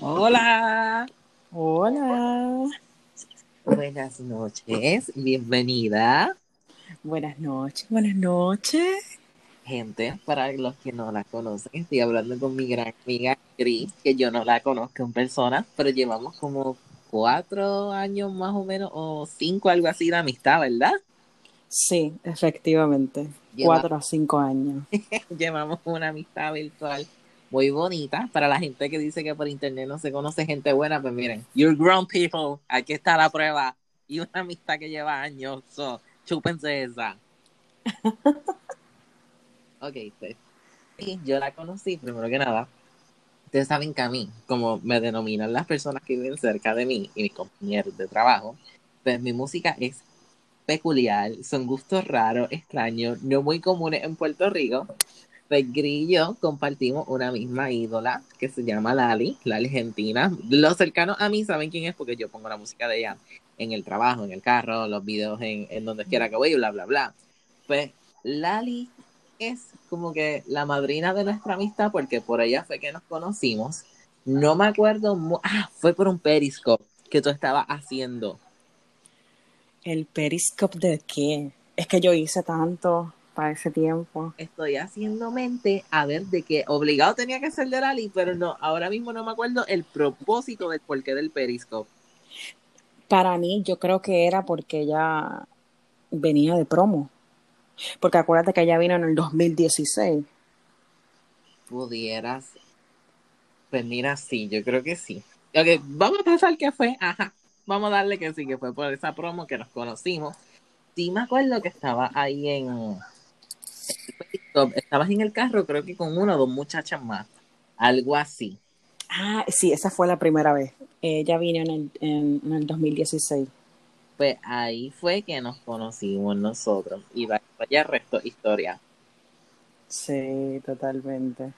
Hola. Hola. Buenas noches. Bienvenida. Buenas noches, buenas noches. Gente, para los que no la conocen, estoy hablando con mi gran amiga Cris, que yo no la conozco en persona, pero llevamos como cuatro años más o menos, o cinco, algo así de amistad, ¿verdad? Sí, efectivamente. Cuatro a cinco años. Llevamos una amistad virtual muy bonita. Para la gente que dice que por internet no se conoce gente buena, pues miren, you're grown people, aquí está la prueba. Y una amistad que lleva años, so, chúpense esa. ok, pues. Y yo la conocí, primero que nada. Ustedes saben que a mí, como me denominan las personas que viven cerca de mí y mis compañeros de trabajo, pues mi música es peculiar, son gustos raros, extraños, no muy comunes en Puerto Rico. Pues yo compartimos una misma ídola que se llama Lali, la argentina. Los cercanos a mí saben quién es porque yo pongo la música de ella en el trabajo, en el carro, los videos en, donde quiera que voy, bla, bla, bla. Pues Lali es como que la madrina de nuestra amistad porque por ella fue que nos conocimos. No me acuerdo, ah, fue por un periscope que tú estabas haciendo. ¿El periscope de qué? Es que yo hice tanto para ese tiempo. estoy haciendo mente a ver de qué obligado tenía que ser de Lali, pero no, ahora mismo no me acuerdo el propósito del porqué del Periscope. Para mí, yo creo que era porque ella venía de promo. Porque acuérdate que ella vino en el 2016. Pudieras. Pues mira, sí, yo creo que sí. Ok, vamos a pensar que fue, ajá. Vamos a darle que sí, que fue por esa promo que nos conocimos. Sí, me acuerdo que estaba ahí en. Estabas en el carro, creo que con una o dos muchachas más. Algo así. Ah, sí, esa fue la primera vez. Ella vino en el, en, en el 2016. Pues ahí fue que nos conocimos nosotros. Y vaya resto historia. Sí, totalmente.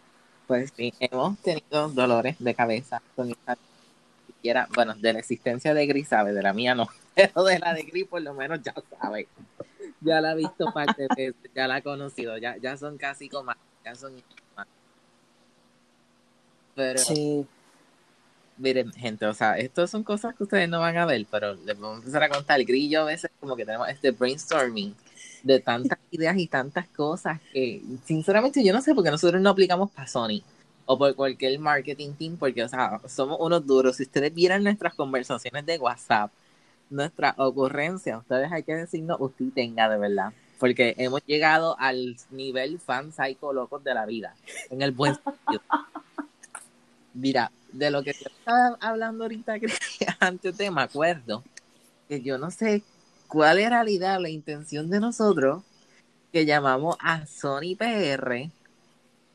Pues sí, hemos tenido dolores de cabeza con esta siquiera, bueno, de la existencia de Gris sabe, de la mía no, pero de la de Gris por lo menos ya sabe. Ya la ha visto parte de veces, ya la ha conocido, ya, ya son casi comas, ya son. Pero Sí. miren, gente, o sea, estas son cosas que ustedes no van a ver, pero les vamos a empezar a contar. El yo a veces como que tenemos este brainstorming de tantas ideas y tantas cosas que sinceramente yo no sé por qué nosotros no aplicamos para Sony o por cualquier marketing team, porque, o sea, somos unos duros. Si ustedes vieran nuestras conversaciones de WhatsApp, nuestra ocurrencia, ustedes hay que decirnos, usted tenga de verdad, porque hemos llegado al nivel fan psycho locos de la vida, en el buen sentido. Mira, de lo que te estaba hablando ahorita, que antes de me acuerdo, que yo no sé cuál era la idea, la intención de nosotros, que llamamos a Sony PR,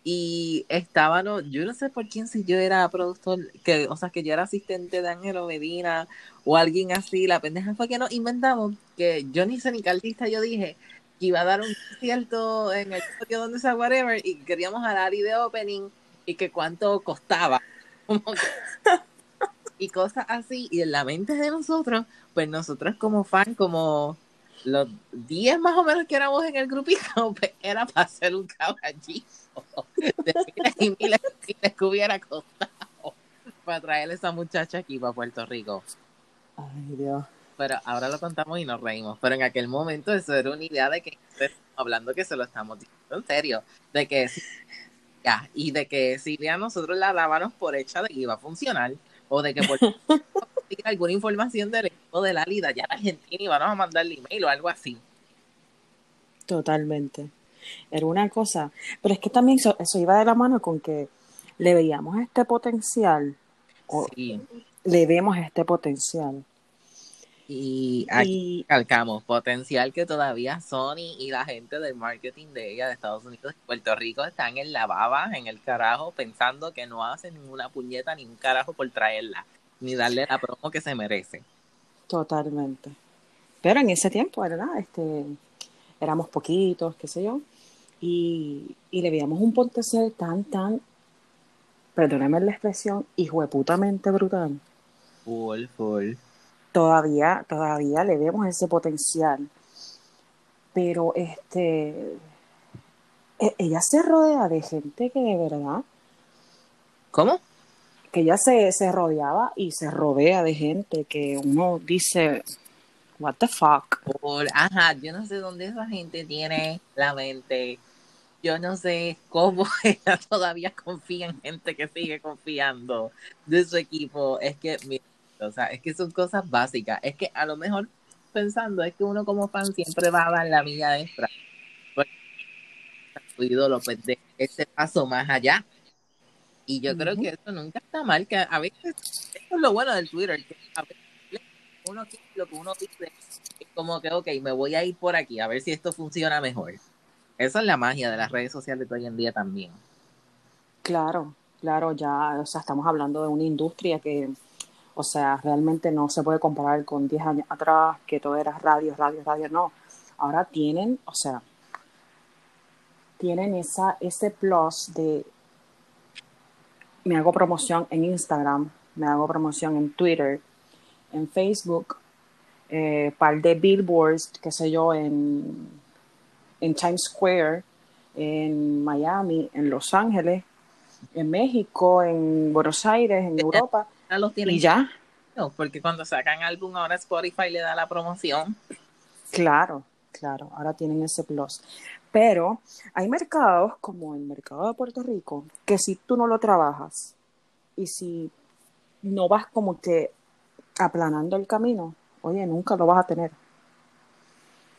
y estábamos, yo no sé por quién si yo era productor, que, o sea, que yo era asistente de Ángelo Medina o alguien así, la pendeja fue que nos inventamos, que yo ni sé ni artista yo dije, que iba a dar un concierto en el sitio donde sea whatever, y queríamos a Lali de opening, y que cuánto costaba, y cosas así, y en la mente de nosotros, pues nosotros como fan, como los 10 más o menos que éramos en el grupito, pues era para hacer un caballito de miles y miles y miles que hubiera costado para traer a esa muchacha aquí para Puerto Rico. Ay, Dios. Pero ahora lo contamos y nos reímos. Pero en aquel momento eso era una idea de que estamos hablando que se lo estamos diciendo en serio, de que ya, y de que si ya nosotros la dábamos por hecha de que iba a funcionar, o de que alguna información del equipo de la Lida ya a Argentina íbamos a mandarle email o algo así. Totalmente. Era una cosa, pero es que también eso, eso iba de la mano con que le veíamos este potencial, o Sí. le vemos este potencial. Y aquí Y calcamos potencial que todavía Sony y la gente del marketing de ella de Estados Unidos y Puerto Rico están en la baba, en el carajo, pensando que no hacen ninguna puñeta ni un carajo por traerla, ni darle la promo que se merece. totalmente. Pero en ese tiempo, ¿verdad? Este, éramos poquitos, qué sé yo, y, y le veíamos un potencial tan, tan, perdóname la expresión, hijueputamente brutal. Full, full. todavía, todavía le vemos ese potencial. Pero este e- ella se rodea de gente que de verdad ¿Cómo? Que ella se, se rodeaba y se rodea de gente que uno dice, what the fuck. Por, ajá, yo no sé dónde esa gente tiene la mente. Yo no sé cómo ella todavía confía en gente que sigue confiando de su equipo. Es que, mira, o sea, es que son cosas básicas. Es que a lo mejor pensando es que uno como fan siempre va a dar la milla extra. Porque su ídolo pues de ese paso más allá. Y yo creo que eso nunca está mal, que a veces, eso es lo bueno del Twitter, que a veces uno quiere lo que uno dice, es como que, ok, me voy a ir por aquí, a ver si esto funciona mejor. Esa es la magia de las redes sociales de hoy en día también. Claro, claro, ya, o sea, estamos hablando de una industria que, o sea, realmente no se puede comparar con 10 años atrás, que todo era radio, radio, radio, no. Ahora tienen, o sea, tienen esa, ese plus de, me hago promoción en Instagram, me hago promoción en Twitter, en Facebook, eh, par de billboards, qué sé yo, en, en Times Square, en Miami, en Los Ángeles, en México, en Buenos Aires, en Europa, Ahora los tienen y ya, claros, porque cuando sacan álbum ahora Spotify le da la promoción. claro, claro, ahora tienen ese plus. Pero hay mercados como el mercado de Puerto Rico que si tú no lo trabajas y si no vas como que aplanando el camino, oye, nunca lo vas a tener.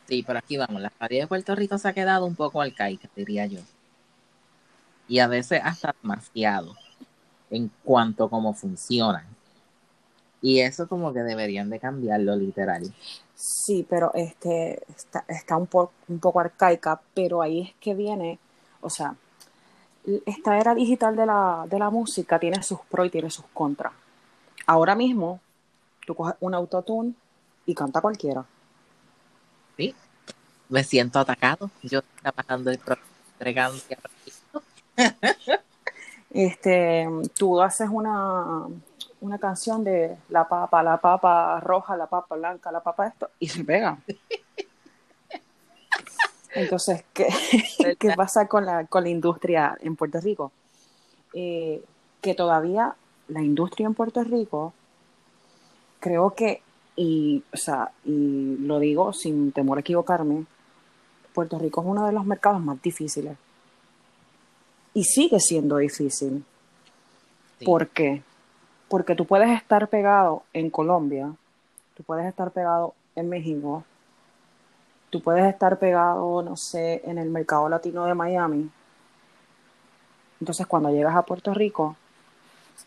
Sí, pero aquí vamos, la pared de Puerto Rico se ha quedado un poco arcaica, diría yo. Y a veces hasta demasiado en cuanto a cómo funcionan. Y eso como que deberían de cambiarlo literal. Sí, pero este está, está un, po- un poco arcaica, pero ahí es que viene, o sea, esta era digital de la, de la música tiene sus pros y tiene sus contras. Ahora mismo, tú coges un autotune y canta cualquiera. ¿sí? Me siento atacado. Yo trabajando el programa, entregando y aprendiendo. Este, tú haces una, una canción de la papa, la papa roja, la papa blanca, la papa esto, y se pega. Entonces, ¿qué, qué pasa con la, con la industria en Puerto Rico? Eh, que todavía la industria en Puerto Rico, creo que, y, o sea, y lo digo sin temor a equivocarme, Puerto Rico es uno de los mercados más difíciles. Y sigue siendo difícil. Sí. ¿Por qué? Porque tú puedes estar pegado en Colombia, tú puedes estar pegado en México, tú puedes estar pegado, no sé, en el mercado latino de Miami. Entonces, cuando llegas a Puerto Rico,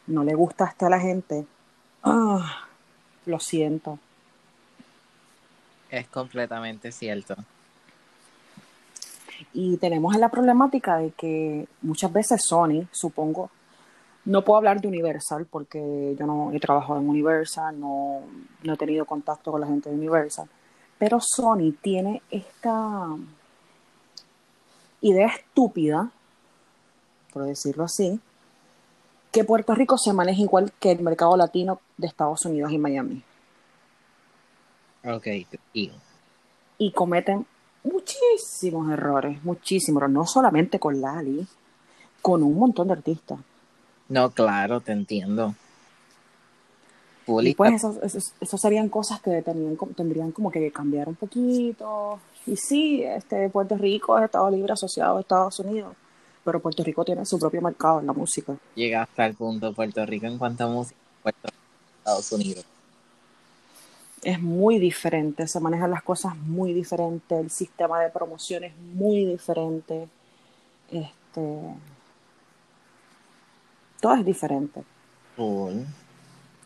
no le gustaste a la gente. Ah, lo siento. Es completamente cierto. Y tenemos la problemática de que muchas veces Sony, supongo, no puedo hablar de Universal porque yo no he trabajado en Universal, no, no he tenido contacto con la gente de Universal, pero Sony tiene esta idea estúpida, por decirlo así, que Puerto Rico se maneja igual que el mercado latino de Estados Unidos y Miami. Ok, y y cometen muchísimos errores, muchísimos, no solamente con Lali, con un montón de artistas. No, claro, te entiendo. Y pues eso, eso, eso serían cosas que tenían, tendrían como que cambiar un poquito. Y sí, este Puerto Rico es Estado Libre asociado a Estados Unidos, pero Puerto Rico tiene su propio mercado en la música. llega hasta el punto Puerto Rico en cuanto a música, Puerto Rico, Estados Unidos. Es muy diferente, se manejan las cosas muy diferente, el sistema de promoción es muy diferente. Este, todo es diferente. Full.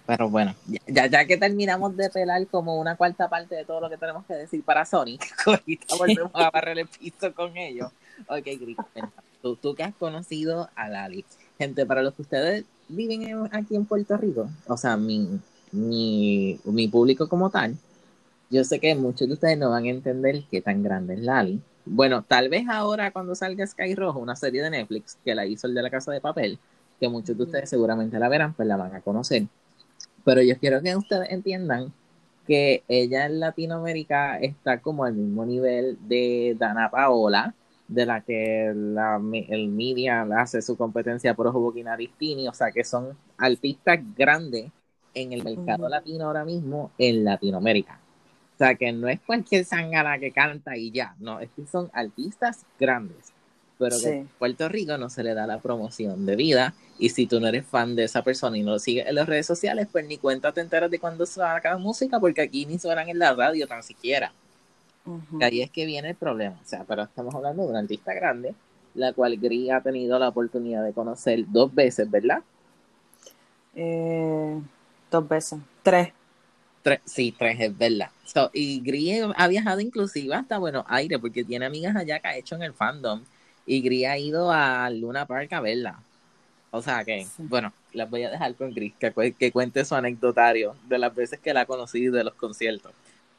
Pero bueno, ya, ya que terminamos de pelar como una cuarta parte de todo lo que tenemos que decir para Sony, ahorita volvemos a barrer el piso con ellos. Ok, Cristian, tú, tú que has conocido a Lali, gente, para los que ustedes viven en- aquí en Puerto Rico, o sea, mi, mi, mi público como tal, yo sé que muchos de ustedes no van a entender qué tan grande es Lali. Bueno, tal vez ahora cuando salga Sky Rojo, una serie de Netflix que la hizo el de la Casa de Papel, que muchos de ustedes seguramente la verán, pues la van a conocer. Pero yo quiero que ustedes entiendan que ella en Latinoamérica está como al mismo nivel de Dana Paola de la que la, el media hace su competencia por Joaquín Aristini, o sea que son artistas grandes en el mercado latino ahora mismo en Latinoamérica. O sea que no es cualquier sangana que canta y ya, no, es que son artistas grandes, pero que en Puerto Rico no se le da la promoción de vida y si tú no eres fan de esa persona y no lo sigues en las redes sociales, pues ni cuenta te enteras de cuando saca música porque aquí ni suenan en la radio tan siquiera. Y ahí es que viene el problema. O sea, pero estamos hablando de una artista grande, la cual Gris ha tenido la oportunidad de conocer dos veces, ¿verdad? Eh, dos veces. Tres. tres. Sí, tres, es verdad. y Gris ha viajado inclusive hasta Buenos Aires, porque tiene amigas allá que ha hecho en el fandom. Y Gris ha ido a Luna Park a verla. O sea que, bueno, las voy a dejar con Gris, que, que cuente su anecdotario de las veces que la ha conocido de los conciertos.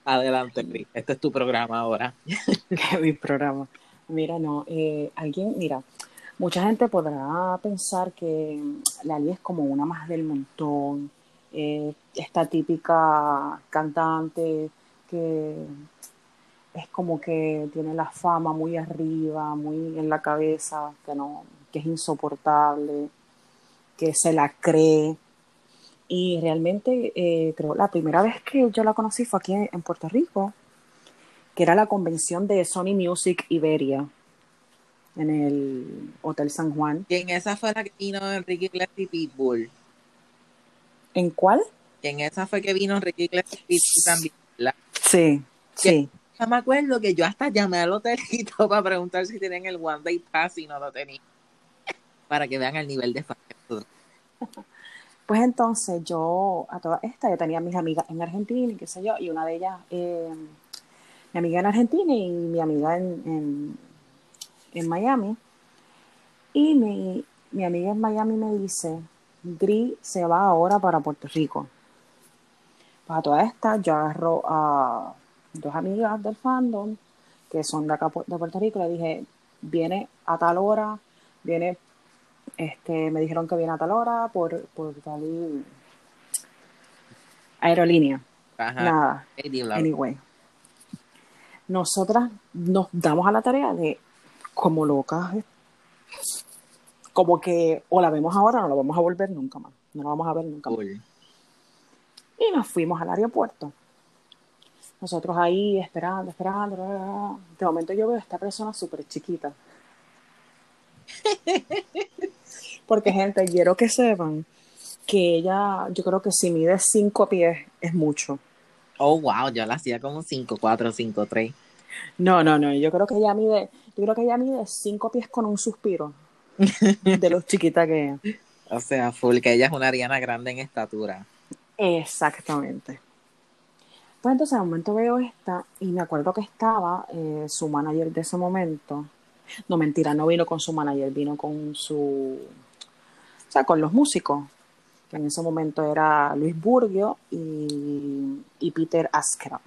Adelante, Cris. Este es tu programa ahora. Mi programa. Mira, no, eh, alguien, mira, mucha gente podrá pensar que Lali es como una más del montón, eh, esta típica cantante que es como que tiene la fama muy arriba, muy en la cabeza, que no, que es insoportable, que se la cree. Y realmente, eh, creo, la primera vez que yo la conocí fue aquí en, Puerto Rico, que era la convención de Sony Music Iberia, en el Hotel San Juan. Y en esa fue la que vino Enrique Iglesias y Pitbull. ¿En cuál? Y en esa fue que vino Enrique Iglesias y Pitbull también. Sí, sí. Yo me acuerdo que yo hasta llamé al hotelito para preguntar si tenían el One Day Pass y no lo tenían. Para que vean el nivel de factura. Pues entonces yo, a toda esta, yo tenía mis amigas en Argentina y qué sé yo, y una de ellas, eh, mi amiga en Argentina y mi amiga en, en, Miami. Y mi, mi amiga en Miami me dice, Gris se va ahora para Puerto Rico. Para toda esta, yo agarro a dos amigas del fandom que son de acá de Puerto Rico, le dije, viene a tal hora, viene este, me dijeron que viene a tal hora por, por tal aerolínea. Nada. Anyway. Nosotras nos damos a la tarea de, como locas, como que o la vemos ahora o no la vamos a volver nunca más. No la vamos a ver nunca más. Y nos fuimos al aeropuerto. Nosotros ahí esperando, esperando. De momento yo veo a esta persona súper chiquita. Porque, gente, quiero que sepan que ella, yo creo que si mide cinco pies es mucho. Oh, wow, yo la hacía como 5, 4, 5, 3. No, no, no, yo creo que ella mide, yo creo que ella mide cinco pies con un suspiro. de los chiquita que es. O sea, full, que ella es una Ariana grande en estatura. Exactamente. Pues entonces al momento veo esta y me acuerdo que estaba eh, su manager de ese momento. No, mentira, no vino con su manager, vino con su o sea, con los músicos, que en ese momento era Luis Burgio y, Peter Askera.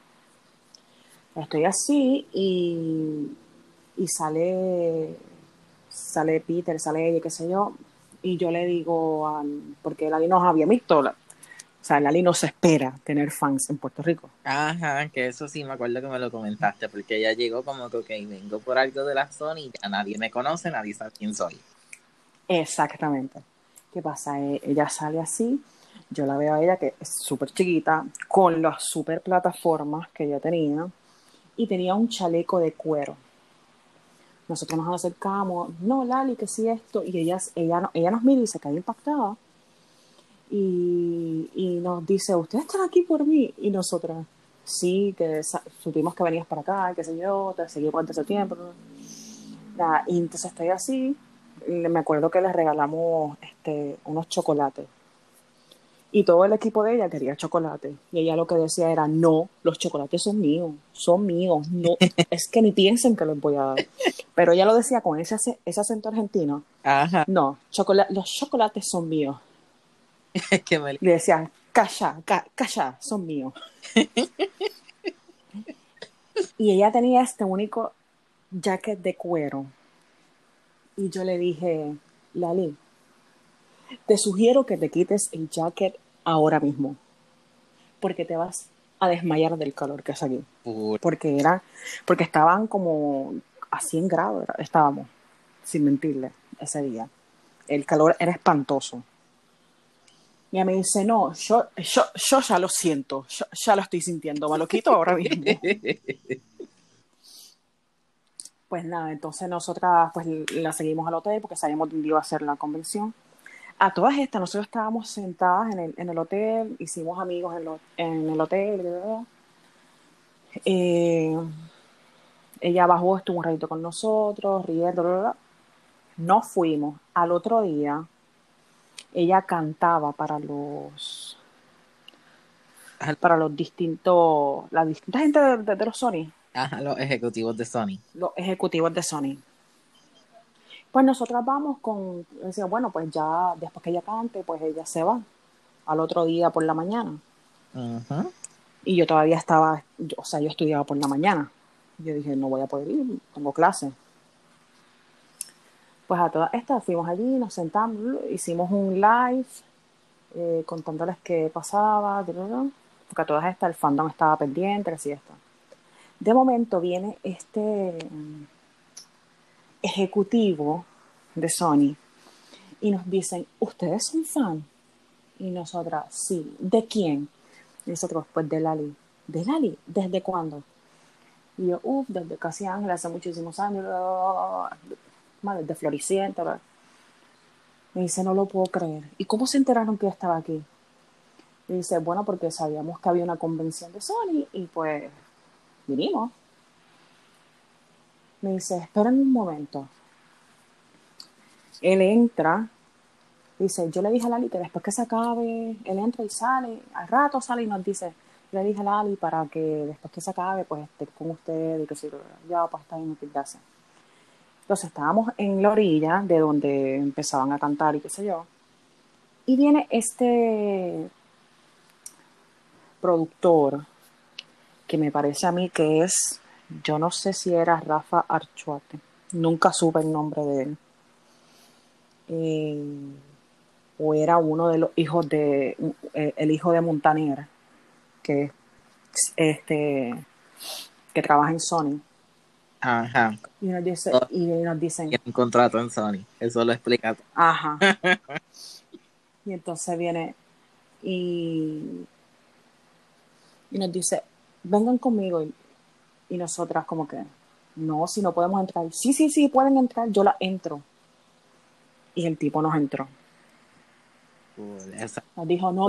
Estoy así y, y sale, sale Peter, sale ella, qué sé yo, y yo le digo, porque Lali nos había visto, sea, Lali no se espera tener fans en Puerto Rico. Ajá, que eso sí me acuerdo que me lo comentaste, porque ella llegó como que, ok, vengo por algo de la zona y ya nadie me conoce, nadie sabe quién soy. Exactamente. ¿Qué pasa? Eh, ella sale así, yo la veo a ella que es súper chiquita, con las super plataformas que ella tenía, y tenía un chaleco de cuero. Nosotros nos acercamos, no, Lali, que sí esto, y ella, ella, ella nos mira y se cae impactada. Y, y nos dice, ustedes están aquí por mí, y nosotras, sí, que supimos que venías para acá, qué sé yo, te seguimos antes de tiempo. y entonces estoy así, me acuerdo que le regalamos este, unos chocolates. Y todo el equipo de ella quería chocolate. Y ella lo que decía era, no, los chocolates son míos, son míos. No, es que ni piensen que los voy a dar. Pero ella lo decía con ese, ese acento argentino. Ajá. No, los chocolates son míos. Le decían, calla, calla, son míos. y ella tenía este único jacket de cuero y yo le dije, Lali, te sugiero que te quites el jacket ahora mismo, porque te vas a desmayar del calor que hace aquí. Porque era, porque estaban como a 100 grados estábamos, sin mentirle, ese día. El calor era espantoso. Y ella me dice, no, yo, yo, yo ya lo siento, yo ya lo estoy sintiendo, me lo quito ahora mismo. Pues nada, entonces nosotras pues la seguimos al hotel porque sabíamos dónde iba a ser la convención. A todas estas, nosotros estábamos sentadas en el, en el hotel, hicimos amigos en, lo- en el hotel. Eh, ella bajó, estuvo un ratito con nosotros, riendo, bla, bla, bla. Nos fuimos. Al otro día, ella cantaba para los para los distintos, la distinta gente de, de- de los Sony, Ajá, los ejecutivos de Sony. los ejecutivos de Sony. Pues nosotras vamos con, decía, bueno, pues ya después que ella cante, pues ella se va al otro día por la mañana. Y yo todavía estaba, yo- o sea, yo estudiaba por la mañana. Yo dije, no voy a poder ir, tengo clase. Pues a todas estas fuimos allí, nos sentamos, hicimos un live eh, contándoles qué pasaba, porque a todas estas el fandom estaba pendiente, así esto. De momento viene este mm, ejecutivo de Sony y nos dicen, ¿ustedes son fan? Y nosotras, sí. ¿De quién? Y nosotros, pues de Lali. ¿De Lali? ¿Desde cuándo? Y yo, uff, desde Casi Ángel, hace muchísimos años, bla, desde Floricienta. bla. Me dice, no lo puedo creer. ¿Y cómo se enteraron que estaba aquí? Y dice, bueno, porque sabíamos que había una convención de Sony y pues vinimos. Me dice, esperen un momento. Él entra, dice, yo le dije a Lali que después que se acabe, él entra y sale, al rato sale y nos dice, le dije a Lali para que después que se acabe, pues esté con usted y que si ya pues está bien, gracias. Entonces estábamos en la orilla de donde empezaban a cantar y qué sé yo. Y viene este productor que me parece a mí que es, yo no sé si era Rafa Archuate, nunca supe el nombre de él. Eh, o era uno de los hijos de, eh, el hijo de Montaner, que es este, que trabaja en Sony. Ajá. Y nos, dice, y nos dicen, Tiene un contrato en Sony. Eso lo explica. Ajá. y entonces viene y, y nos dice, vengan conmigo. Y, y nosotras como que, no, si no podemos entrar. Sí, sí, sí, pueden entrar, yo la entro. Y el tipo nos entró. Esa Nos dijo, no,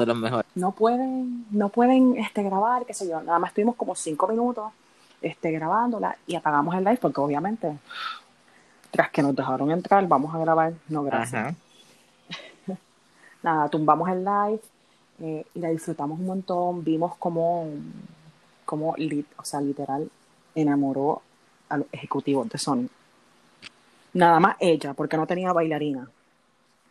no pueden, no pueden este, grabar, qué sé yo. Nada más estuvimos como cinco minutos este, grabándola y apagamos el live porque obviamente, tras que nos dejaron entrar, vamos a grabar. No, gracias. Ajá. nada, tumbamos el live eh, y la disfrutamos un montón. Vimos como, como lit- o sea, literal, enamoró a los ejecutivos de Sony. Nada más ella, porque no tenía bailarina.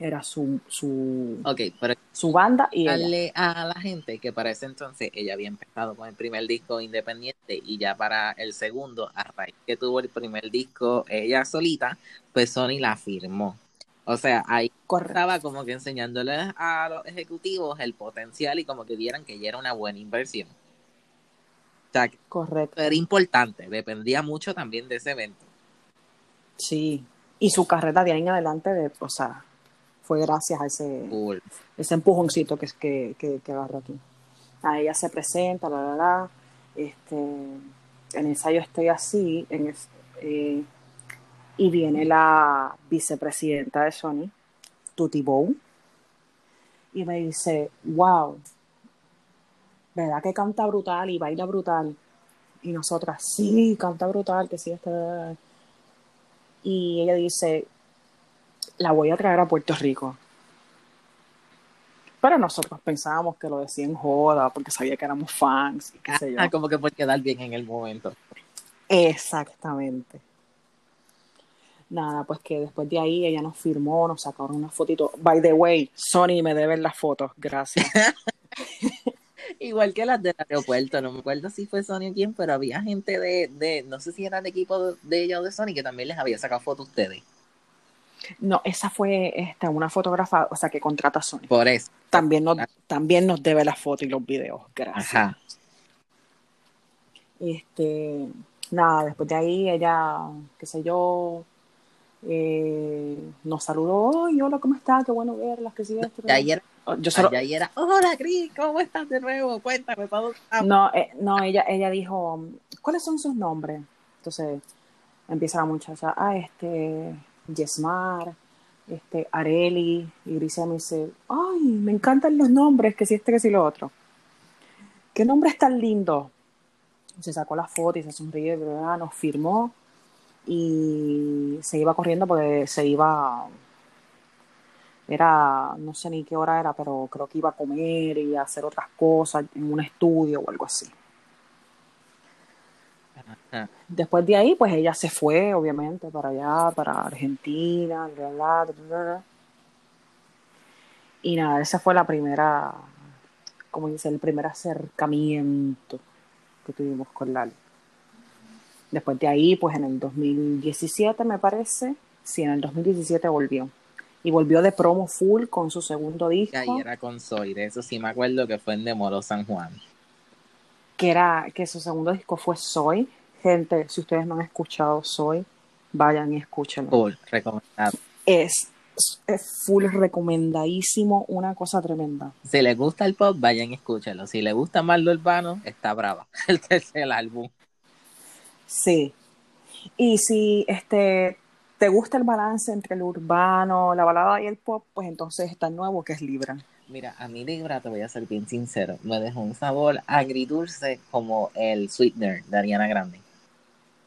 Era su, su, pero su banda y ella. darle a la gente que para ese entonces ella había empezado con el primer disco independiente y ya para el segundo, a raíz que tuvo el primer disco ella solita, pues Sony la firmó. O sea, ahí Correcto. estaba como que enseñándoles a los ejecutivos el potencial y como que vieran que ya era una buena inversión. O sea, Correcto. era importante, dependía mucho también de ese evento. Sí. Y su carrera de ahí en adelante, de, o sea, fue gracias a ese, Cool. ese empujoncito que, que, que, que agarró aquí. A ella se presenta, la, la, la. Este, en ensayo estoy así, en es- eh, y viene la vicepresidenta de Sony, Tutti Bow, y me dice, wow, ¿verdad que canta brutal y baila brutal? Y nosotras, sí, canta brutal, que sí, está... Y ella dice, la voy a traer a Puerto Rico. Pero nosotros pensábamos que lo decía en joda, porque sabía que éramos fans y qué sé yo. Ah, como que por quedar bien en el momento. Exactamente. Nada, pues que después de ahí ella nos firmó, nos sacaron una fotito. By the way, Sony me deben las fotos, gracias. Igual que las del aeropuerto, no me acuerdo si fue Sony o quién, pero había gente de, de no sé si era el equipo de, de ella o de Sony, que también les había sacado fotos a ustedes. No, esa fue esta, una fotógrafa, o sea, que contrata Sony. Por eso. También nos, también nos debe las fotos y los videos, gracias. Ajá. Este, nada, después de ahí ella, qué sé yo, eh, nos saludó, hola, ¿cómo estás? Qué bueno verlas, que esto. Y ayer, Yo solo, ayer, hola Cris, ¿cómo estás de nuevo? Cuéntame, ¿para dónde estamos? no, eh, no, ella, ella dijo, ¿cuáles son sus nombres? Entonces empieza la muchacha, ah, este, Yesmar, este, Areli, y Grecia me dice, ay, me encantan los nombres, que si este, que si lo otro. ¿Qué nombre es tan lindo? Se sacó la foto y se sonríe, ¿verdad? nos firmó y se iba corriendo porque se iba, era, no sé ni qué hora era, pero creo que iba a comer y a hacer otras cosas en un estudio o algo así. Ajá. Después de ahí, pues ella se fue, obviamente, para allá, para Argentina, bla, bla, bla, bla, bla. Y nada, esa fue la primera, como dice, el primer acercamiento que tuvimos con Lali. Después de ahí, pues en el 2017, me parece, sí, en el 2017 volvió. Y volvió de promo full con su segundo Y disco, ahí era con Soy, de eso sí me acuerdo que fue en Demoro San Juan. Que era, que su segundo disco fue Soy. Gente, si ustedes no han escuchado Soy, vayan y escúchenlo. Full, recomendado. es, es full recomendadísimo, una cosa tremenda. Si les gusta el pop, vayan y escúchenlo. Si les gusta más lo urbano, está brava. El tercer álbum. Sí. Y si este te gusta el balance entre el urbano, la balada y el pop, pues entonces está el nuevo que es Libra. Mira, a mí Libra, te voy a ser bien sincero, me dejó un sabor agridulce como el Sweetener de Ariana Grande.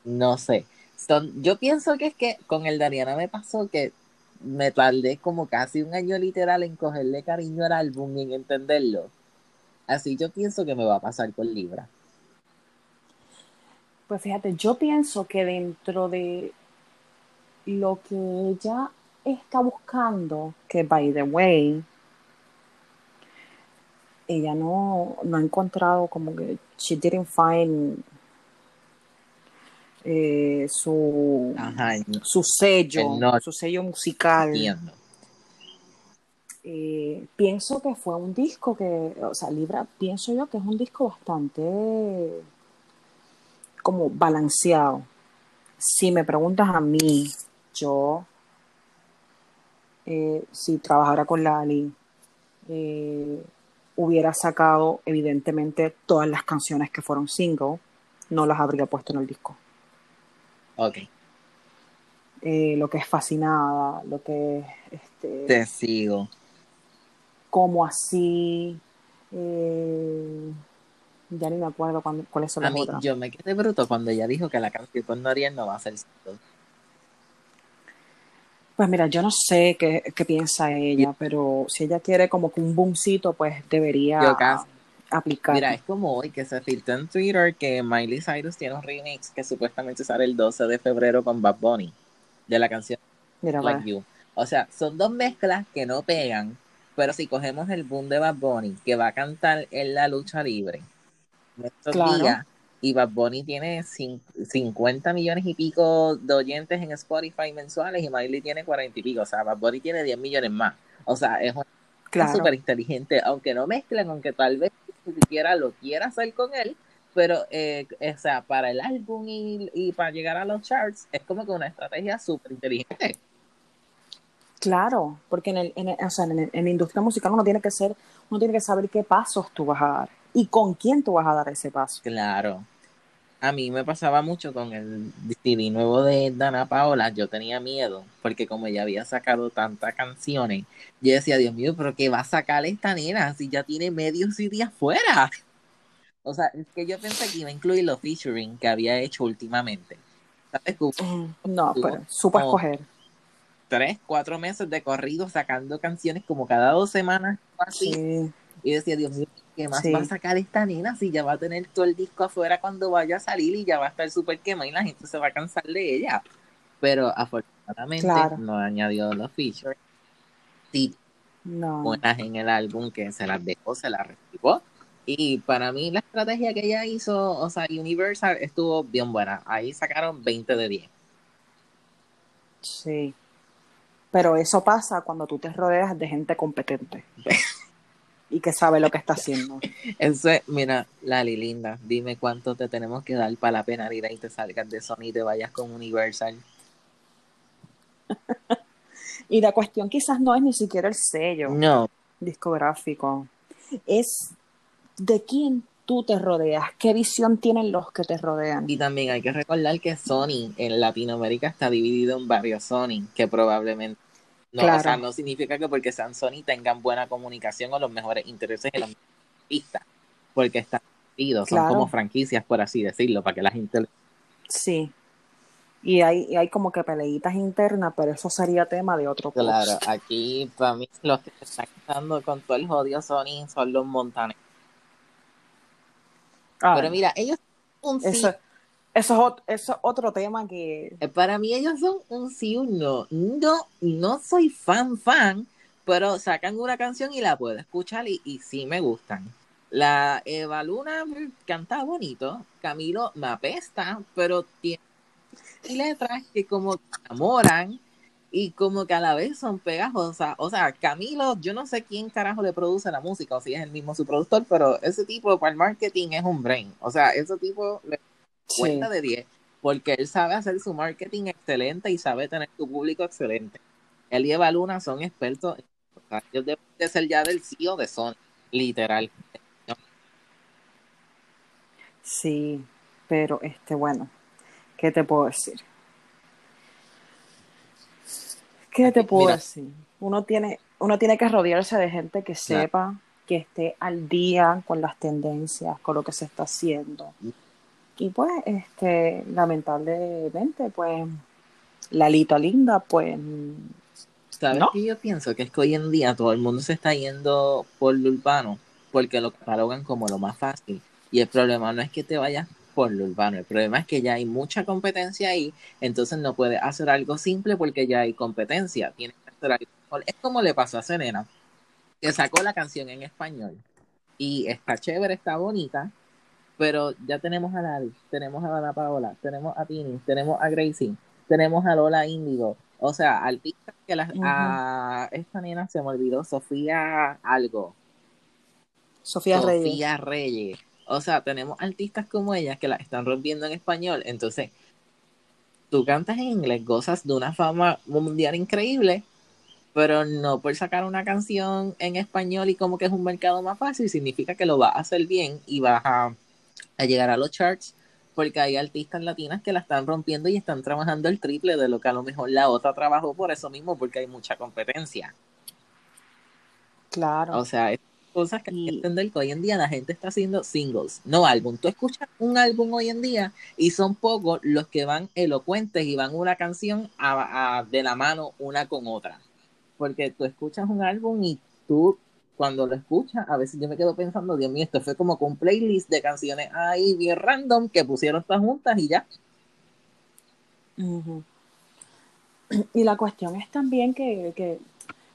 No sé. Son, yo pienso que es que con el de Ariana me pasó que me tardé como casi un año literal en cogerle cariño al álbum y en entenderlo. Así yo pienso que me va a pasar con Libra. Pues fíjate, yo pienso que dentro de lo que ella está buscando, que by the way, ella no, no ha encontrado como que she didn't find eh, su, Ajá, su sello, su sello musical. Eh, pienso que fue un disco que, o sea, Libra, pienso yo que es un disco bastante como balanceado. Si me preguntas a mí, yo, eh, si trabajara con Lali, eh, hubiera sacado evidentemente todas las canciones que fueron single, no las habría puesto en el disco. Ok, Eh, lo que es fascinada, lo que es este, te sigo. como así, eh, ya ni me acuerdo cuándo- cuáles son A las mí, otras. yo me quedé bruto cuando ella dijo que la canción con Noriel no va a ser single. Pues mira, yo no sé qué, qué piensa ella, pero si ella quiere como que un boomcito, pues debería aplicar. Mira, es como hoy que se filtró en Twitter que Miley Cyrus tiene un remix que supuestamente sale el 12 de febrero con Bad Bunny de la canción Mira, Like va. You. O sea, son dos mezclas que no pegan, pero si cogemos el boom de Bad Bunny, que va a cantar en la lucha libre, en estos Claro. días, y Bad Bunny tiene cin- 50 millones y pico de oyentes en Spotify mensuales y Miley tiene 40 y pico, o sea, Bad Bunny tiene 10 millones más. O sea, es claro, súper inteligente, aunque no mezclan, aunque tal vez ni siquiera lo quiera hacer con él, pero, eh, o sea, para el álbum y, y para llegar a los charts, es como que una estrategia súper inteligente. claro, porque en, el, en, el- o sea, en, el- en la industria musical uno tiene que ser, uno tiene que saber qué pasos tú vas a dar y con quién tú vas a dar ese paso. Claro. A mí me pasaba mucho con el CD nuevo de Dana Paola, yo tenía miedo, porque como ella había sacado tantas canciones, yo decía, Dios mío, pero ¿qué va a sacar esta nena si ya tiene medio CD afuera? O sea, es que yo pensé que iba a incluir los featuring que había hecho últimamente. ¿Sabes? Hubo No, pero supo escoger. tres, cuatro meses de corrido sacando canciones como cada dos semanas, o así. Sí, Y decía, Dios mío, ¿qué más Sí. va a sacar esta nena si ya va a tener todo el disco afuera cuando vaya a salir y ya va a estar súper quemada y la gente se va a cansar de ella? Pero afortunadamente Claro. no añadió los features. Sí, no. buenas en el álbum que se las dejó, se las reservó. Y para mí la estrategia que ella hizo, o sea, Universal estuvo bien buena. Ahí sacaron 20 de 10. Sí. Pero eso pasa cuando tú te rodeas de gente competente. y que sabe lo que está haciendo. Eso es, mira, Lali, linda, dime cuánto te tenemos que dar para la penalidad y te salgas de Sony y te vayas con Universal. y la cuestión quizás no es ni siquiera el sello No, discográfico, es de quién tú te rodeas, qué visión tienen los que te rodean. y también hay que recordar que Sony en Latinoamérica está dividido en varios Sony, que probablemente no, Claro. o sea, no significa que porque sean Sony tengan buena comunicación o los mejores intereses en los artistas, porque están divididos, son como franquicias, por así decirlo, para que la gente Sí. Y hay, y hay como que peleitas internas, pero eso sería tema de otro post. Claro, aquí para mí los que se están quedando con todo el jodido Sony son los montaneros. Ah, Pero mira, ellos un sí. eso, eso, es otro tema que... Eh, Para mí ellos son un sí un no. No, soy fan fan, pero sacan una canción y la puedo escuchar y, sí me gustan. La Eva Luna canta bonito, Camilo me apesta, pero tiene letras que como que enamoran y como que a la vez son pegajosas. O sea, Camilo, yo no sé quién carajo le produce la música o si es el mismo su productor, pero ese tipo para el marketing es un brain. O sea, ese tipo le Sí, cuenta de 10 porque él sabe hacer su marketing excelente y sabe tener su público excelente. Él y Eva Luna son expertos. ellos deben de ser ya del CEO de Sony, literal. sí, pero este, bueno, ¿qué te puedo decir? ¿Qué te puedo Mira. decir? Uno tiene, uno tiene que rodearse de gente que Claro. sepa, que esté al día con las tendencias, con lo que se está haciendo. Y pues, este, lamentablemente, pues, la Lita Linda, pues, ¿Sabes ¿No? qué yo pienso? Que es que hoy en día todo el mundo se está yendo por lo urbano porque lo catalogan como lo más fácil. Y el problema no es que te vayas por lo urbano, el problema es que ya hay mucha competencia ahí, entonces no puedes hacer algo simple porque ya hay competencia. Tienes que hacer algo. Es como le pasó a Selena, que sacó la canción en español y está chévere, está bonita, pero ya tenemos a Lali, tenemos a Ana Paola, tenemos a Tini, tenemos a Gracie, tenemos a Lola Índigo. O sea, artistas que las, a esta nena se me olvidó, Sofía algo, Sofía Reyes. Sofía Reyes. O sea, tenemos artistas como ella que la están rompiendo en español. Entonces, tú cantas en inglés, gozas de una fama mundial increíble, pero no por sacar una canción en español y como que es un mercado más fácil, significa que lo vas a hacer bien y vas a, a llegar a los charts, porque hay artistas latinas que la están rompiendo y están trabajando el triple de lo que a lo mejor la otra trabajó por eso mismo, porque hay mucha competencia. Claro. O sea, es cosas que hay que entender que hoy en día la gente está haciendo singles, no álbum. Tú escuchas un álbum hoy en día y son pocos los que van elocuentes y van una canción a- a- de la mano una con otra. Porque tú escuchas un álbum y tú cuando lo escuchas, a veces yo me quedo pensando, Dios mío, esto fue como con playlist de canciones ahí bien random que pusieron todas juntas y ya. Y la cuestión es también que, que,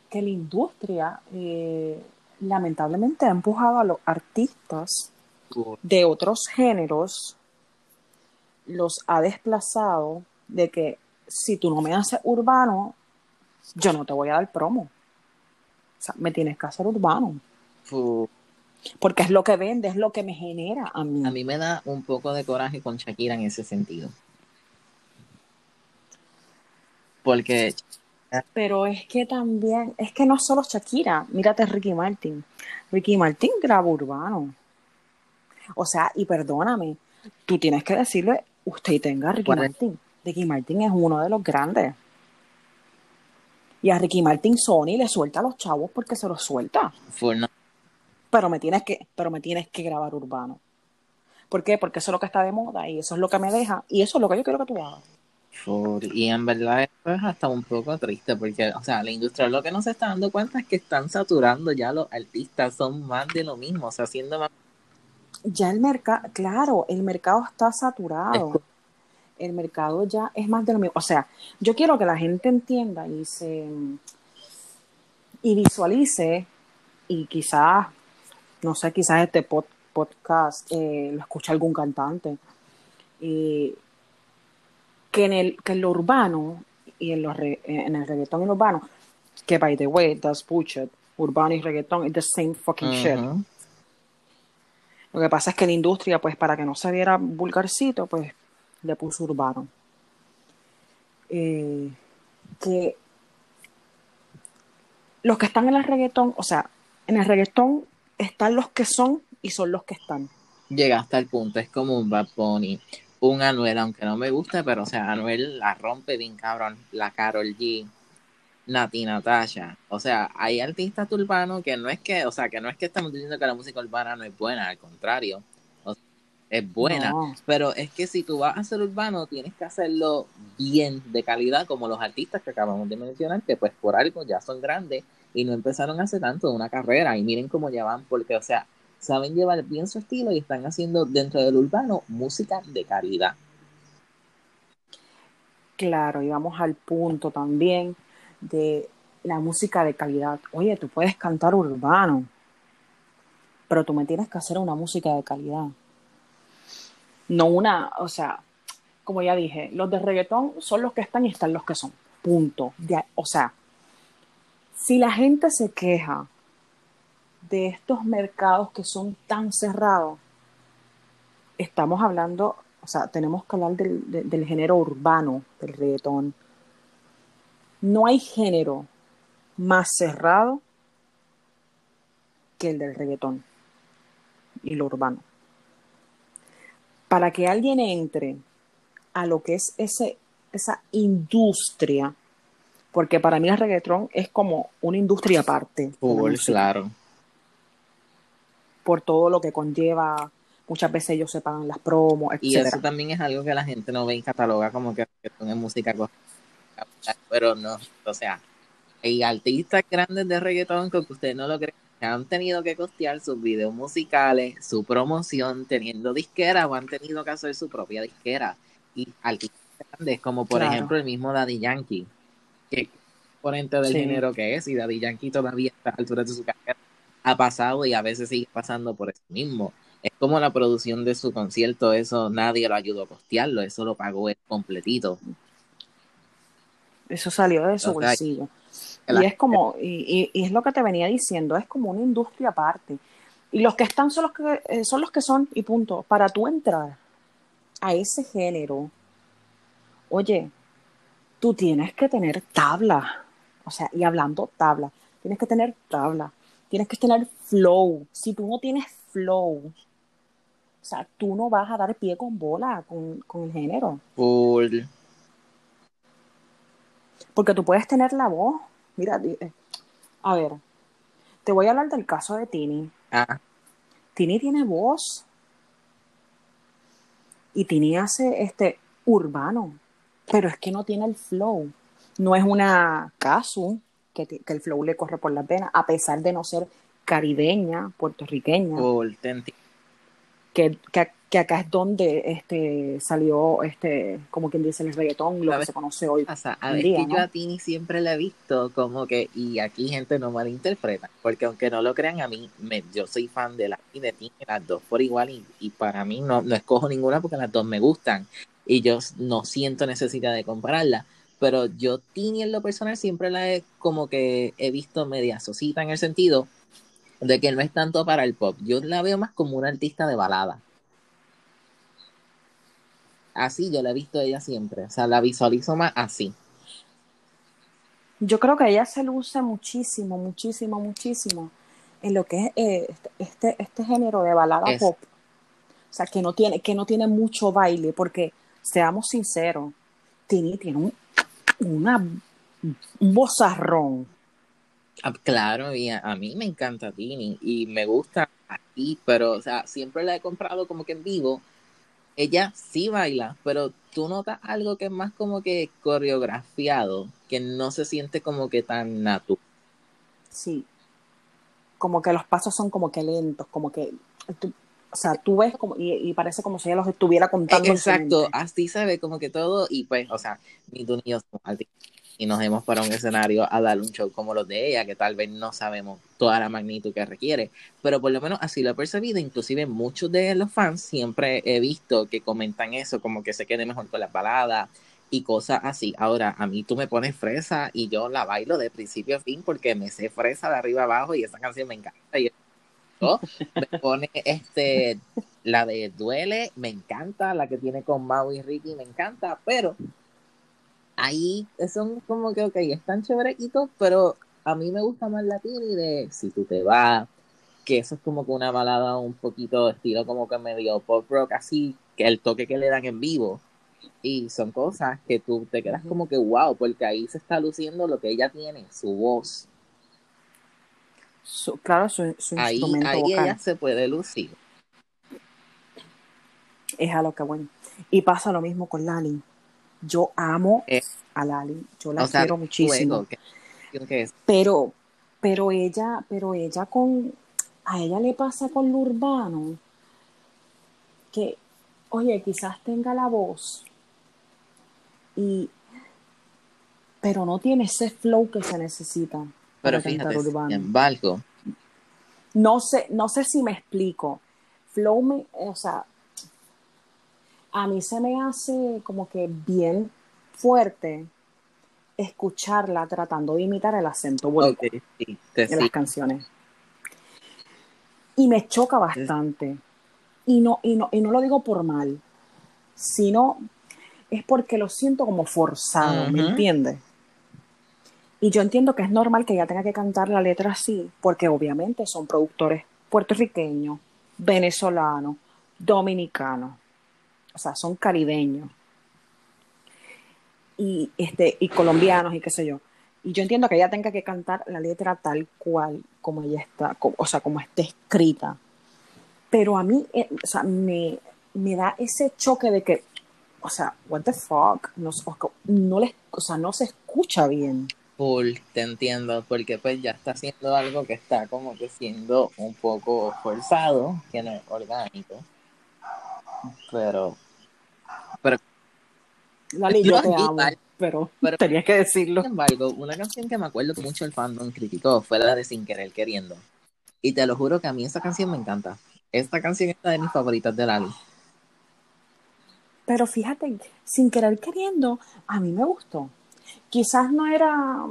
que la industria eh, lamentablemente ha empujado a los artistas de otros géneros, los ha desplazado de que si tú no me haces urbano, yo no te voy a dar promo. O sea, me tienes que hacer urbano. Porque es lo que vende, es lo que me genera a mí. A mí me da un poco de coraje con Shakira en ese sentido. Porque Pero es que también, es que no solo Shakira, mírate Ricky Martin. Ricky Martin graba urbano. O sea, y perdóname, tú tienes que decirle, usted tenga a Ricky. Martin. Ricky Martin es uno de los grandes. Y a Ricky Martin Sony le suelta a los chavos porque se los suelta. Pero me tienes que, pero me tienes que grabar urbano. ¿Por qué? Porque eso es lo que está de moda y eso es lo que me deja y eso es lo que yo quiero que tú hagas. Y en verdad es hasta un poco triste porque, o sea, la industria lo que no se está dando cuenta es que están saturando ya los artistas, son más de lo mismo, o sea, haciendo más... Ya el mercado, claro, el mercado está saturado. Es- el mercado ya es más de lo mismo. O sea, yo quiero que la gente entienda y se y visualice y quizás, no sé, quizás este pod- podcast eh, lo escucha algún cantante. y que en el que en lo urbano y en, los re- en el reggaetón y lo urbano, que by the way, that's bullshit, urbano y reggaetón, it's the same fucking shit. Lo que pasa es que la industria, pues para que no se viera vulgarcito, pues le puso urbano. Eh, que los que están en el reggaetón, o sea, en el reggaetón están los que son y son los que están. Llega hasta el punto, es como un Bad Bunny, un Anuel, aunque no me gusta, pero o sea, Anuel la rompe bien cabrón, la Carol G, Nati Natasha, o sea, hay artistas urbanos que no es que, o sea, que no es que estamos diciendo que la música urbana no es buena, al contrario, es buena, No. pero es que si tú vas a ser urbano, tienes que hacerlo bien, de calidad, como los artistas que acabamos de mencionar, que pues por algo ya son grandes y no empezaron hace tanto una carrera y miren cómo ya van, porque o sea, saben llevar bien su estilo y están haciendo dentro del urbano música de calidad. Claro, y vamos al punto también de la música de calidad. Oye, tú puedes cantar urbano, pero tú me tienes que hacer una música de calidad. No una, o sea, como ya dije, los de reggaetón son los que están y están los que son. Punto. Ya, o sea, si la gente se queja de estos mercados que son tan cerrados, estamos hablando, o sea, tenemos que hablar del, de- del género urbano del reggaetón. No hay género más cerrado que el del reggaetón y lo urbano. Para que alguien entre a lo que es ese, esa industria, porque para mí el reggaetón es como una industria aparte. música claro. por todo lo que conlleva. Muchas veces ellos se pagan las promos, Y etcétera. eso también es algo que la gente no ve y cataloga como que reggaetón es música pero no, o sea, hay artistas grandes de reggaetón que ustedes no lo creen, que han tenido que costear sus videos musicales, su promoción, teniendo disquera o han tenido que hacer su propia disquera. Y artistas grandes como por Claro. ejemplo el mismo Daddy Yankee, que es exponente del Sí. género que es, y Daddy Yankee todavía a esta altura de su carrera ha pasado y a veces sigue pasando por eso mismo. Es como la producción de su concierto, eso nadie lo ayudó a costearlo, eso lo pagó él completito. Eso salió de su O sea, bolsillo. Y es como, y, y- y es lo que te venía diciendo, es como una industria aparte. Y los que están son los que, eh, son los que son, y punto. Para tú entrar a ese género, oye, tú tienes que tener tabla. O sea, y hablando tabla, tienes que tener tabla, tienes que tener flow. Si tú no tienes flow, o sea, tú no vas a dar pie con bola con, con el género. Porque tú puedes tener la voz. Mira, eh, a ver, te voy a hablar del caso de Tini. Ah, Tini tiene voz. Y Tini hace este urbano. Pero es que no tiene el flow. No es una Casu que, el flow le corre por las venas, a pesar de no ser caribeña, puertorriqueña, te entiendo. que, que, que acá es donde este salió este, como quien dice el reggaetón, lo que se conoce hoy. O sea, a ver, día, que yo a Tini siempre la he visto como que, y aquí gente no malinterpreta, porque aunque no lo crean a mí, me, yo soy fan de la y de Tini, las dos por igual, y, y para mí no, no escojo ninguna porque las dos me gustan, y yo no siento necesidad de compararla, pero yo Tini en lo personal siempre la he como que he visto media sosita en el sentido de que no es tanto para el pop, yo la veo más como una artista de balada. Así yo la he visto a ella siempre, o sea, la visualizo más así. Yo creo que ella se luce muchísimo, muchísimo, muchísimo en lo que es eh, este, este, este género de balada Es- pop. O sea, que no tiene, que no tiene mucho baile, porque seamos sinceros, Tini tiene un, una, un bozarrón. Ah, Claro, y a, a mí me encanta Tini y me gusta aquí, pero o sea, siempre la he comprado como que en vivo. Ella sí baila, pero tú notas algo que es más como que coreografiado, que no se siente como que tan natural. Sí. Como que los pasos son como que lentos, como que. tú- o sea, tú ves como. Y, y parece como si ella los estuviera contando. Exacto, así se ve como que todo, y pues, o sea, ni tú ni yo somos artistas, y nos hemos para un escenario a dar un show como los de ella, que tal vez no sabemos toda la magnitud que requiere, pero por lo menos así lo he percibido, inclusive muchos de los fans siempre he visto que comentan eso, como que se quede mejor con las baladas, y cosas así. Ahora, a mí tú me pones fresa y yo la bailo de principio a fin porque me sé fresa de arriba abajo y esa canción me encanta. Y me pone este, la de Duele, me encanta, la que tiene con Mau y Ricky, me encanta, pero ahí son como que, ok, están chévereitos, pero a mí me gusta más la Tini de Si tú te vas, que eso es como que una balada un poquito estilo como que medio pop rock, así, que el toque que le dan en vivo. Y son cosas que tú te quedas como que wow, porque ahí se está luciendo lo que ella tiene, su voz. Su, claro, su, su Ahí, instrumento ahí vocal. ella se puede lucir. Es a lo que bueno. Y pasa lo mismo con Lali. Yo amo Eh, a Lali. Yo la o sea, quiero muchísimo. luego, Pero, pero ella, pero ella con, a ella le pasa con lo urbano que, oye, quizás tenga la voz y, pero no tiene ese flow que se necesita pero para cantar fíjate, sin urbano. embargo, No sé, no sé si me explico. Flow me, o sea, a mí se me hace como que bien fuerte escucharla tratando de imitar el acento boricua ok, sí, en las canciones. Y me choca bastante. Y no, y no, y no lo digo por mal, sino es porque lo siento como forzado, ¿me entiendes? Y yo entiendo que es normal que ella tenga que cantar la letra así, porque obviamente son productores puertorriqueños, venezolanos, dominicanos, o sea, son caribeños y este y colombianos y qué sé yo. Y yo entiendo que ella tenga que cantar la letra tal cual como ella está, co- o sea, como está escrita. Pero a mí, eh, o sea, me, me da ese choque de que, o sea, what the fuck, no, no les, o sea, no se escucha bien. Full, te entiendo, porque pues ya está haciendo algo que está como que siendo un poco forzado, que no es orgánico. Pero, pero Lali, Yo te amo, pero, pero- tenías que decirlo. sin embargo, una canción que me acuerdo que mucho el fandom criticó fue la de Sin Querer Queriendo. Y te lo juro que a mí esa canción me encanta. Esta canción es una de mis favoritas de Lali. Pero fíjate, sin querer queriendo, a mí me gustó. Quizás no era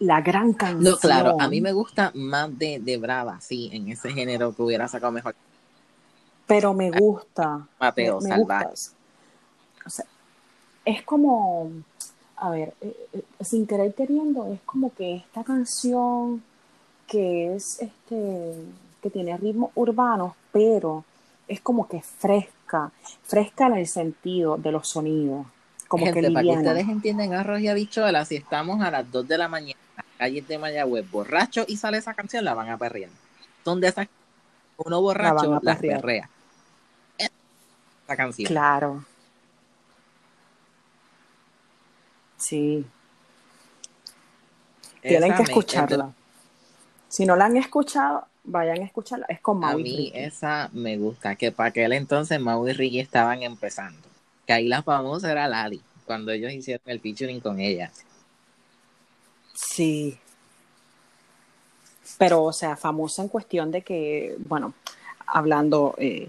la gran canción. No, claro, a mí me gusta más de, de Brava, sí, en ese género que hubiera sacado mejor Pero me gusta. Mateo me, me Salvaje. gusta. O sea, es como, a ver, eh, eh, sin querer queriendo, es como que esta canción que es este, que tiene ritmos urbanos, pero es como que fresca, fresca en el sentido de los sonidos, como Gente, que para que ustedes entiendan arroz y habichuelas, si estamos a las 2 de la mañana en las calles de Mayagüez borracho y sale esa canción, la van a perrear. Son de esas uno La borracho van a las perrear. perrea. Esa canción. Claro. Sí, tienen que escucharla. Si no la han escuchado, vayan a escucharla. Es con A Mau y mí Ricky. esa me gusta, que para aquel entonces Mau y Ricky estaban empezando. Que ahí la famosa era Lali, cuando ellos hicieron el featuring con ella. Sí. Pero, o sea, famosa en cuestión de que, bueno, hablando, eh,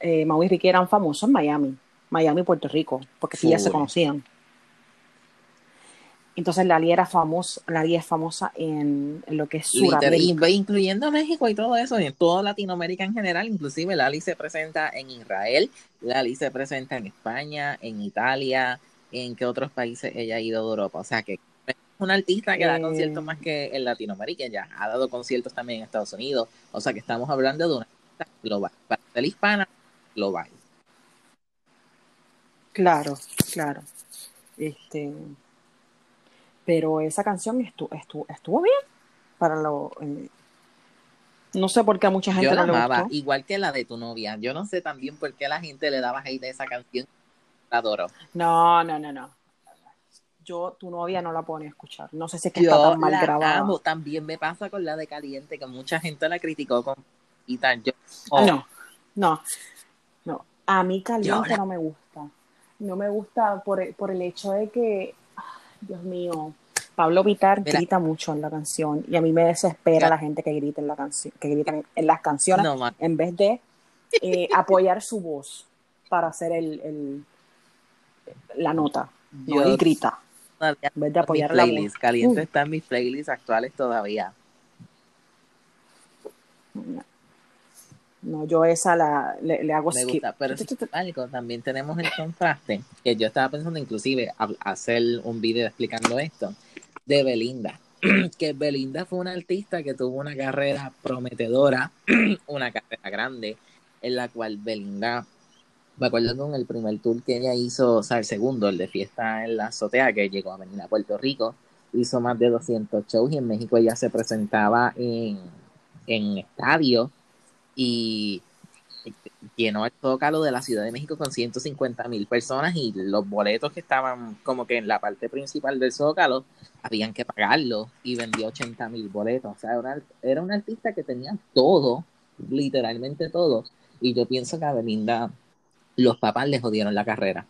eh, Mau y Ricky eran famosos en Miami, Miami y Puerto Rico, porque sí ya se conocían. Entonces Lali era famosa, Lali es famosa en, en lo que es Sudamérica. incluyendo México y todo eso, y en toda Latinoamérica en general, inclusive Lali se presenta en Israel, Lali se presenta en España, en Italia, en qué otros países ella ha ido de Europa, o sea que es una artista que da Eh. conciertos más que en Latinoamérica, ya ha dado conciertos también en Estados Unidos, o sea que estamos hablando de una artista global, para ser hispana, global. Claro, claro. Este, pero esa canción estuvo, estuvo, estuvo bien para lo. eh, no sé por qué a mucha gente Yo la no le amaba, gustó. igual que la de tu novia, yo no sé también por qué la gente le daba hate a esa canción, la adoro. No, no, no, no. Yo, tu novia no la pone a escuchar. No sé si es que está tan mal la grabada. amo. También me pasa con la de Caliente, que mucha gente la criticó con y tal. Yo, oh, No, no, no. A mí caliente Yo la- no me gusta. No me gusta por, el- por el hecho de que, Dios mío, Pablo Vitar Mira. grita mucho en la canción y a mí me desespera Mira. la gente que grita en la canción, que gritan en las canciones no, en vez de eh, apoyar su voz para hacer el, el- la nota. yo, y grita. En vez de apoyar la Caliente uh. está en mis playlists actuales todavía. No, yo esa la, le, hago Me Gusta, pero algo, también tenemos el contraste, que yo estaba pensando inclusive hacer un video explicando esto, de Belinda. que Belinda fue una artista que tuvo una carrera prometedora, una carrera grande, en la cual Belinda, me acuerdo con el primer tour que ella hizo, o sea, el segundo, el de fiesta en la azotea, que llegó a venir a Puerto Rico, hizo más de 200 shows y en México ella se presentaba en, en estadios y llenó el Zócalo de la Ciudad de México con 150 mil personas y los boletos que estaban como que en la parte principal del Zócalo habían que pagarlo y vendió 80 mil boletos. O sea, era, era un artista que tenía todo, literalmente todo. Y yo pienso que a Belinda los papás le jodieron la carrera.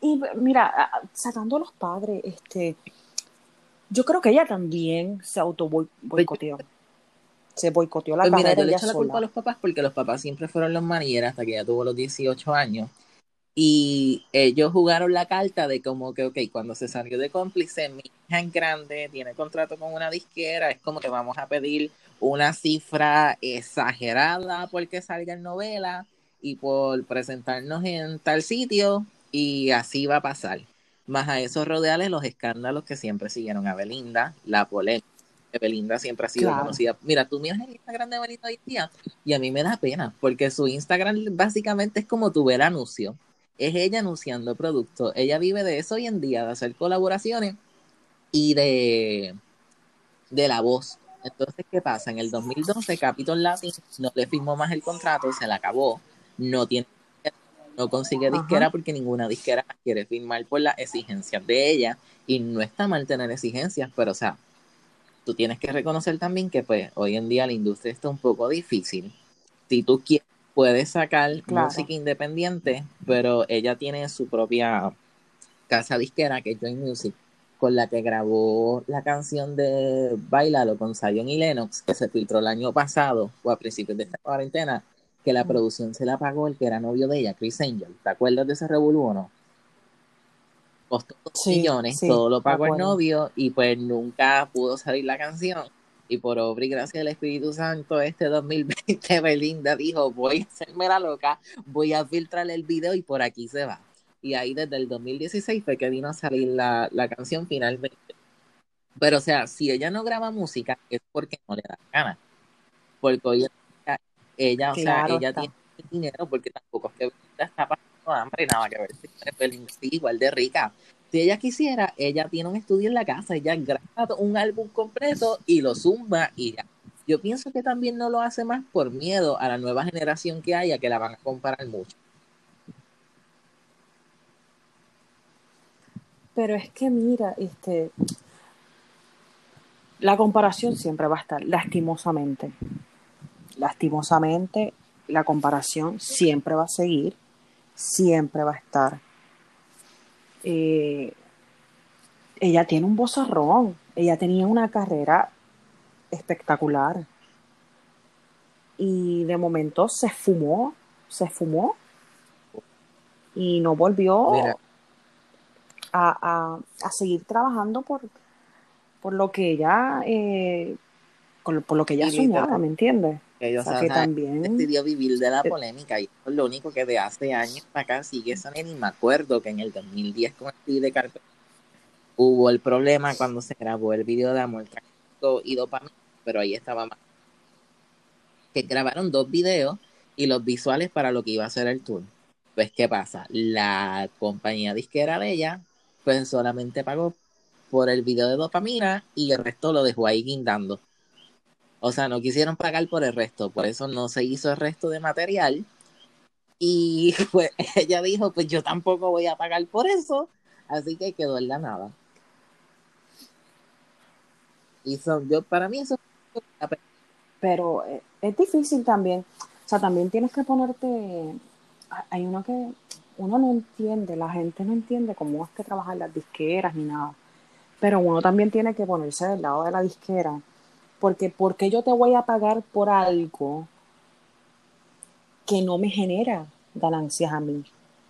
Y mira, sacando a los padres, este, yo creo que ella también se auto boicoteó se boicoteó la pues mira, yo le echo la culpa a los papás porque los papás siempre fueron los manieras hasta que ya tuvo los 18 años. Y ellos jugaron la carta de como que, ok, cuando se salió de cómplice, mi hija es grande, tiene contrato con una disquera, es como que vamos a pedir una cifra exagerada porque salga en novela y por presentarnos en tal sitio y así va a pasar. Más a esos rodeales los escándalos que siempre siguieron a Belinda, la polémica Belinda siempre ha sido conocida. Mira, tú miras el Instagram de Belinda hoy día y a mí me da pena porque su Instagram básicamente es como tu ver anuncio. Es ella anunciando productos. Ella vive de eso hoy en día, de hacer colaboraciones y de, de la voz. Entonces, ¿qué pasa? En el 2012, Capitol Latin no le firmó más el contrato, se le acabó. No tiene no consigue disquera porque ninguna disquera quiere firmar por las exigencias de ella y no está mal tener exigencias, pero o sea, tú tienes que reconocer también que pues hoy en día la industria está un poco difícil. Si tú quieres, puedes sacar música independiente, pero ella tiene su propia casa disquera que es Joy Music, con la que grabó la canción de Bailalo con Zion y Lennox, que se filtró el año pasado o a principios de esta cuarentena, que la producción se la pagó el que era novio de ella, Chris Angel. ¿Te acuerdas de ese revolú o no? Costó millones, todo lo pagó el novio y pues nunca pudo salir la canción. Y por obra y gracia del Espíritu Santo, este 2020 Belinda dijo, voy a hacerme la loca, voy a filtrar el video y por aquí se va. Y ahí desde el 2016 fue que vino a salir la, canción finalmente. Pero o sea, si ella no graba música es porque no le da gana. Porque hoy ella, o sea, ella tiene dinero porque tampoco es que está pasando hambre, nada que ver. igual de rica. Si ella quisiera, ella tiene un estudio en la casa, ella graba un álbum completo y lo zumba y ya. Yo pienso que también no lo hace más por miedo a la nueva generación que haya, que la van a comparar mucho. Pero es que mira, este, la comparación siempre va a estar, lastimosamente. Lastimosamente, la comparación siempre va a seguir siempre va a estar. Eh, ella tiene un bozarrón, ella tenía una carrera espectacular y de momento se fumó, se fumó y no volvió a, seguir trabajando por, por lo que ella eh, por, lo que ella soñaba, ¿me entiendes? Ellos o que también decidió vivir de la eh, polémica y es lo único que de hace años acá sigue eso ni me acuerdo que en el 2010 con el de cartón hubo el problema cuando se grabó el video de Amor y Dopamina, pero ahí estaba más. Que grabaron dos videos y los visuales para lo que iba a ser el tour. Pues, ¿qué pasa? La compañía disquera de ella, pues solamente pagó por el video de dopamina y el resto lo dejó ahí guindando. O sea, no quisieron pagar por el resto, por eso no se hizo el resto de material. Y pues ella dijo, pues yo tampoco voy a pagar por eso, así que quedó en la nada. Y son, yo, para mí eso pero eh, es difícil también. O sea, también tienes que ponerte. Hay uno que uno no entiende, la gente no entiende cómo es que trabajan las disqueras ni nada. Pero uno también tiene que ponerse del lado de la disquera porque ¿por qué yo te voy a pagar por algo que no me genera ganancias a mí?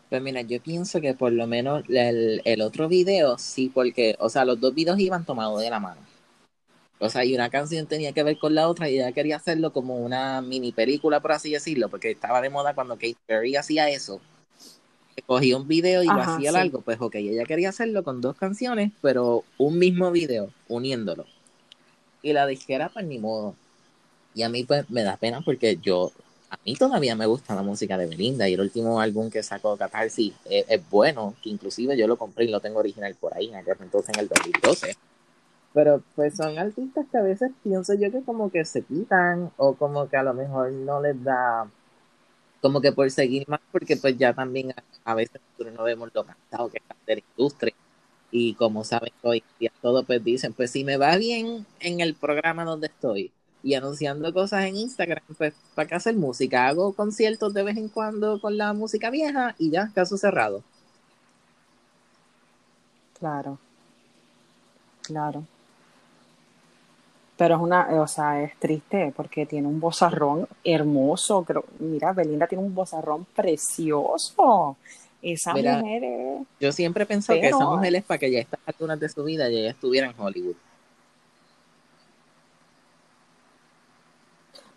Pues mira, yo pienso que por lo menos el, el otro video sí, porque, o sea, los dos videos iban tomados de la mano. O sea, y una canción tenía que ver con la otra y ella quería hacerlo como una mini película, por así decirlo, porque estaba de moda cuando Katy Perry hacía eso. Cogía un video y lo hacía sí. largo. Pues ok, ella quería hacerlo con dos canciones, pero un mismo video, uniéndolo. Y la disquera, pues ni modo. Y a mí pues me da pena porque yo, a mí todavía me gusta la música de Belinda y el último álbum que sacó Catarsis es, es bueno, que inclusive yo lo compré y lo tengo original por ahí, en aquel entonces en el 2012. Pero pues son artistas que a veces pienso yo que como que se quitan o como que a lo mejor no les da como que por seguir más porque pues ya también a, veces nosotros no vemos lo cansado que está de la industria y como saben hoy día todo pues dicen pues si me va bien en el programa donde estoy y anunciando cosas en Instagram pues para qué hacer música hago conciertos de vez en cuando con la música vieja y ya caso cerrado Claro. Claro. Pero es una, eh, o sea, es triste porque tiene un vozarrón hermoso. Creo, mira, Belinda tiene un vozarrón precioso. Esa Mira, mujer es, yo siempre pensé que esa mujer es para que ya a estas alturas de su vida ya ella estuviera en Hollywood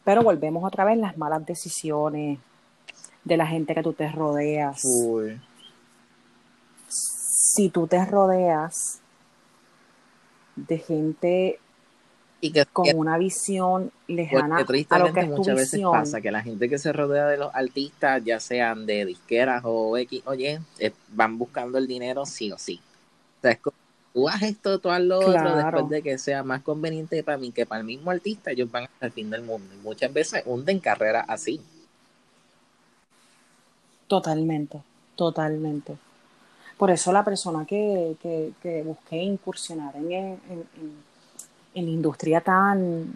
pero volvemos otra vez las malas decisiones de la gente que tú te rodeas. Full. Si tú te rodeas de gente y que, con una visión lejana a lo que es tu muchas veces visión, pasa que la gente que se rodea de los artistas, ya sean de disqueras o X, oye, eh, van buscando el dinero sí o sí. O sea, es como, tú haz esto, tú haz lo otro, claro, después de que sea más conveniente para mí que para el mismo artista, ellos van hasta el fin del mundo. Y muchas veces hunden carreras así. totalmente, totalmente. Por eso la persona que, que, que busque incursionar en, en, en- en la industria tan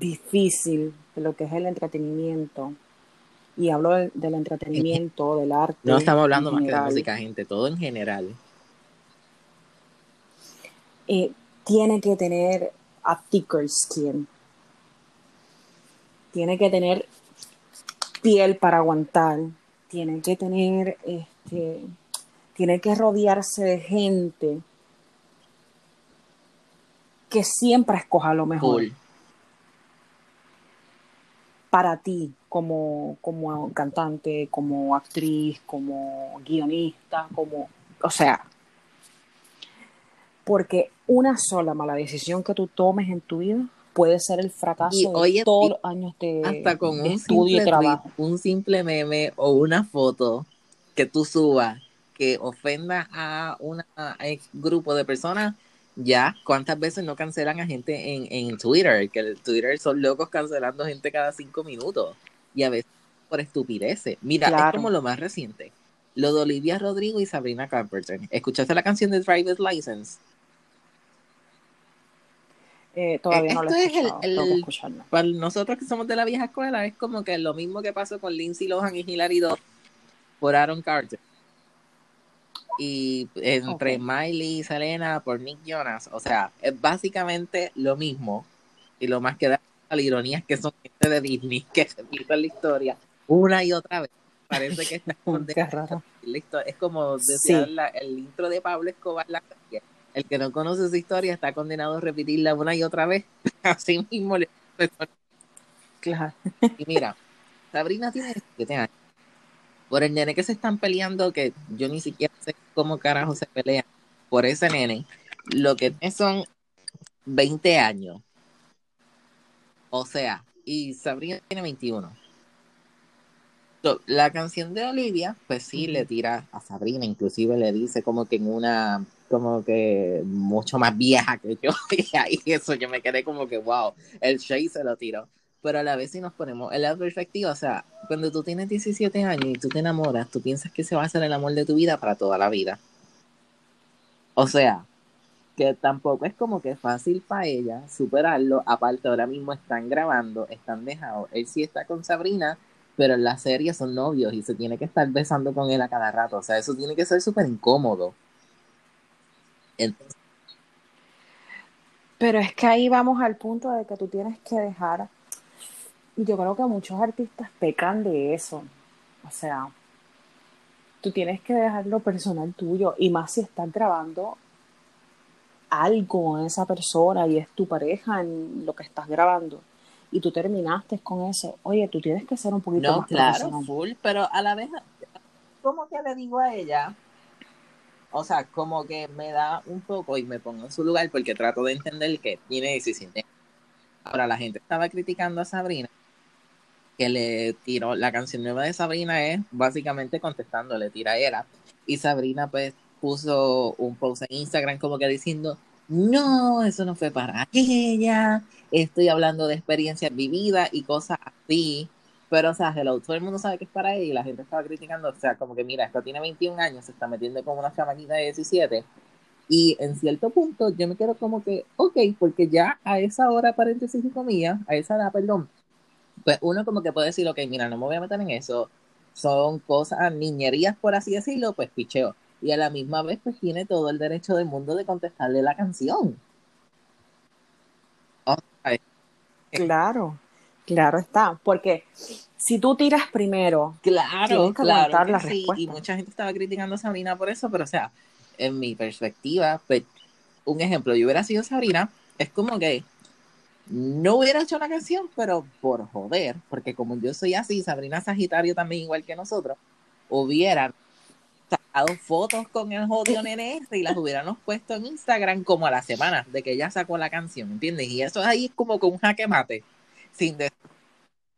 difícil de lo que es el entretenimiento, y hablo del, del entretenimiento, del arte No estamos hablando más que de música, gente, todo en general. eh, tiene que tener a thicker skin, tiene que tener piel para aguantar, tiene que tener, este, tiene que rodearse de gente que siempre escoja lo mejor para ti como, como cantante, como actriz, como guionista, como, o sea, porque una sola mala decisión que tú tomes en tu vida puede ser el Y fracaso de hoy en todos los años de, hasta con de un estudio y trabajo. un simple meme o una foto que tú subas que ofenda a un grupo de personas, ya, ¿cuántas veces no cancelan a gente en, en Twitter? Que el Twitter son locos cancelando gente cada cinco minutos y a veces por estupideces. Mira, es como lo más reciente. Lo de Olivia Rodrigo y Sabrina Carpenter. ¿Escuchaste la canción de Driver's License? eh, todavía no lo he es el, escuchado, tengo que para nosotros que somos de la vieja escuela, es como que lo mismo que pasó con Lindsay Lohan y Hilary Duff por Aaron Carter. Y entre Miley y Selena por Nick Jonas. O sea, es básicamente lo mismo. Y lo más que da la ironía es que son gente de Disney que repiten la historia una y otra vez. Parece que está historia. Es como decía Sí, la- el intro de Pablo Escobar, la. El que no conoce su historia está condenado a repetirla una y otra vez. Así mismo le claro. Y mira, Sabrina tiene 17 años. Por el nene que se están peleando, que yo ni siquiera sé cómo carajo se pelean por ese nene, lo que son 20 años. O sea, y Sabrina tiene 21. So, la canción de Olivia, pues sí, le tira a Sabrina, inclusive le dice como que en una, como que mucho más vieja que yo, y ahí eso yo me quedé como que, wow, el Shay se lo tiró. Pero a la vez si nos ponemos en la perspectiva, o sea, cuando tú tienes 17 años y tú te enamoras, tú piensas que se va a hacer el amor de tu vida para toda la vida. O sea, que tampoco es como que fácil para ella superarlo. Aparte, ahora mismo están grabando, están dejados. Él sí está con Sabrina, pero en la serie son novios y se tiene que estar besando con él a cada rato. O sea, eso tiene que ser súper incómodo. Entonces, Pero es que ahí vamos al punto de que tú tienes que dejar, yo creo que muchos artistas pecan de eso. O sea, tú tienes que dejarlo personal tuyo y más si estás grabando algo en esa persona y es tu pareja en lo que estás grabando y tú terminaste con eso, oye, tú tienes que ser un poquito No, más claro, full, pero a la vez, como que le digo a ella, o sea, como que me da un poco y me pongo en su lugar porque trato de entender que tiene 17 años. Ahora, la gente estaba criticando a Sabrina, que le tiró, la canción nueva de Sabrina es básicamente contestándole, tira era. Y Sabrina pues puso un post en Instagram como que diciendo, no, eso no fue para ella, estoy hablando de experiencias vividas y cosas así. Pero, o sea, hello, todo el mundo sabe que es para ella y la gente estaba criticando, o sea, como que mira, esta tiene 21 años, se está metiendo como una chamaquita de 17. Y en cierto punto yo me quedo como que, ok, porque ya a esa hora, paréntesis y comillas, a esa edad, perdón, pues uno como que puede decir, ok, mira, no me voy a meter en eso, son cosas, niñerías, por así decirlo, pues picheo. Y a la misma vez, pues tiene todo el derecho del mundo de contestarle la canción. Claro, claro está, porque si tú tiras primero, Claro, que claro que sí, y mucha gente estaba criticando a Sabrina por eso, pero o sea, en mi perspectiva, pues, un ejemplo, yo hubiera sido Sabrina, es como que no hubiera hecho la canción, pero por joder, porque como yo soy así, Sabrina Sagitario también igual que nosotros, hubieran sacado fotos con el jodido nene ese y las hubiéramos puesto en Instagram como a la semana de que ella sacó la canción, ¿entiendes? Y eso ahí es como con un jaque mate, sin decir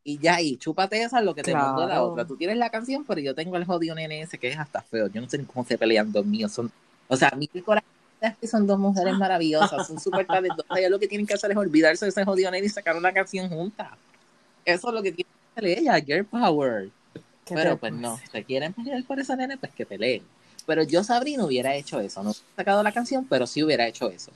y ya, y chúpate esa lo que te mandó la Claro. otra. Tú tienes la canción, pero yo tengo el jodido nene ese que es hasta feo. Yo no sé ni cómo se pelean dos míos. Son, o sea, mi corazón es que son dos mujeres maravillosas, son súper talentosas. Ellas lo que tienen que hacer es olvidarse de ese jodido nene y sacar una canción juntas. Eso es lo que tiene que hacer ella, Girl Power. ¿qué Pero te pues no, si quieren pelear por esa nene, pues que peleen. Pero yo, Sabrina, hubiera hecho eso. No hubiera sacado la canción, pero sí hubiera hecho eso.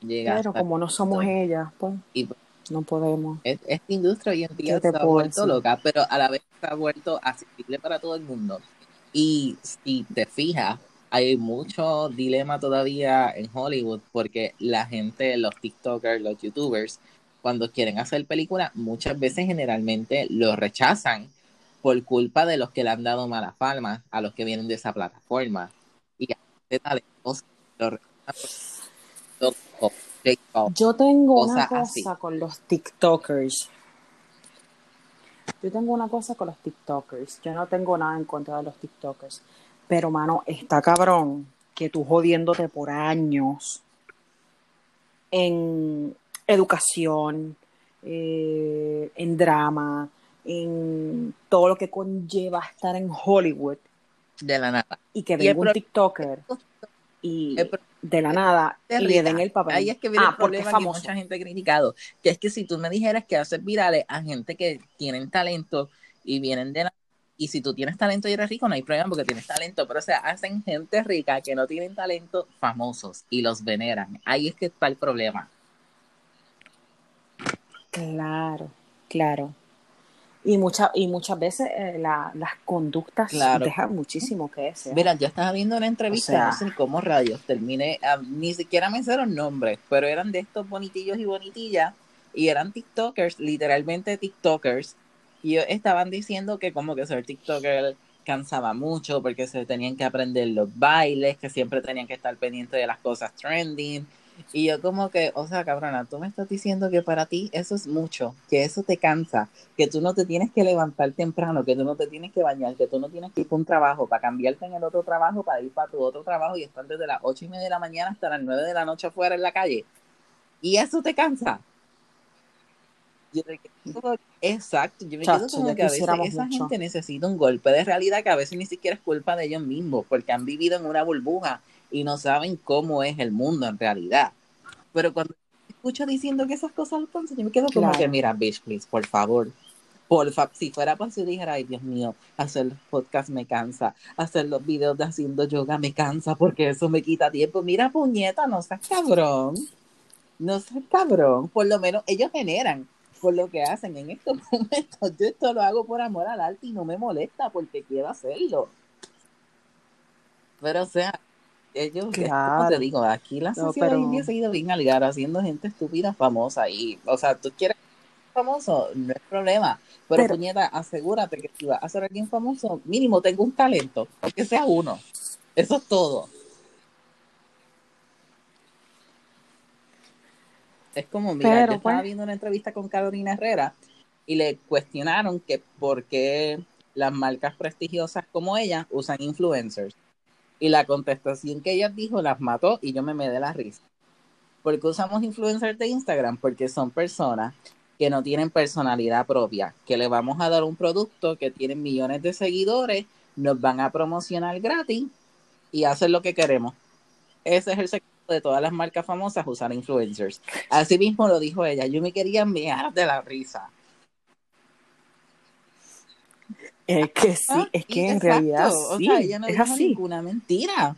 Llega Pero como no somos ellas, pues y no podemos. es- esta industria hoy en día ¿Qué te se ha vuelto decir? loca, pero a la vez se ha vuelto accesible para todo el mundo. Y si te fijas, hay mucho dilema todavía en Hollywood porque la gente, los TikTokers, los YouTubers, cuando quieren hacer películas, muchas veces generalmente lo rechazan por culpa de los que le han dado malas palmas a los que vienen de esa plataforma. Y. Yo tengo una cosa con los TikTokers. Yo tengo una cosa con los TikTokers. Yo no tengo nada en contra de los TikTokers. Pero, mano, está cabrón que tú jodiéndote por años en educación, eh, en drama, en todo lo que conlleva estar en Hollywood de la nada. y que venga un TikToker y de la nada y le den el papel. Ahí es que viene ah, el porque es que mucha gente ha criticado, que es que si tú me dijeras que haces virales a gente que tienen talento y vienen de la... Y si tú tienes talento y eres rico, no hay problema porque tienes talento, pero o sea, hacen gente rica que no tienen talento famosos y los veneran. Ahí es que está el problema. Claro, claro. Y, mucha, y muchas veces eh, la- las conductas Claro. dejan muchísimo que desear. Mira, yo estaba viendo una entrevista, O sea- no sé ni cómo radios, terminé, ah, ni siquiera me hicieron nombres, pero eran de estos bonitillos y bonitillas, y eran TikTokers, literalmente TikTokers, y estaban diciendo que como que ser TikToker cansaba mucho porque se tenían que aprender los bailes, que siempre tenían que estar pendientes de las cosas trending, y yo como que, o sea, cabrona, tú me estás diciendo que para ti eso es mucho, que eso te cansa, que tú no te tienes que levantar temprano, que tú no te tienes que bañar, que tú no tienes que ir para un trabajo, para cambiarte en el otro trabajo, para ir para tu otro trabajo y estar desde las ocho y media de la mañana hasta las nueve de la noche afuera en la calle. Y eso te cansa. Yo me quedo- exacto, yo me quedo como que a veces esa gente necesita un golpe de realidad que a veces ni siquiera es culpa de ellos mismos, porque han vivido en una burbuja y no saben cómo es el mundo en realidad. Pero cuando escucho diciendo que esas cosas lo pasan, yo me quedo como Claro. que, mira, bitch, please, por favor. Por fa si fuera para si dijera, ay, Dios mío, hacer los podcasts me cansa, hacer los videos de haciendo yoga me cansa porque eso me quita tiempo. Mira, puñeta, no seas cabrón. No seas cabrón. Por lo menos ellos generan por lo que hacen en estos momentos. Yo esto lo hago por amor al arte y no me molesta porque quiero hacerlo. Pero, o sea, ellos, como Claro. te digo, aquí la No, sociedad pero- en día se ha ido bien al gar haciendo gente estúpida famosa y, o sea, tú quieres famoso, no es problema. Pero, puñeta, asegúrate que si vas a ser alguien famoso, mínimo tengo un talento, que sea uno. Eso es todo. Es como, mira, yo estaba pues viendo una entrevista con Carolina Herrera y le cuestionaron que por qué las marcas prestigiosas como ella usan influencers. Y la contestación que ella dijo las mató y yo me me de la risa. ¿Por qué usamos influencers de Instagram? Porque son personas que no tienen personalidad propia, que le vamos a dar un producto que tiene millones de seguidores, nos van a promocionar gratis y hacer lo que queremos. Ese es el secreto de todas las marcas famosas, usar influencers. Así mismo lo dijo ella, yo me quería mear de la risa. Es que sí, ah, es que en realidad sí, ella no es así. ninguna mentira.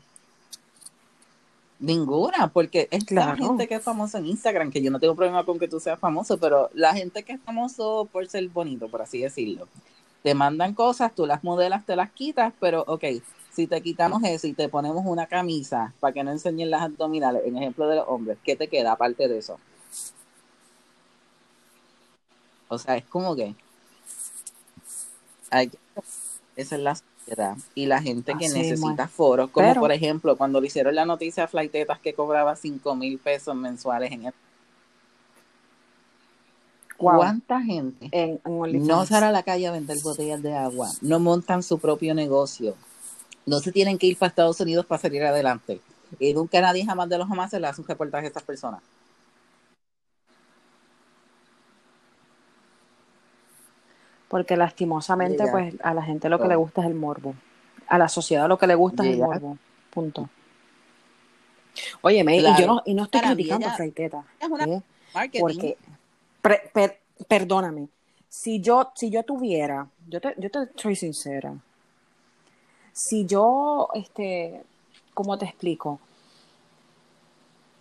Ninguna, porque es la gente que es famosa en Instagram, que yo no tengo problema con que tú seas famoso, pero la gente que es famoso por ser bonito, por así decirlo, te mandan cosas, tú las modelas, te las quitas, pero ok, si te quitamos eso y te ponemos una camisa para que no enseñen las abdominales, en ejemplo de los hombres, ¿qué te queda aparte de eso? O sea, es como que hay, esa es la y la gente que necesita foros, como por ejemplo cuando le hicieron la noticia a Flaitetas que cobraba 5 mil pesos mensuales en el... ¿Cuánta gente no sale a la calle a vender botellas de agua? No montan su propio negocio. No se tienen que ir para Estados Unidos para salir adelante. Y nunca nadie jamás de los jamás se le hace un reportaje a estas personas. Porque lastimosamente pues a la gente lo que le gusta es el morbo. A la sociedad lo que le gusta es el morbo. Punto. Oye, y yo no, y no estoy criticando a Freiteta. Es una ¿eh? Porque, perdóname, si yo, si yo tuviera, yo te, yo te soy sincera, si yo, este, ¿cómo te explico?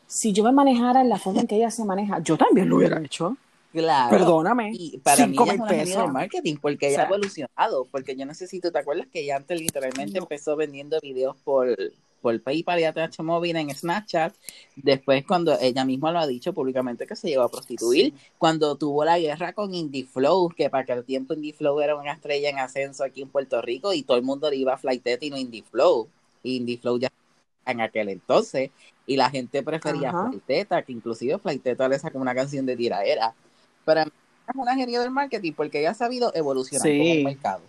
Si yo me manejara en la forma en que ella se maneja, yo también lo hubiera hecho. Claro. Perdóname. Y para mí es una marketing porque ella ha evolucionado. Porque yo necesito, ¿te acuerdas que ella antes literalmente empezó vendiendo videos por, por PayPal y ATH móvil en Snapchat? Después, cuando ella misma lo ha dicho públicamente que se llevó a prostituir, cuando tuvo la guerra con IndieFlow, que para aquel tiempo IndieFlow era una estrella en ascenso aquí en Puerto Rico y todo el mundo le iba a Flightet y no IndieFlow. Y IndieFlow ya en aquel entonces y la gente prefería Flighteta, que inclusive Flighteta le sacó una canción de tiraera para mí es una genia del marketing porque ella ha sabido evolucionar con el mercado.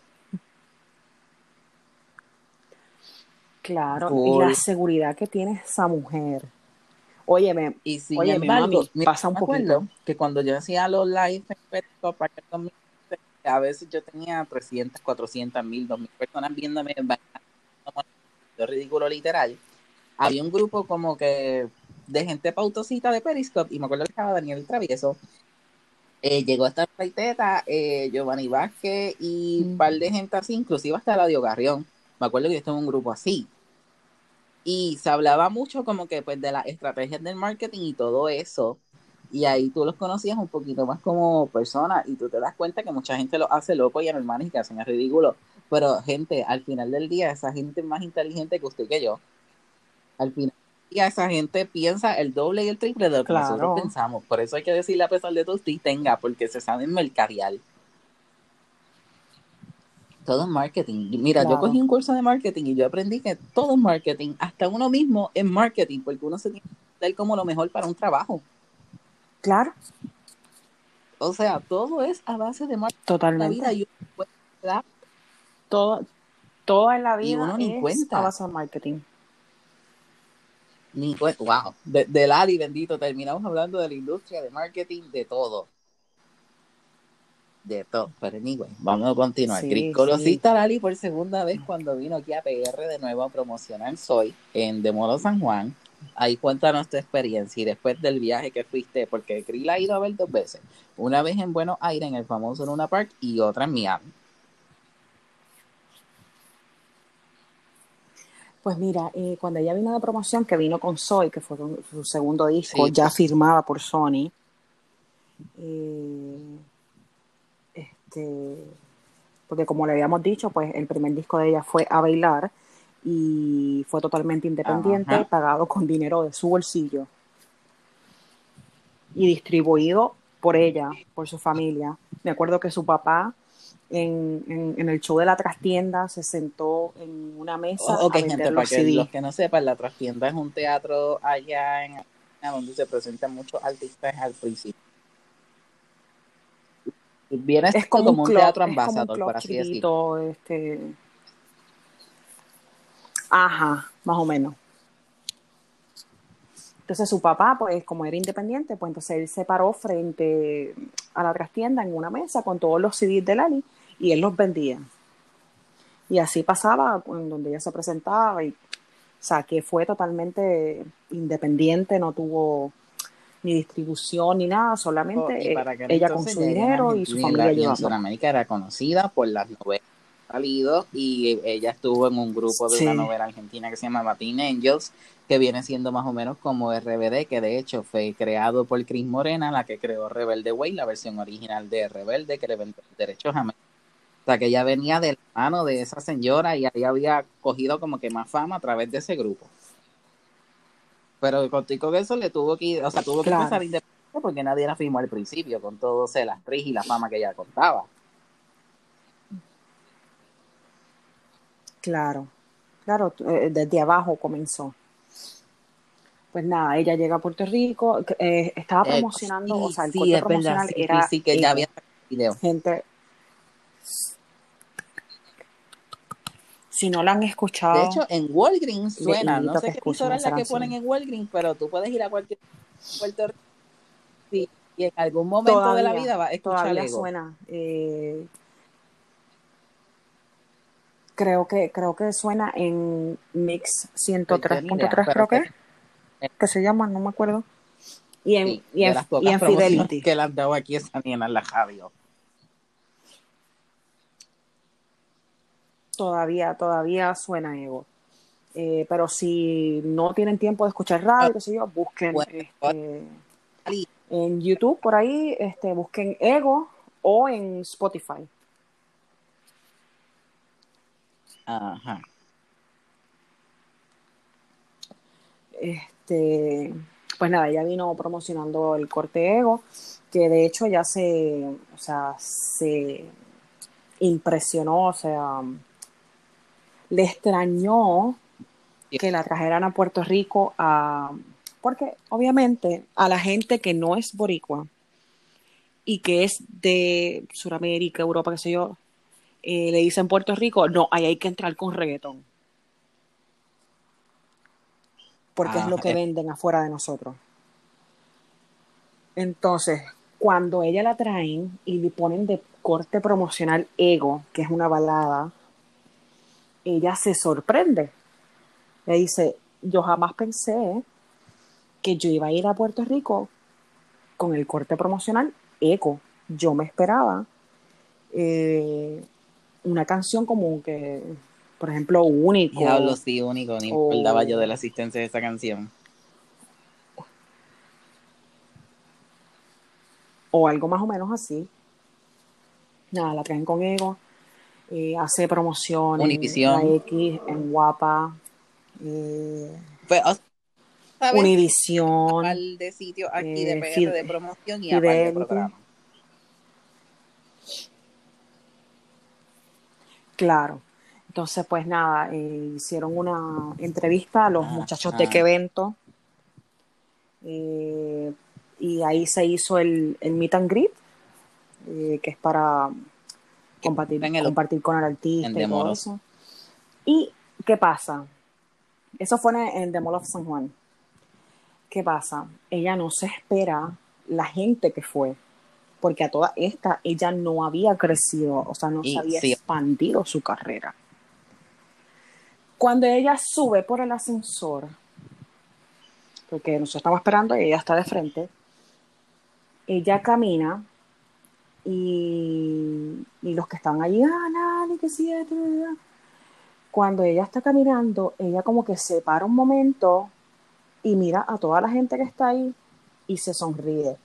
Claro, y la seguridad que tiene esa mujer. Óyeme, y sin oye, embargo, pasa un poquito que cuando yo hacía los live a veces yo tenía 300, 400 mil, 2 mil personas viéndome de ridículo literal. Había un grupo como que de gente pautosita de Periscope y me acuerdo que estaba Daniel Travieso eh, llegó esta Paiteta, eh, Giovanni Vázquez y un par de gente así, inclusive hasta Radio Garrión. Me acuerdo que yo estaba en un grupo así. Y se hablaba mucho como que pues de las estrategias del marketing y todo eso. Y ahí tú los conocías un poquito más como personas y tú te das cuenta que mucha gente lo hace loco y anormal y que hacen es ridículo. Pero gente, al final del día, esa gente es más inteligente que usted y que yo. Al final y a esa gente piensa el doble y el triple de lo que nosotros pensamos. Por eso hay que decirle a pesar de todo, sí tenga, porque se sabe mercadear. Todo es marketing. Mira, yo cogí un curso de marketing y yo aprendí que todo es marketing, hasta uno mismo es marketing, porque uno se tiene que ver como lo mejor para un trabajo. Claro. O sea, todo es a base de marketing. Totalmente. La vida todo, todo en la vida uno ni cuenta. a base de marketing. Ni, wow, de, del Ali bendito, terminamos hablando de la industria, de marketing, de todo. De todo, pero anyway, vamos a continuar. Sí, Conociste a Lali por segunda vez cuando vino aquí a PR de nuevo a promocionar Soy en De Modo San Juan. Ahí cuéntanos tu experiencia y después del viaje que fuiste, porque Cris la ha ido a ver dos veces. Una vez en Buenos Aires, en el famoso Luna Park, y otra en Miami. Pues mira, eh, cuando ella vino de promoción, que vino con Soy, que fue su segundo disco, ya firmada por Sony, eh, este, porque como le habíamos dicho, pues el primer disco de ella fue A Bailar y fue totalmente independiente, pagado con dinero de su bolsillo. Y distribuido por ella, por su familia. Me acuerdo que su papá en, en, el show de la trastienda se sentó en una mesa. Ok, a gente, para que los que no sepan, la trastienda es un teatro allá en donde se presentan muchos artistas al principio. Viene es como, un, teatro ambasador, por así decirlo. Este... Ajá, más o menos. Entonces su papá, pues como era independiente, pues entonces él se paró frente a la trastienda en una mesa con todos los CDs de Lali y él los vendía. Y así pasaba en donde ella se presentaba y o sea, que fue totalmente independiente, no tuvo ni distribución ni nada, solamente oh, ella con su dinero y su familia en, en Sudamérica era conocida por las novelas salido y ella estuvo en un grupo de una novela argentina que se llama Matin Angels, que viene siendo más o menos como RBD, que de hecho fue creado por Chris Morena, la que creó Rebelde Way, la versión original de Rebelde, que le vendió derechos a sea, que ella venía de la mano de esa señora y ahí había cogido como que más fama a través de ese grupo. Pero contigo eso le tuvo que, o sea, tuvo que empezar independiente porque nadie la firmó al principio, con todo el actriz y la fama que ella contaba. Claro, claro, eh, desde abajo comenzó. Pues nada, ella llega a Puerto Rico, eh, estaba eh, promocionando, o sea, el corte promocional era sí, que ya había video. gente. Si no la han escuchado. De hecho, en Walgreens suena, no sé qué emisora es la que ponen en Walgreens, pero tú puedes ir a cualquier Puerto Rico sí, y en algún momento de la vida va a escuchar Todavía suena. Eh, creo que creo que suena en Mix 103.3 creo que que se llama, no me acuerdo. Y en, y en, y en Fidelity. Que le han dado aquí esa niña en la radio. Todavía, todavía suena Ego. Eh, pero si no tienen tiempo de escuchar radio, qué sé yo, busquen este, en YouTube por ahí, este, busquen Ego o en Spotify. Ajá. Este, pues nada, ella vino promocionando el corte ego, que de hecho ya se, o sea, se impresionó, o sea, le extrañó que la trajeran a Puerto Rico a, porque obviamente a la gente que no es boricua y que es de Sudamérica, Europa, qué sé yo, eh, le dicen Puerto Rico, no, ahí hay que entrar con reggaetón. Porque es lo ah, que eh. venden afuera de nosotros. Entonces, cuando ella la traen y le ponen de corte promocional Ego, que es una balada, ella se sorprende. Le dice, yo jamás pensé que yo iba a ir a Puerto Rico con el corte promocional Ego. Yo me esperaba eh, una canción como que, por ejemplo, único. Diablo, sí, único, ni o... acordaba yo de la asistencia de esa canción. O algo más o menos así. Nada, la traen con ego. Eh, hace promoción Univision. en X, en Guapa. Eh, pues, Univisión. de sitio aquí de PR de promoción y aparte de programa. Claro. Entonces, pues nada, eh, hicieron una entrevista a los muchachos de qué evento. Eh, y ahí se hizo el, el meet and greet, eh, que es para compartir, compartir con el artista y todo eso. ¿Y qué pasa? Eso fue en el The Mall of San Juan. ¿Qué pasa? Ella no se espera la gente que fue porque a toda esta ella no había crecido, o sea, no se había expandido su carrera. Cuando ella sube por el ascensor, porque nos estamos esperando y ella está de frente, ella camina y, los que están allí, ah, nadie, que sí, cuando ella está caminando, ella como que se para un momento y mira a toda la gente que está ahí y se sonríe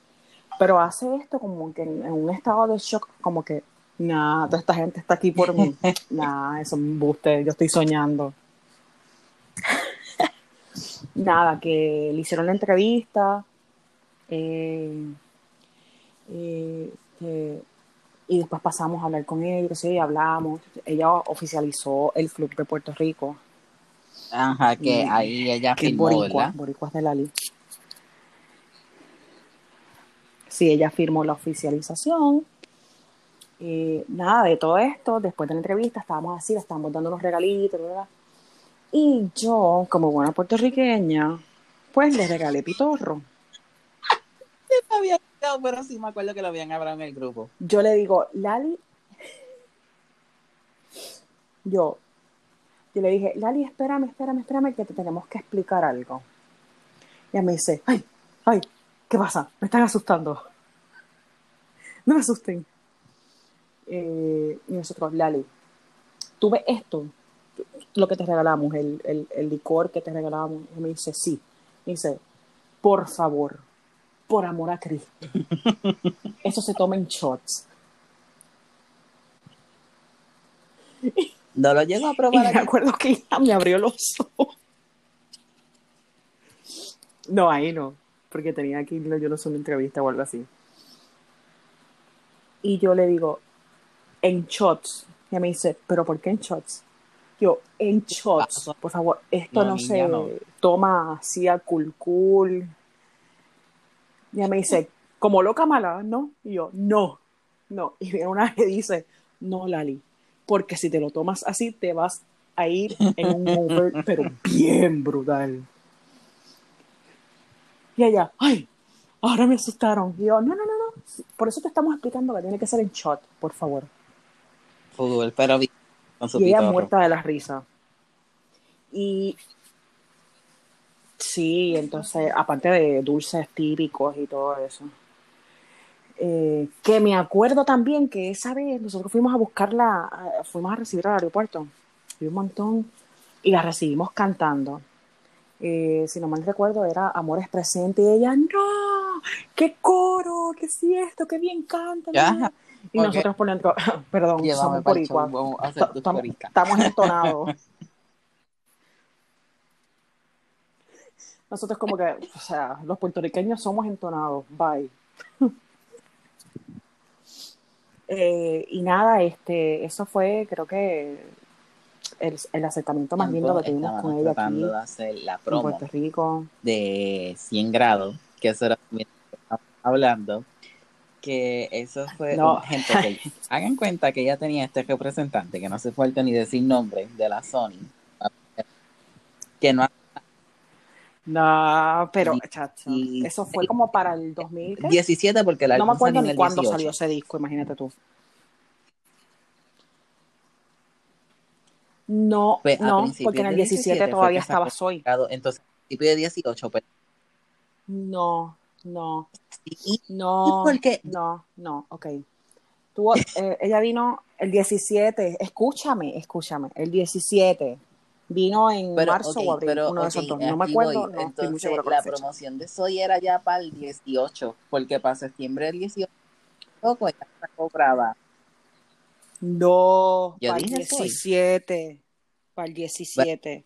pero hace esto como que en, un estado de shock, como que, nada, toda esta gente está aquí por mí. nada, eso me embuste, yo estoy soñando. nada, que le hicieron la entrevista. Eh, Y, este, y después pasamos a hablar con ella, sí, hablamos. Ella oficializó el club de Puerto Rico. Ajá, que Y- ahí ella que firmó, boricua, ¿verdad? boricuas de Lali. Sí, ella firmó la oficialización. Nada, de todo esto, después de la entrevista, estábamos así, le estábamos dando unos regalitos, ¿verdad? Y yo, como buena puertorriqueña, pues le regalé pitorro. Pero sí me acuerdo que lo habían hablado en el grupo. Yo le digo, Lali, yo, yo le dije, Lali, espérame, espérame, espérame, que te tenemos que explicar algo. Y ella me dice, ay, ay, ¿qué pasa? Me están asustando. No me asusten. Eh, y nosotros, Lali, ¿tú ves esto? Lo que te regalamos, el, el, el licor que te regalamos. Y me dice, sí. Me dice, por favor, por amor a Cristo. Eso se toma en shots. No lo llego a Y probar me aquí. acuerdo que ella me abrió los ojos. No, ahí no, porque tenía que irlo yo no sé una entrevista o algo así. Y yo le digo, en shots. Y me dice, ¿pero por qué en shots? Yo, en shots, por favor, esto No, se no. toma así a cool cool. Y ella me dice, como loca mala, ¿no? Y yo, no, no. Y viene una que dice, no, Lali, porque si te lo tomas así, te vas a ir en un over, pero bien brutal. Y ella, ay, ahora me asustaron. Y yo, no, no, no, no. Por eso te estamos explicando que tiene que ser en shot, por favor. Fútbol, pero Y ella muerta de la risa. Y sí, entonces, aparte de dulces típicos y todo eso. Eh, que me acuerdo también que esa vez nosotros fuimos a buscarla, fuimos a recibir al aeropuerto, y un montón, y la recibimos cantando. Eh, si no mal recuerdo, era Amores Presente, y ella, no, qué coro, qué es esto, qué bien canta. Y nosotros por dentro, perdón, Llévame somos boricuas. estamos entonados. Nosotros como que, o sea, los puertorriqueños somos entonados. Bye. Eh, y nada, este, eso fue, creo que el, el acercamiento más lindo que tuvimos con ella aquí de hacer la en promo Puerto Rico. de 100 grados, que eso era hablando, que eso fue No. gente que hagan cuenta que ella tenía este representante, que no hace falta ni decir nombre, de la Sony, que no No, pero, chacho, eso fue como para el 2000. ¿qué? 17 porque la No me acuerdo ni cuándo salió ese disco, imagínate tú. No, Pues, no, porque en el del 17 fue todavía que sacó estaba Soy. Entonces, a principios de 18, pues No, no, sí, no, ¿Y por qué? no, no, ok. Tuvo, eh, ella vino el 17, escúchame, escúchame, el 17. Vino en pero, marzo ok, o abril, pero, uno de ok, esos dos. No me acuerdo, voy. no estoy muy Entonces, segura con la fecha. promoción de Soy era ya para el 18, porque para septiembre del 18, loco, ella sacó brava. No, Yo para el dije Soy. 17. Para el 17.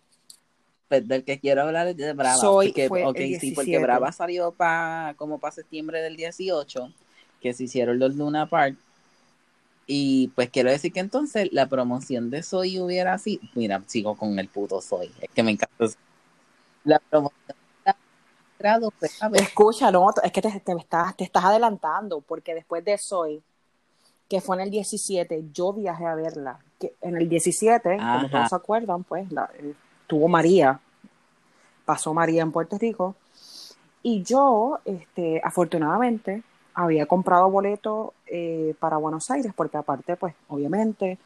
Pues, del que quiero hablar es de Brava. Soy porque, fue el ok, sí, porque 17. Brava salió pa, como para septiembre del 18, que se hicieron los Luna Park. Y pues quiero decir que entonces la promoción de Soy hubiera así. Mira, sigo con el puto Soy. Es que me encanta. La promoción de grado fue a ver. Escucha, no, es que te, te estás, te estás adelantando, porque después de Soy, que fue en el 17, yo viajé a verla. Que en el 17, Ajá. como todos se acuerdan, pues la, eh, tuvo María, pasó María en Puerto Rico, y yo, este, afortunadamente, había comprado boletos eh, para Buenos Aires, porque aparte, pues, obviamente,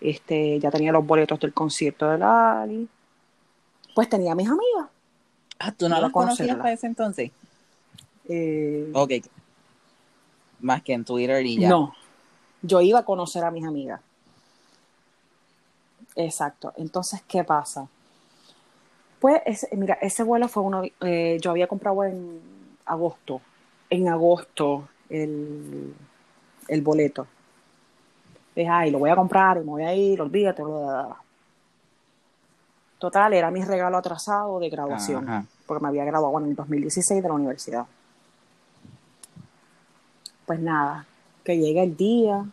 este, ya tenía los boletos del concierto de Lali, pues tenía a mis amigas. Ah, tú no las conocías para ese entonces. eh, Ok. Más que en Twitter y ya. No, yo iba a conocer a mis amigas. Exacto. Entonces, ¿qué pasa? Pues, ese- mira, ese vuelo fue uno, eh, yo había comprado en agosto, en agosto el, el boleto. Dije, ay, lo voy a comprar y me voy a ir, olvídate. bla, bla, bla". Total, era mi regalo atrasado de graduación, Ajá. porque me había graduado en el 2016 de la universidad. pues nada, que llega el día,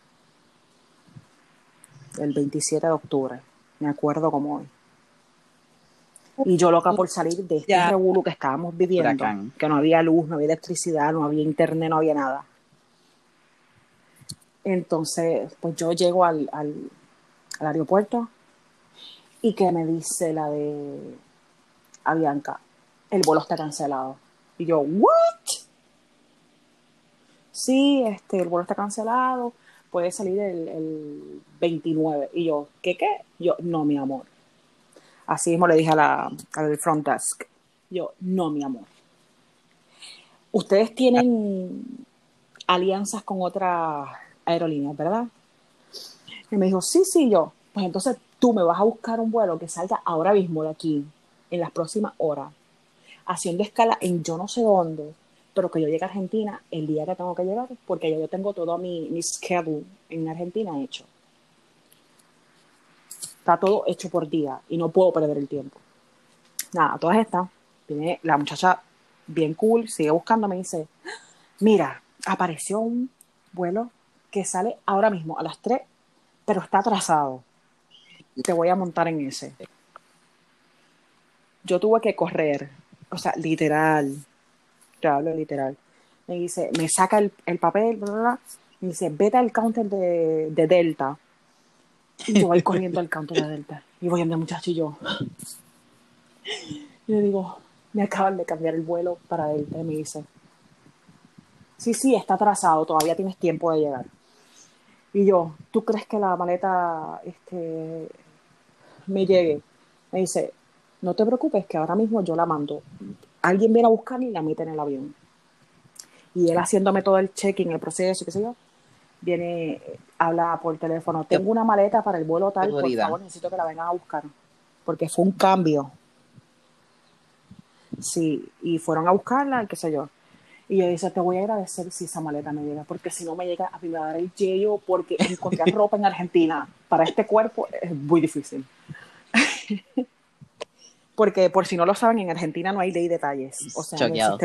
el 27 de octubre, me acuerdo como hoy. Y yo loca por salir de este Ya. revuelo que estábamos viviendo, Huracán. que no había luz, no había electricidad, no había internet, no había nada. Entonces, pues yo llego al, al, al aeropuerto y que me dice la de Avianca, el vuelo está cancelado. Y yo, ¿what? Sí, este, el vuelo está cancelado, puede salir el, el 29. Y yo, ¿qué qué? Yo, no, mi amor. Así mismo le dije a la, front desk. Yo, no, mi amor. Ustedes tienen alianzas con otras aerolíneas, ¿verdad? Y me dijo, sí, sí, yo. Pues entonces tú me vas a buscar un vuelo que salga ahora mismo de aquí, en las próximas horas, haciendo escala en yo no sé dónde, pero que yo llegue a Argentina el día que tengo que llegar, porque ya yo tengo todo mi, mi schedule en Argentina hecho. Está todo hecho por día y no puedo perder el tiempo. Nada, todas estas, viene la muchacha bien cool, sigue buscando, me dice, mira, apareció un vuelo que sale ahora mismo a las 3, pero está atrasado. Te voy a montar en ese. Yo tuve que correr, o sea, literal, te hablo literal. Me dice, me saca el, el papel, bla, bla, bla, me dice, vete al counter de Delta. Yo voy corriendo al counter de Delta. Y voy a donde muchacho y yo. Y le digo, me acaban de cambiar el vuelo para Delta. Y me dice, sí, sí, está atrasado, todavía tienes tiempo de llegar. Y yo, ¿tú crees que la maleta este, me llegue? Me dice, no te preocupes, que ahora mismo yo la mando. Alguien viene a buscarla y la mete en el avión. Y él haciéndome todo el check-in, el proceso, qué sé yo, viene, eh, habla por teléfono, tengo una maleta para el vuelo tal, por favor, necesito que la vengan a buscar. Porque fue un cambio. Sí, y fueron a buscarla, qué sé yo. Y yo dice, te voy a agradecer si esa maleta me llega, porque si no me llega, a dar el yello, porque encontrar ropa en Argentina para este cuerpo es muy difícil. porque por si no lo saben, en Argentina no hay ley de detalles. O sea, no Choqueado.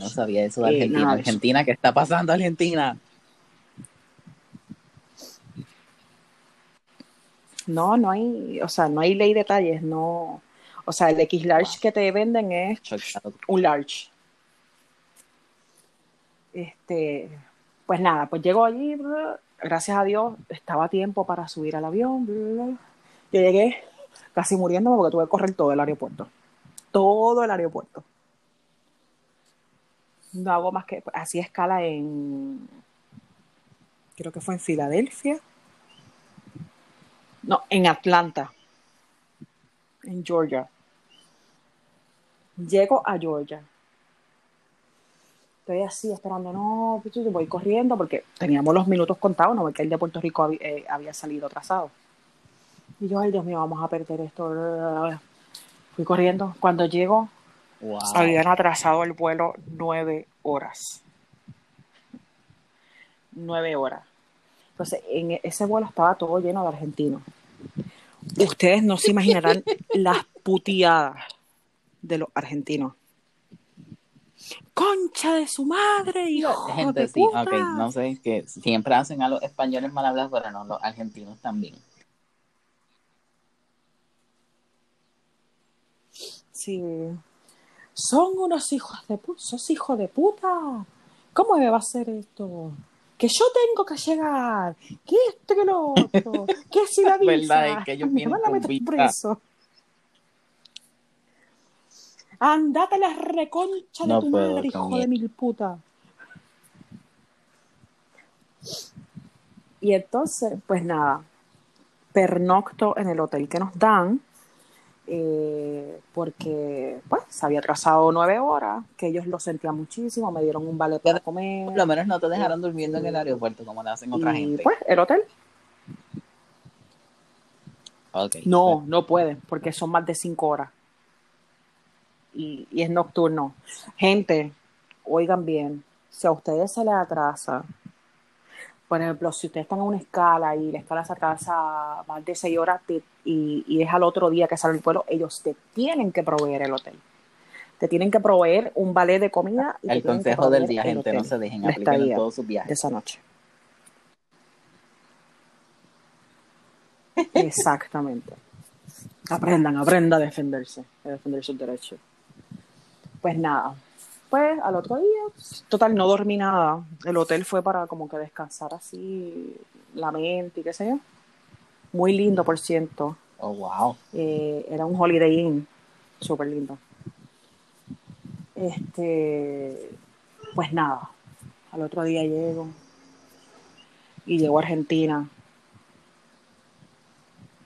No sabía eso de eh, Argentina. eso. Argentina, ¿qué está pasando Argentina? No, no hay, o sea, no hay ley de detalles, no. O sea, el X large que te venden es un large. Este, pues nada, pues llego allí, gracias a Dios, estaba a tiempo para subir al avión. Yo llegué casi muriéndome porque tuve que correr todo el aeropuerto. Todo el aeropuerto. No hago más que, así escala en, creo que fue en Filadelfia. No, en Atlanta, en Georgia. Llego a Georgia. Estoy así esperando, no, pues, yo voy corriendo porque teníamos los minutos contados, no porque el de Puerto Rico eh, había salido atrasado. Y yo, ay Dios mío, vamos a perder esto. Fui corriendo. Cuando llego, Wow. habían atrasado el vuelo nueve horas. Nueve horas. Entonces, en e- ese vuelo estaba todo lleno de argentinos. Ustedes no se imaginarán las puteadas de los argentinos. Concha de su madre, hijo Gente, de sí, puta. ok, no sé, que siempre hacen a los españoles mal hablar, pero no, los argentinos también. Sí. Son unos hijos de puta. Sos hijo de puta. ¿Cómo me va a hacer esto? Que yo tengo que llegar. Que esto, que lo otro. Que si la visa. Verdad, es que ellos me van a meter preso. Andate a la reconcha No de tu puedo madre, hijo de mil puta. Y entonces, pues nada, pernocto en el hotel que nos dan, eh, porque pues se había atrasado nueve horas, que ellos lo sentían muchísimo, me dieron un vale para comer. Por lo menos no te dejaron durmiendo en el aeropuerto como lo hacen otra y gente. pues el hotel no, no pueden, porque son más de cinco horas. Y, y es nocturno. Gente, oigan bien, si a ustedes se les atrasa, por ejemplo, si ustedes están en una escala y la escala se atrasa más de seis horas te- y, y es al otro día que sale el vuelo, ellos te tienen que proveer el hotel. Te tienen que proveer un ballet de comida. Y El consejo del día, gente, no se dejen aplicar en todos sus de viajes. esa noche. Exactamente. Aprendan, aprendan a defenderse, a defender sus derechos. Pues nada, pues al otro día, total, no dormí nada. El hotel fue para como que descansar así la mente y qué sé yo. Muy lindo, por ciento. Oh, wow. Eh, era un Holiday Inn, súper lindo. Este, pues nada, al otro día llego y llego a Argentina.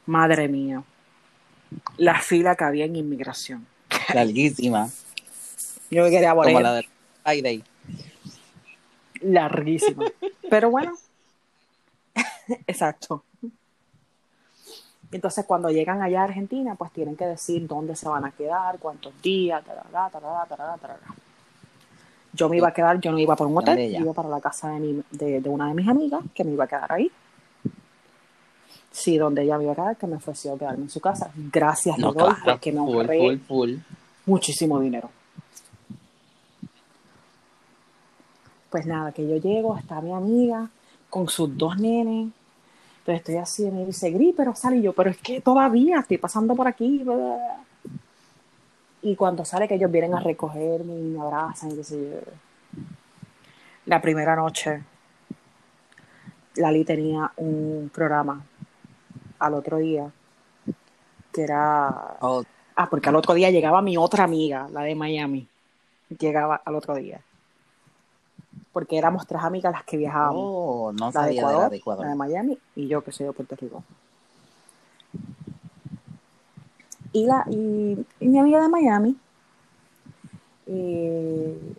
Madre mía, la fila que había en inmigración. Larguísima. Yo me quería Como morir. la del Friday. Larguísima. Pero bueno, exacto. Entonces, cuando llegan allá a Argentina, pues tienen que decir dónde se van a quedar, cuántos días, tarará, tarará, tarará, tarará. Yo me iba a quedar, yo no iba por un hotel, iba para la casa de, mi- de, de una de mis amigas, que me iba a quedar ahí. Sí, donde ella me iba a quedar, que me ofreció quedarme en su casa. Gracias, No, doy, claro. porque me ahorré muchísimo dinero. Pues nada, que yo llego, está mi amiga con sus dos nenes. Entonces estoy así, y me dice, Gris, pero sale y yo, pero es que todavía estoy pasando por aquí. bla, bla, bla". Y cuando sale que ellos vienen a recogerme y me abrazan y qué sé yo. La primera noche, Lali tenía un programa al otro día que era Oh, Ah, porque al otro día llegaba mi otra amiga, la de Miami. Llegaba al otro día. Porque éramos tres amigas las que viajábamos. oh, no la de sabía de Ecuador, la de Ecuador. la de Miami y yo que soy de Puerto Rico. Y, la, y, y mi amiga de Miami eh,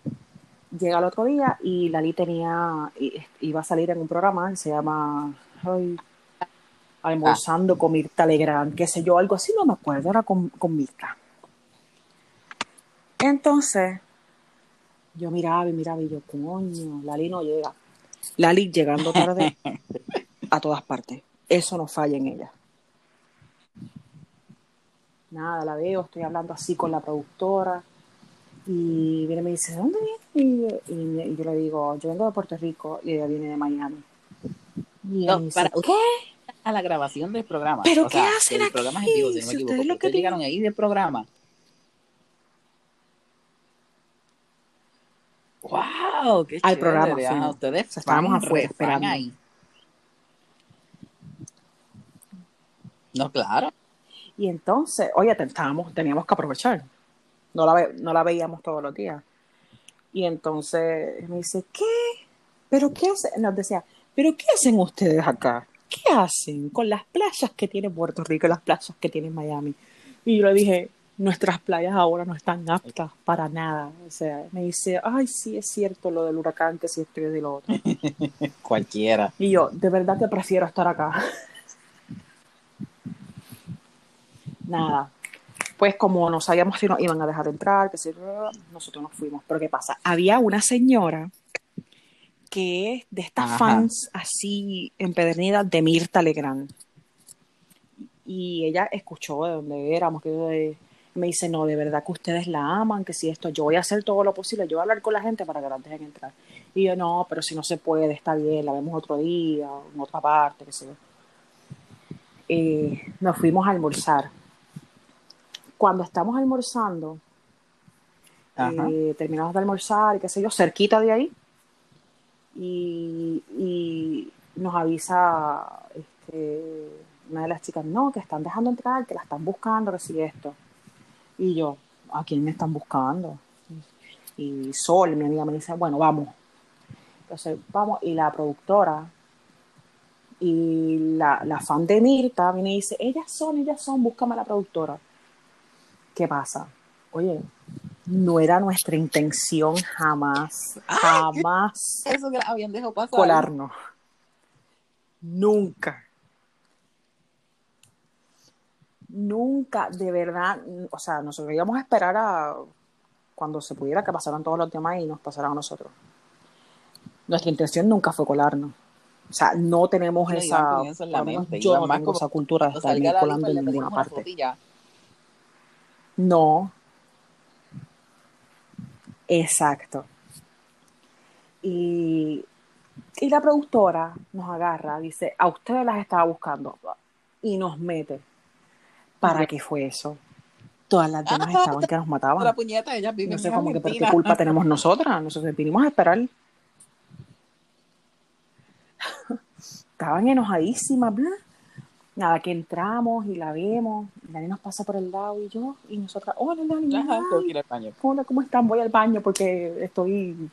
llega al otro día y Lali tenía, iba a salir en un programa que se llama ay, Almorzando con Mirta Legrand, qué sé yo, algo así, no me acuerdo, era con, con Mirta. Entonces, yo miraba y miraba y yo, coño, Lali no llega. Lali llegando tarde a todas partes. Eso no falla en ella. Nada, la veo, estoy hablando así con la productora. Y viene y me dice, ¿de dónde vienes? Y, y- y yo le digo, yo vengo de Puerto Rico y ella viene de Miami. Y ella No, me dice, para- ¿qué? A la grabación del programa. ¿Pero O qué sea, hacen El programa es aquí? vivo, si no me Si equivoco. ustedes lo que llegaron ahí del programa. ¡Wow! ¡Qué Al chévere! programa, ah, fuimos. ustedes O sea, estábamos afuera esperando. ahí. No, claro. Y entonces, oye, estábamos, teníamos que aprovechar. No la, ve- no la veíamos todos los días. Y entonces me dice, ¿qué? ¿Pero qué hacen? Nos decía, ¿pero qué hacen ustedes acá? ¿Qué hacen con las playas que tiene Puerto Rico y las playas que tiene Miami? Y yo le dije, nuestras playas ahora no están aptas para nada. O sea, me dice, ay, sí, es cierto lo del huracán, que sí, esto y de lo otro. Cualquiera. Y yo, de verdad que prefiero estar acá. Nada. Pues como no sabíamos si nos iban a dejar entrar, que si nosotros nos fuimos. Pero ¿qué pasa? Había una señora que es de estas Ajá. fans así empedernidas de Mirta Legrand. Y ella escuchó de dónde éramos, que de- me dice, no, de verdad que ustedes la aman, que si esto, yo voy a hacer todo lo posible, yo voy a hablar con la gente para que la dejen entrar. Y yo, no, pero si no se puede, está bien, la vemos otro día, en otra parte, qué sé yo. Eh, nos fuimos a almorzar. Cuando estamos almorzando, eh, terminamos de almorzar y qué sé yo, cerquita de ahí, y, y nos avisa este, una de las chicas, no, que están dejando entrar, que la están buscando, que si esto. Y yo, ¿a quién me están buscando? Y Sol, mi amiga, me dice, bueno, vamos. Entonces, vamos, y la productora y la, la fan de Mirta viene y dice, ellas son, ellas son, búscame a la productora. ¿Qué pasa? Oye, no era nuestra intención jamás, jamás Eso que la habían dejado pasar. colarnos. Nunca. Nunca, de verdad, o sea, nosotros íbamos a esperar a cuando se pudiera que pasaran todos los demás y nos pasaran a nosotros. Nuestra intención nunca fue colarnos. O sea, no tenemos No esa, eso en la mente, yo no tengo como, esa cultura de salga la colando en ninguna parte. No. Exacto. Y, y la productora nos agarra, dice, a ustedes las estaba buscando y nos mete. ¿Para qué fue eso? Todas las demás Ah, estaban que nos mataban. La puñeta, ellas viven No sé en cómo que, pero qué culpa tenemos nosotras. Nosotros vinimos a esperar. Estaban enojadísimas, bla. Nada, que entramos y la vemos. Dani nos pasa por el lado y yo, y nosotras, hola Dani, Ajá, ay, al baño. hola, ¿cómo están? Voy al baño porque estoy.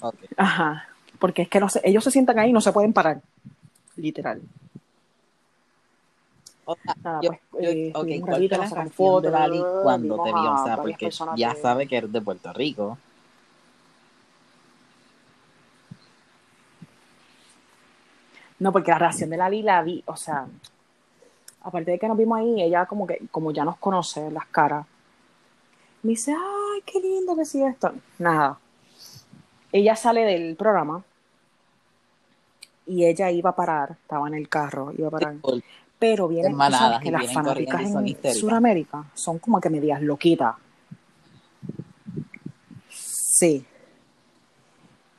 Ok. Ajá. Porque es que no ellos se sientan ahí y no se pueden parar. Literal. O sea, Nada, yo, pues, yo- eh, un ¿cuál fue la fotos, de Lali cuando te a O sea, porque ya de- sabe que eres de Puerto Rico. No, porque la reacción de Lali la vi, o sea, aparte de que nos vimos ahí, ella como que, como ya nos conoce las caras, me dice, ay, qué lindo que sí esto. Nada. Ella sale del programa y ella iba a parar, estaba en el carro, iba a parar. Pero vienen, sabes que las fanáticas en. Sudamérica son como que medias loquitas. Sí.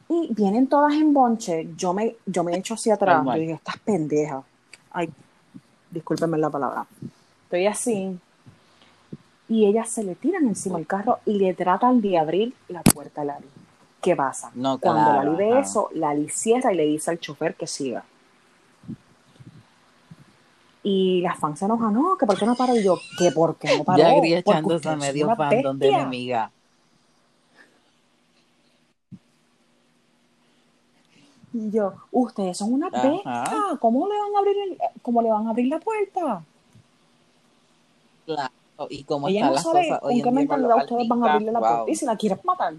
Y vienen todas en bonche. Yo me, yo me echo hacia atrás. Yo digo, estas pendejas. Ay, discúlpenme la palabra. Estoy así. Y ellas se le tiran encima del carro y le tratan de abrir la puerta a Lali. ¿Qué pasa? No, Cuando claro, Lali ve eso, Lali cierra y le dice al chofer que siga. Y las fans se enojan, no, que por qué no paró. Y yo, que por qué no paró. Ya Porque echándose a medio fandom de bestia. enemiga. Y yo, ustedes son una bestia. ¿Cómo le van a abrir, el- cómo le van a abrir la puerta? Claro. Y cómo Ella están no las sabe cosas hoy en mentalidad ustedes van a abrirle la artistas. puerta. Y si la quieren matar.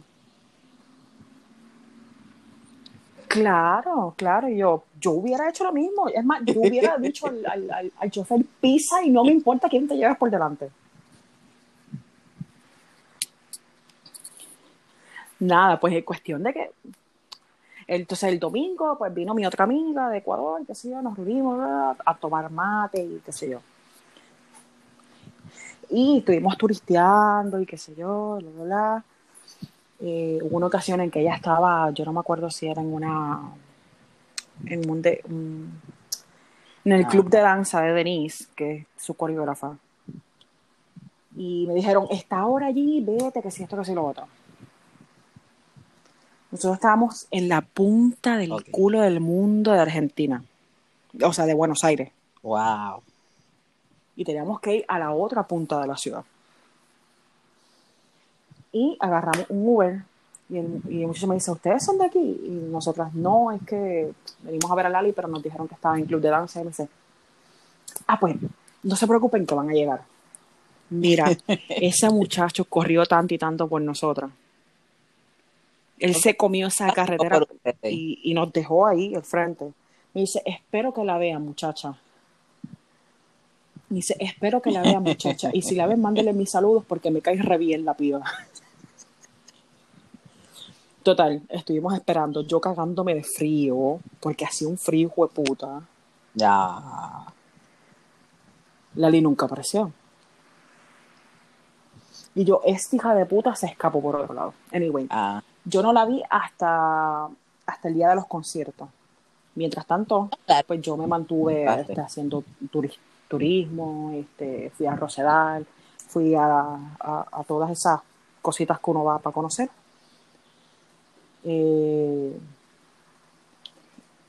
Claro, claro. Yo, yo hubiera hecho lo mismo. Es más, yo hubiera dicho al, al, al, al chofer, pisa y no me importa quién te lleves por delante. Nada, pues es cuestión de que. Entonces el domingo, pues vino mi otra amiga de Ecuador, qué sé yo, nos reunimos a tomar mate y qué sé yo. Y estuvimos turisteando y qué sé yo, bla, bla, bla. Eh, hubo una ocasión en que ella estaba, yo no me acuerdo si era en una, en un de- un- en el Ah. club de danza de Denise, que es su coreógrafa. Y me dijeron, está ahora allí, vete, que si esto, que si lo otro. Nosotros estábamos en la punta del culo del mundo de Argentina, o sea, de Buenos Aires Wow. y teníamos que ir a la otra punta de la ciudad. Y agarramos un Uber y el, y el muchacho me dice, ¿ustedes son de aquí? Y nosotras, no, es que venimos a ver a Lali, pero nos dijeron que estaba en club de danza. Y me dice, ah, pues, no se preocupen que van a llegar. Mira, ese muchacho corrió tanto y tanto por nosotras. Él se comió esa carretera Por ustedes. y, y nos dejó ahí al frente. Me dice, espero que la vean, muchacha. Me dice, espero que la vean, muchacha. Y si la ven, mándele mis saludos porque me cae re bien la piba. Total, estuvimos esperando, yo cagándome de frío, porque hacía un frío, hijo de puta. Ya. Lali nunca apareció. Y yo, esta hija de puta se escapó por otro lado. Anyway, Ah, yo no la vi hasta, hasta el día de los conciertos. Mientras tanto, pues yo me mantuve este, haciendo turi- turismo, este, fui a Rosedal, fui a, a- a todas esas cositas que uno va para conocer. Eh,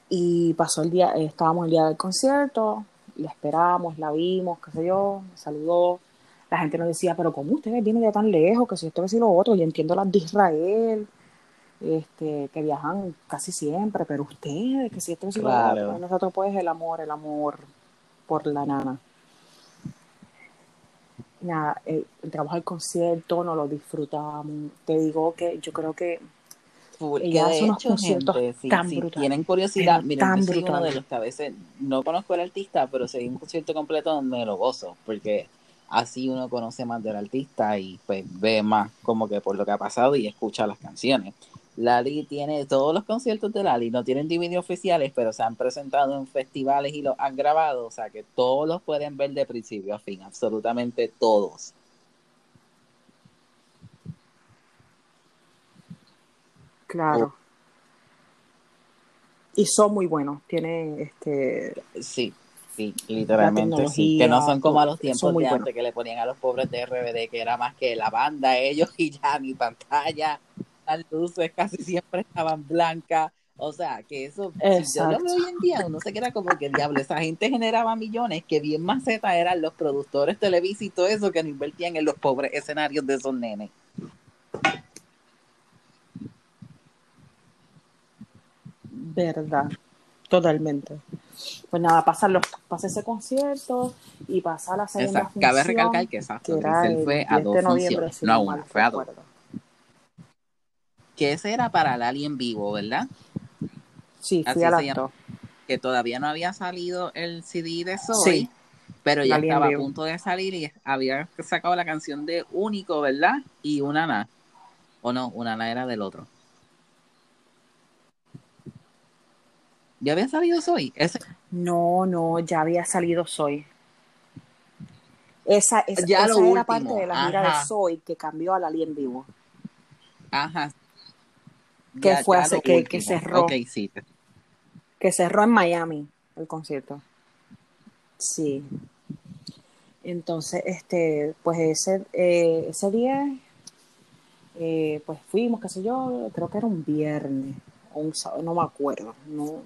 y pasó el día, eh, estábamos el día del concierto, la esperamos, la vimos, qué sé yo, me saludó. La gente nos decía, pero ¿cómo ustedes vienen de tan lejos? Que si esto, que si lo otro, y entiendo las de Israel, este, que viajan casi siempre, pero ustedes, que si esto, que si Claro. lo otro. Nosotros pues el amor, el amor por la nana. Nada, eh, entramos al concierto, nos lo disfrutamos. Te digo que yo creo que Full. Ella Que de hace unos hecho, conciertos gente, si, tan si brutales, tienen curiosidad, miren, tan yo soy uno de los que a veces no conozco al artista, pero si hay un concierto completo me lo gozo, porque así uno conoce más del artista y pues ve más como que por lo que ha pasado y escucha las canciones. Lali tiene todos los conciertos de Lali, no tienen DVD oficiales, pero se han presentado en festivales y los han grabado, o sea que todos los pueden ver de principio a fin, absolutamente todos. Claro. Y son muy buenos. Tiene este. Sí, sí, literalmente sí. Que no son como a los tiempos de antes buenos. que le ponían a los pobres de RBD, que era más que la banda, ellos y ya, mi pantalla, las luces casi siempre estaban blancas. O sea, que eso, si yo lo veo hoy en día, uno se queda como que el diablo, esa gente generaba millones, que bien maceta eran los productores televisivos y todo eso que no invertían en los pobres escenarios de esos nenes. Verdad. Totalmente. Pues nada, pasa, los, pasa ese concierto y pasa la segunda Exacto. Cabe función, recalcar que exacto, que era Grisel el fue a 10 dos noviembre, funciones, no a una, fue a dos. Que ese era para Lali en vivo, ¿verdad? Sí, fui a se las llama. dos. que todavía no había salido el CD de Soy, Sí. pero ya estaba a punto de salir y había sacado la canción de Único, ¿verdad? Y Unana. O no, Unana era del otro. ¿Ya había salido Soy? Ese, No, no, ya había salido Soy. Esa, esa, Ya esa lo era último, parte de la gira ajá. de Soy que cambió a la en vivo. ajá. Que fue ya hace- que- que cerró. Ok, sí. que cerró en Miami el concierto. Sí. Entonces, este, pues ese, eh, ese día, eh, pues fuimos, qué sé yo, creo que era un viernes o un sábado, no me acuerdo. No.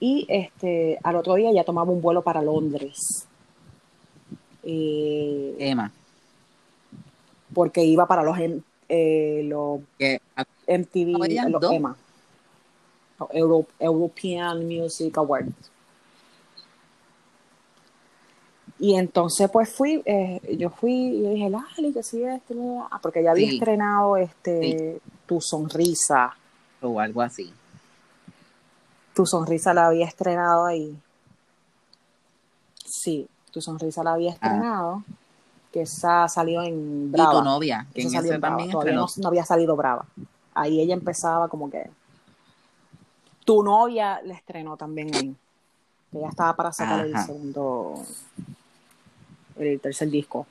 Y este, al otro día ya tomaba un vuelo para Londres. Eh, Emma, porque iba para los, eh, los que MTV, los dos. EMA, los Euro- European Music Awards. Y entonces pues fui, eh, yo fui y dije, Lali, que sí, bla". Ah, porque ya había Sí. estrenado este Tu Sonrisa, o algo así. Tu Sonrisa la había estrenado ahí. Sí, Tu Sonrisa la había estrenado, que esa salió en Brava. Y tu novia, que Esa en salió ese también todavía estrenó. no, no había salido Brava. Ahí ella empezaba como que... Tu novia le estrenó también ahí. Ella estaba para sacar el segundo... El tercer disco.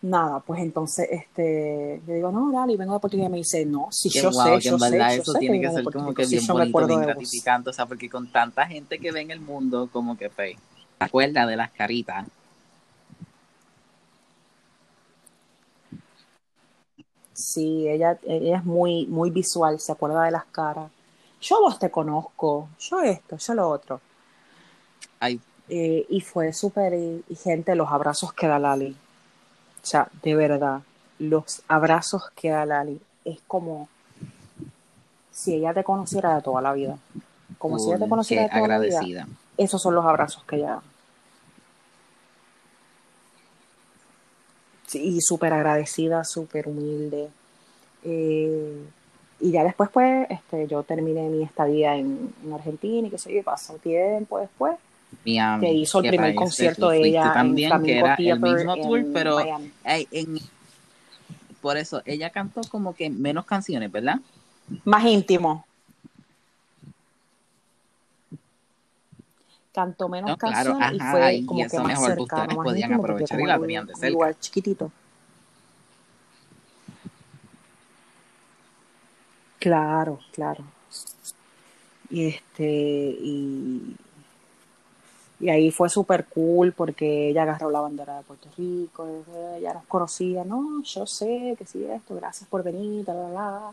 Nada, pues entonces, este, le digo, no, Lali, vengo de Puerto Rico. Y me dice, no, si Que yo wow, sé, que yo en sé, verdad yo eso sé tiene que de ser como que sí, bien yo me bonito, bien gratificante, o sea, porque con tanta gente que ve en el mundo, como que pues, te acuerdas de las caritas. Sí, ella, ella es muy, muy visual, se acuerda de las caras. Yo vos te conozco, yo esto, yo lo otro. Ay, Eh, y fue súper, y gente, los abrazos que da Lali. O sea, de verdad, los abrazos que da Lali es como si ella te conociera de toda la vida. Como si ella te conociera de toda la vida. Esos son los abrazos que ella da. Sí, y súper agradecida, súper humilde. Eh, y ya después, pues, este, yo terminé mi estadía en, en Argentina y qué sé yo, y pasó tiempo después, Miami, que hizo el que primer ese concierto de ella en también, que Flamingo era el mismo tour, en pero ay, en- por eso ella cantó como que menos canciones, ¿verdad? Más íntimo. Cantó menos No, claro, canciones y ajá, fue y como que eso más mejor, cercano, más podían íntimo, aprovechar y la tenían de cerca. lugar chiquitito. Claro, claro. Y este, y, y ahí fue súper cool porque ella agarró la bandera de Puerto Rico, ella nos conocía, no, yo sé que sí esto, gracias por venir, bla, bla, bla.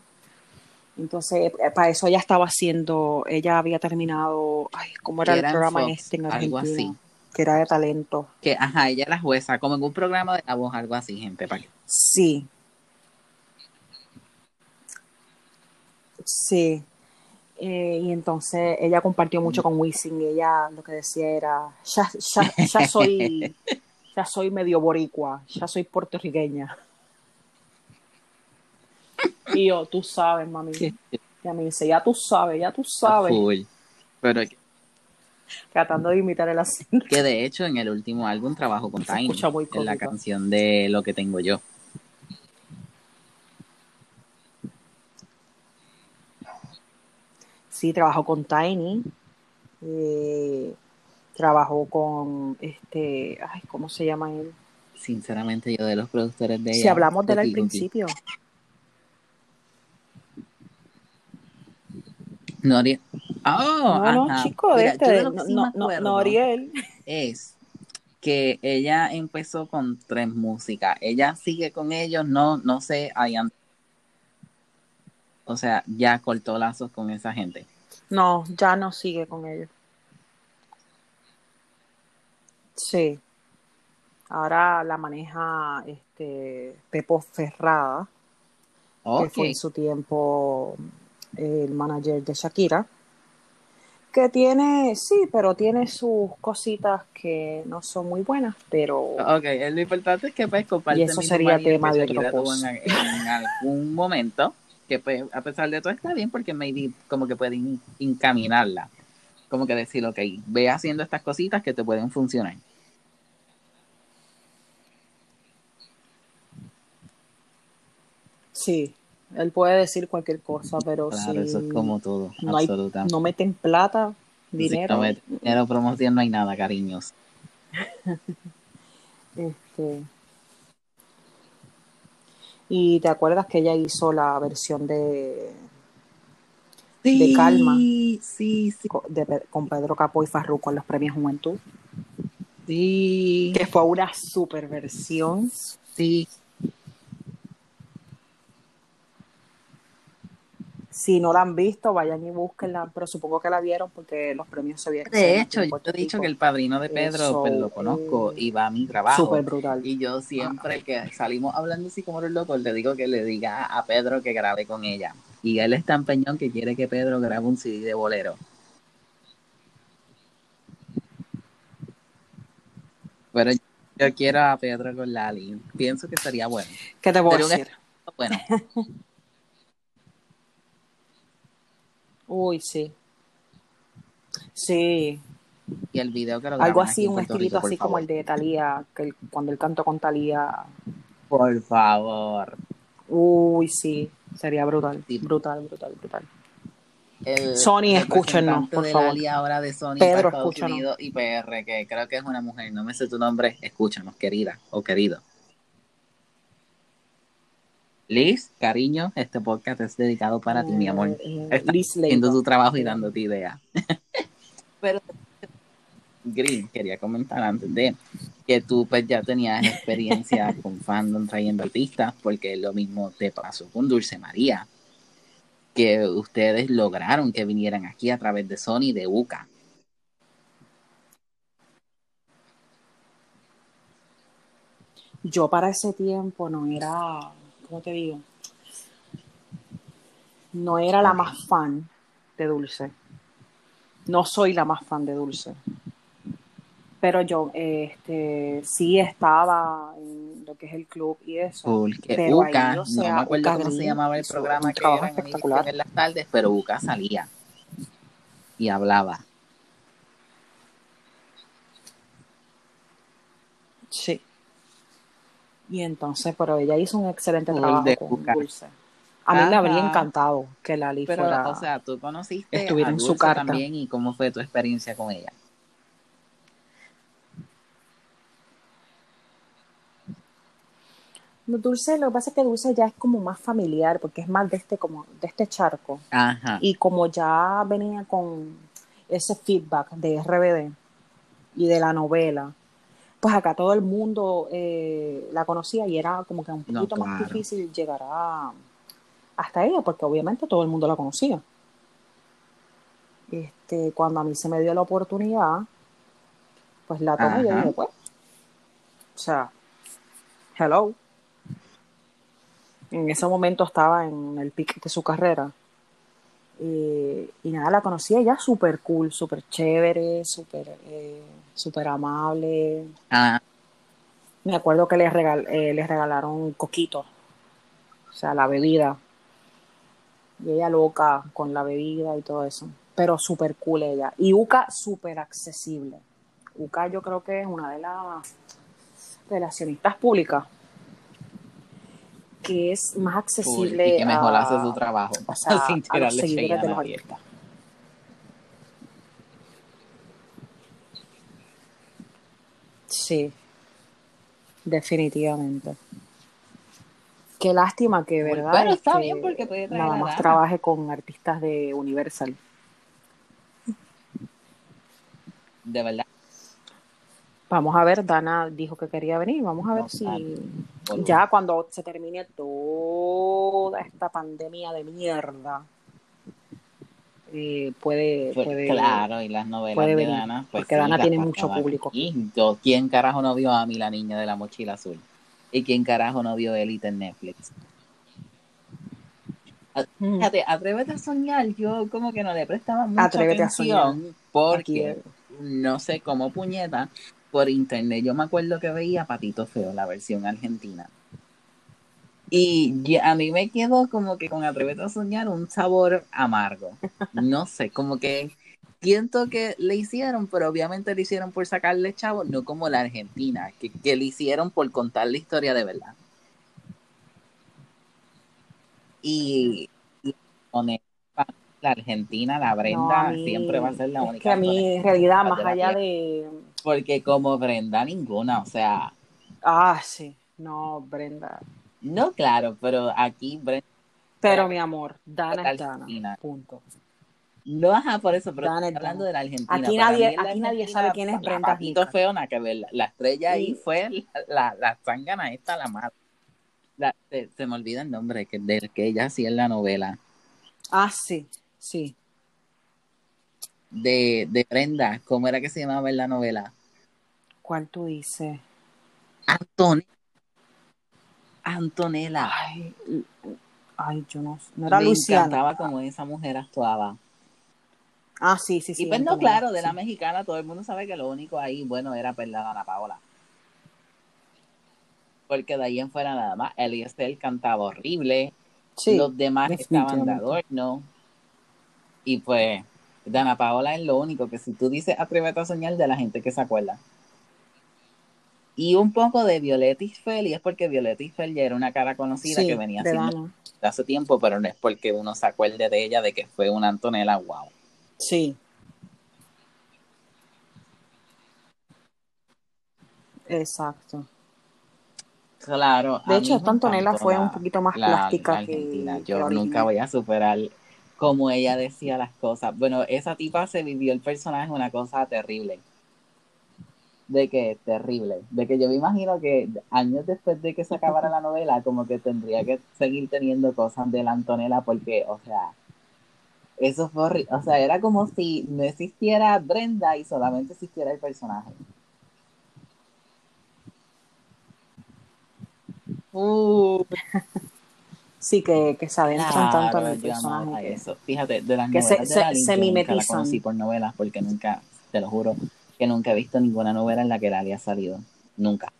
Entonces, eh, para eso ella estaba haciendo, ella había terminado, ay, ¿cómo era el programa Fox, este en algo Argentina? así. Que era de talento. Que, ajá, ella era jueza, como en un programa de la voz, algo así, gente, para que Sí. Sí. Eh, y entonces ella compartió mucho con Wisin y ella lo que decía era, ya, ya, ya soy, ya soy medio boricua, ya soy puertorriqueña. Y yo, tú sabes, mami. Ya me dice, ya tú sabes, ya tú sabes. Full. Pero Tratando de imitar el acento. que de hecho en el último álbum trabajo con Tiny en la canción de Lo que tengo yo. sí, trabajó con Tiny, eh, trabajó con, este, ay, ¿cómo se llama él? Sinceramente, yo de los productores de ella. Si hablamos de él al principio. Noriel. Oh, no, no, chico, este, de, Noriel. Es que ella empezó con tres músicas. Ella sigue con ellos, no, no sé, hay antes o sea, ya cortó lazos con esa gente. No, ya no sigue con ellos. Sí. Ahora la maneja este Pepo Ferrada, que Ok. fue en su tiempo el manager de Shakira. Que tiene, sí, pero tiene sus cositas que no son muy buenas, pero Ok, lo importante es que pues comparte Y eso sería tema que de otro en, en algún momento, que pues a pesar de todo está bien porque maybe como que puede in- encaminarla. Como que decir, ok, ve haciendo estas cositas que te pueden funcionar. sí, él puede decir cualquier cosa, pero Claro, eso es si como todo, no, hay, no meten plata, Si dinero, no me- dinero, promoción, no hay nada, cariños. este, y te acuerdas que ella hizo la versión de, de Calma Sí, sí, sí, co- de Pe- con Pedro Capó y Farruko en los premios Juventud, sí, que fue una super versión. sí. Si no la han visto, vayan y búsquenla, pero supongo que la vieron porque los premios se vieron. De hecho, yo te he dicho que el padrino de Pedro, Eso, pues lo conozco y va a mi trabajo. Súper brutal. Y yo siempre que salimos hablando así como los locos, le digo que le diga a Pedro que grabe con ella. Y él es tan peñón que quiere que Pedro grabe un CD de bolero. Pero yo quiero a Pedro con Lali. Pienso que sería bueno. ¿Qué te voy a decir? Bueno, Uy, sí. Sí, y el video que lo algo así, un estilito Rico, así como favor. el de Thalía, que el- cuando él cantó con Thalía. Por favor. Uy, sí, sería brutal, Sí. brutal, brutal, brutal. El Sony, escúchenos, representante por de favor. Ahora de Sony Pedro, para Estados. Unidos y PR, que creo que es una mujer, no me sé tu nombre, escúchanos, querida o querido. Liz, cariño, este podcast es dedicado para ti, mi amor. Eh, eh, Estás Liz haciendo tu trabajo y dándote ideas. Pero Green, quería comentar antes de que tú pues ya tenías experiencia con fandom trayendo artistas, porque lo mismo te pasó con Dulce María, que ustedes lograron que vinieran aquí a través de Sony de UCA. Yo para ese tiempo no era, ¿cómo te digo? No era la más fan de Dulce. No soy la más fan de Dulce. Pero yo este, sí estaba en lo que es el club y eso. Porque Pero ahí, UCA, o sea, no me acuerdo UCA cómo se llamaba el programa que era espectacular. En las tardes, pero UCA salía y hablaba. Sí. Y entonces, pero ella hizo un excelente trabajo de con. Dulce. A mí me habría Ajá. encantado que Lali Pero, fuera. o sea, tú conociste estuviera a en su carta. también y cómo fue tu experiencia con ella. Dulce, lo que pasa es que Dulce ya es como más familiar, porque es más de este, como, de este charco. Ajá. Y como ya venía con ese feedback de RBD y de la novela, pues acá todo el mundo eh, la conocía y era como que un No, poquito más difícil llegar a, hasta ella, porque obviamente todo el mundo la conocía. Este, cuando a mí se me dio la oportunidad, pues la tomé y dije, pues, o sea, hello. En ese momento estaba en el pic de su carrera. Eh, y nada, la conocí ella súper cool, súper chévere, súper eh, súper amable. Ah, Me acuerdo que les, regal, eh, les regalaron coquito, o sea, la bebida. Y ella loca con la bebida y todo eso. Pero súper cool ella. Y Uca súper accesible. Uca yo creo que es una de las relacionistas públicas que es más accesible Y que mejor a- hace su trabajo. o sea, sin a los tirarle seguidores shade a de los nadie. artistas. Sí, definitivamente. Qué lástima que, ¿verdad? Este, nada más trabaje con artistas de Universal. De verdad. Vamos a ver, Dana dijo que quería venir. Vamos a ver si ya cuando se termine toda esta pandemia de mierda, eh, puede, Pues, puede, claro, y las novelas puede de Dana, pues porque sí, Dana tiene mucho público. Yo- ¿Quién carajo no vio a mí, la niña de la mochila azul? ¿Y quién carajo no vio Elite en Netflix? Mm. Fíjate, atrévete a soñar, yo como que no le prestaba mucha Atrévete atención porque no sé cómo puñeta por internet. Yo me acuerdo que veía Patito Feo, la versión argentina. Y ya- a mí me quedó como que con Atrévete a soñar un sabor amargo. No sé, como que siento que le hicieron, pero obviamente le hicieron por sacarle chavo, no como la Argentina, que, que le hicieron por contar la historia de verdad. Y, la Argentina, la Brenda, mí- siempre va a ser la es única. que a mí en realidad más allá de Porque como Brenda, ninguna, o sea, ah sí, no Brenda, no claro, pero aquí Brenda, pero mi amor, Dana es Dana, punto. no ajá por eso, pero Dana estoy hablando Dana. de la Argentina. Aquí Para nadie- aquí nadie sabe quién es Brenda Patito feo, nada que ver. La, la estrella ahí fue la, la, la esta, la madre. La- se, se me olvida el nombre que, del que ella hacía en la novela. Ah sí, sí. De, de Brenda, ¿cómo era que se llamaba en la novela? ¿Cuál tú dices? Antonella. Antonela. Ay, ay, yo no, no era me Luciana. encantaba como esa mujer actuaba. Ah, sí, sí, sí. y pues no, Antonella, claro, de la mexicana todo el mundo sabe que lo único ahí, bueno, era pues la Dana Paola. Porque de ahí en fuera nada más, Eliezer cantaba horrible, Sí, los demás estaban de adorno. Y pues, Dana Paola es lo único que si tú dices atrévete a soñar de la gente que se acuerda. Y un poco de Violeta Isfel, y es porque Violeta Isfel ya era una cara conocida Sí, que venía de haciendo hace tiempo, pero no es porque uno se acuerde de ella de que fue una Antonella, wow. Sí. Exacto. Claro. De hecho, esta Antonella fue la- un poquito más la- plástica la que, Argentina. que Yo nunca voy a superar cómo ella decía las cosas. Bueno, esa tipa se vivió el personaje una cosa terrible. De que, terrible. De que yo me imagino que años después de que se acabara la novela, como que tendría que seguir teniendo cosas de la Antonella porque, o sea, eso fue horrible. O sea, era como si no existiera Brenda y solamente existiera el personaje. Uh, Sí, que, que se adentran tanto en el personaje. que- eso. Fíjate, de las que se- novelas se- se nunca la mimetizan. conocí por novelas porque nunca, te lo juro, que nunca he visto ninguna novela en la que Lali ha salido. Nunca.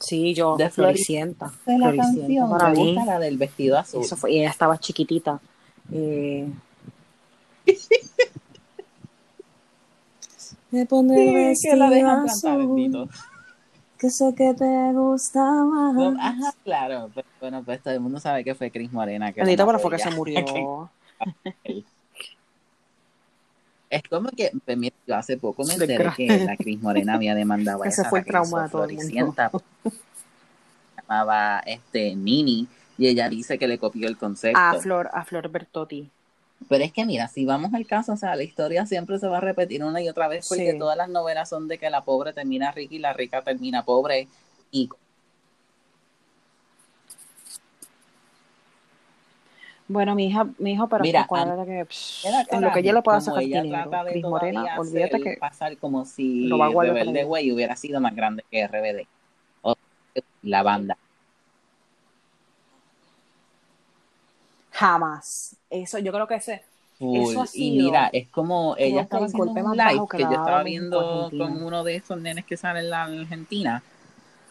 Sí, yo, De Floricienta. De la Floricienta canción, para me mí. gusta la del vestido azul. Eso fue, y ella estaba chiquitita. Eh, me pondré el Sí, que la vestido dejan plantar, azul, bendito. que sé que te gusta más. No, ajá, claro. Pero, bueno, pues todo el mundo sabe que fue Cris Morena. Que Bendito, pero fue que ella. se murió. Es como que, pues, mira, yo hace poco me enteré que la Cris Morena había demandado a Ese esa, fue la el trauma. Floricienta. Llamaba este, Nini y ella dice que le copió el concepto. A Flor, a Flor Bertotti. Pero es que mira, si vamos al caso, o sea, la historia siempre se va a repetir una y otra vez porque Sí. todas las novelas son de que la pobre termina rica y la rica termina pobre y Bueno, mi hija, mi hijo, pero Mira, acuérdate que psh, en lo que ella le pueda sacar ella dinero. trata de Cris Morena, olvídate que pasar como si lo va a Rebelde. Way hubiera sido más grande que RBD o la banda. jamás. Eso, yo creo que ese, Full. Eso ha Y mira, es como ella estaba haciendo un live que que yo estaba viendo con uno de esos nenes que salen en la Argentina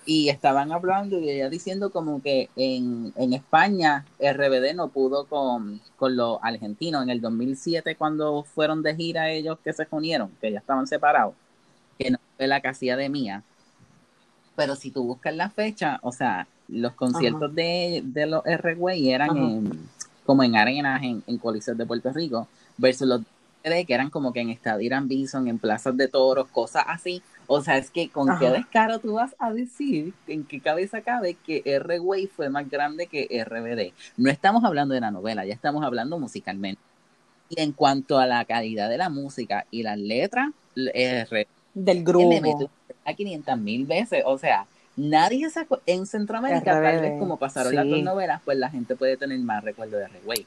y estaban hablando y ella diciendo como que en, en España RBD no pudo con, con los argentinos en el 2007 cuando fueron de gira ellos que se unieron, que ya estaban separados, que no fue la casilla de Mía. Pero si tú buscas la fecha, o sea, los conciertos de, de los R-Way eran en, como en arenas, en, en coliseos de Puerto Rico, versus los de que eran como que en Estadio Bison, en plazas de toros, cosas así. O sea, es que con qué descaro tú vas a decir, en qué cabeza cabe que R-Way fue más grande que RBD. No estamos hablando de la novela, ya estamos hablando musicalmente. Y en cuanto a la calidad de la música y las letras, re- Del le grupo. metió a 500 mil veces. O sea, nadie sacó. En Centroamérica, tal vez como pasaron las dos novelas, pues la gente puede tener más recuerdo de Reway.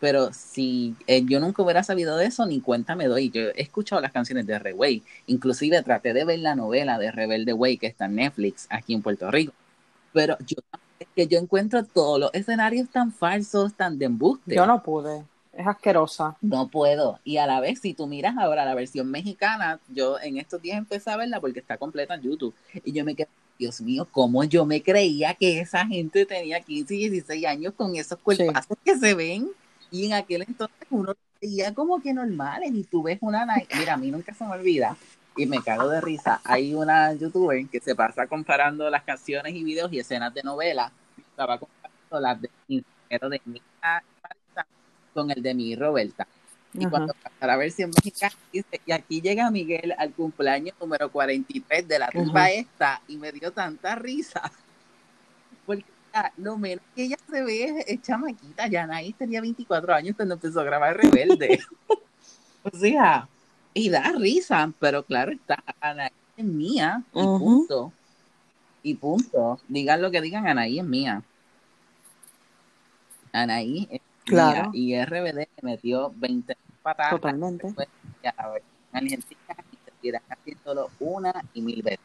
Pero si eh, yo nunca hubiera sabido de eso, ni cuenta me doy. Yo he escuchado las canciones de Reway. Inclusive traté de ver la novela de Rebelde Way que está en Netflix aquí en Puerto Rico. Pero yo es que yo encuentro todos los escenarios tan falsos, tan de embuste. Yo no pude. Es asquerosa. No puedo. Y a la vez, si tú miras ahora la versión mexicana, yo en estos días empecé a verla porque está completa en YouTube. Y yo me quedé, Dios mío, ¿cómo yo me creía que esa gente tenía 15 y 16 años con esos cuerpazos que se ven? Y en aquel entonces uno veía como que normales. Y tú ves una. na- Mira, a mí nunca se me olvida. Y me cago de risa. Hay una youtuber que se pasa comparando las canciones y videos y escenas de novela. Estaba comparando las de Ingeniero de Marisa con el de mi Roberta. Y Ajá. cuando pasa la versión mexicana, dice, y aquí llega Miguel al cumpleaños número 43 de la Ajá. esta, y me dio tanta risa. Porque ah, lo menos que ella se ve es, es chamaquita, ya Anaís tenía 24 años cuando empezó a grabar Rebelde. o sea, y da risa, pero claro está, Anaís es mía, y punto. Y punto. Digan lo que digan, Anaí es mía. Anaí es Claro. mía. Y RBD le metió 20 patadas Totalmente. después ya la versión argentina y haciéndolo una y mil veces.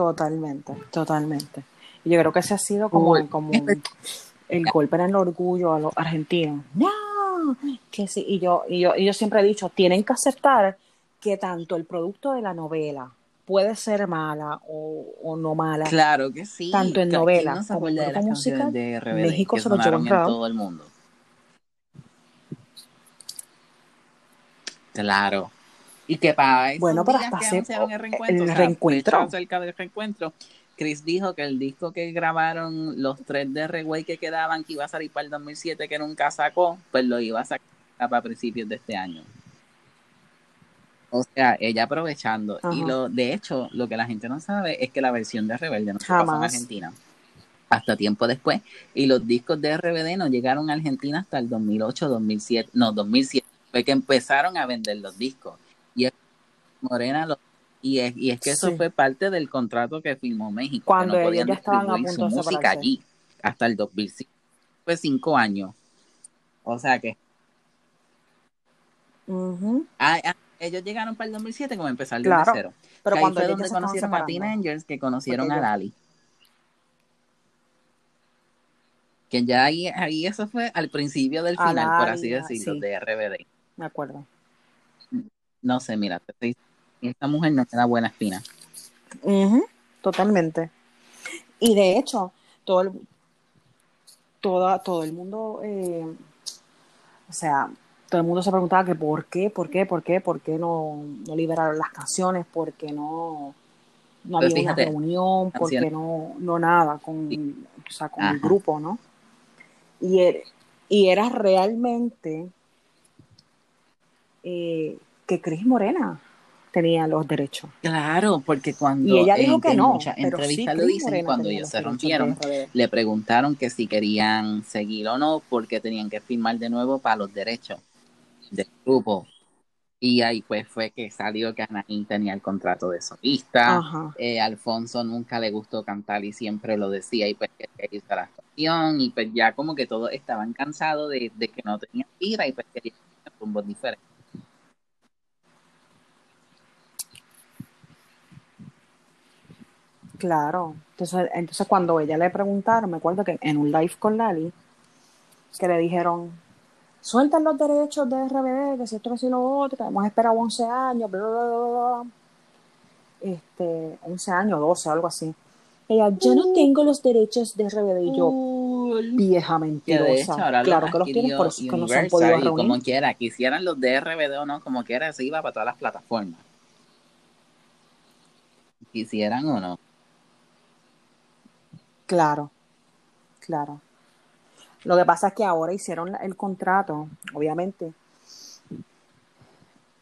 Totalmente, totalmente. Y yo creo que ese ha sido como, Uy. como el golpe en el orgullo a los argentinos. No, que sí. Y yo, y yo, y yo siempre he dicho, tienen que aceptar que tanto el producto de la novela puede ser mala o, o no mala. Claro que sí. Tanto en ¿Quién novela no se como en de canciones musical, de RBD México se lo llevó en todo el mundo? Claro. Y que para Bueno, que anunciaron el reencuentro, o sea, acerca del reencuentro, Chris dijo que el disco que grabaron los tres de Reway que quedaban, que iba a salir para el 2007, que nunca sacó, pues lo iba a sacar para principios de este año. O sea, ella aprovechando. Y lo, de hecho, lo que la gente no sabe es que la versión de Rebelde no se pasó en. Argentina. Hasta tiempo después. Y los discos de RBD no llegaron a Argentina hasta el 2008, 2007. No, 2007. Fue que empezaron a vender los discos. Morena lo- y es, y es que eso Sí. fue parte del contrato que firmó México. Cuando que no ellos podían ya estaban a de su música allí hasta el 2005. Fue cinco años. O sea que ah, ah, ellos llegaron para el 2007 como empezar Claro. desde cero. Pero Que ahí cuando fue donde conocieron a Teen. Angels, que conocieron Porque a Lali. Que ya ahí, ahí eso fue al principio del A final, por así decirlo, sí. de RBD. Me acuerdo. No sé, mira, te estoy- esta mujer no me da buena espina. Ujú, Totalmente. Y de hecho, todo el, toda, todo el mundo, eh, o sea, todo el mundo se preguntaba que por qué, por qué, por qué, por qué no, no liberaron las canciones, por qué no, no Pues había fíjate, una reunión, por qué no, no nada con, o sea, con el grupo, ¿no? Y, er- y era realmente eh, que Cris Morena tenía los derechos. Claro, porque cuando Y ella dijo en- que en no, muchas pero sí entrevistas lo dicen, Morena cuando ellos los se rompieron, le preguntaron que si querían seguir o no, porque tenían que firmar de nuevo para los derechos del grupo. Y ahí pues fue que salió que Anaín tenía el contrato de solista. Eh, Alfonso nunca le gustó cantar y siempre lo decía y pues que quería irse a la actuación y pues ya como que todos estaban cansados de, de que no tenían gira y pues querían rumbos diferentes. Claro. Entonces, entonces cuando ella le preguntaron, me acuerdo que en un live con Lali, que le dijeron, sueltan los derechos de RBD, que si esto, que si lo otro, que hemos esperado 11 años, bla, bla, bla, bla, bla. Este, 11 años, 12, algo así. Ella, yo no tengo los derechos de RBD. Y yo, vieja Que de hecho mentirosa. ahora Claro que los tienes, por eso es que no se han podido y reunir. como quiera, quisieran los de RBD o no, como quiera, se iba para todas las plataformas. Quisieran o no. Claro, claro. Lo que pasa es que ahora hicieron la- el contrato, obviamente.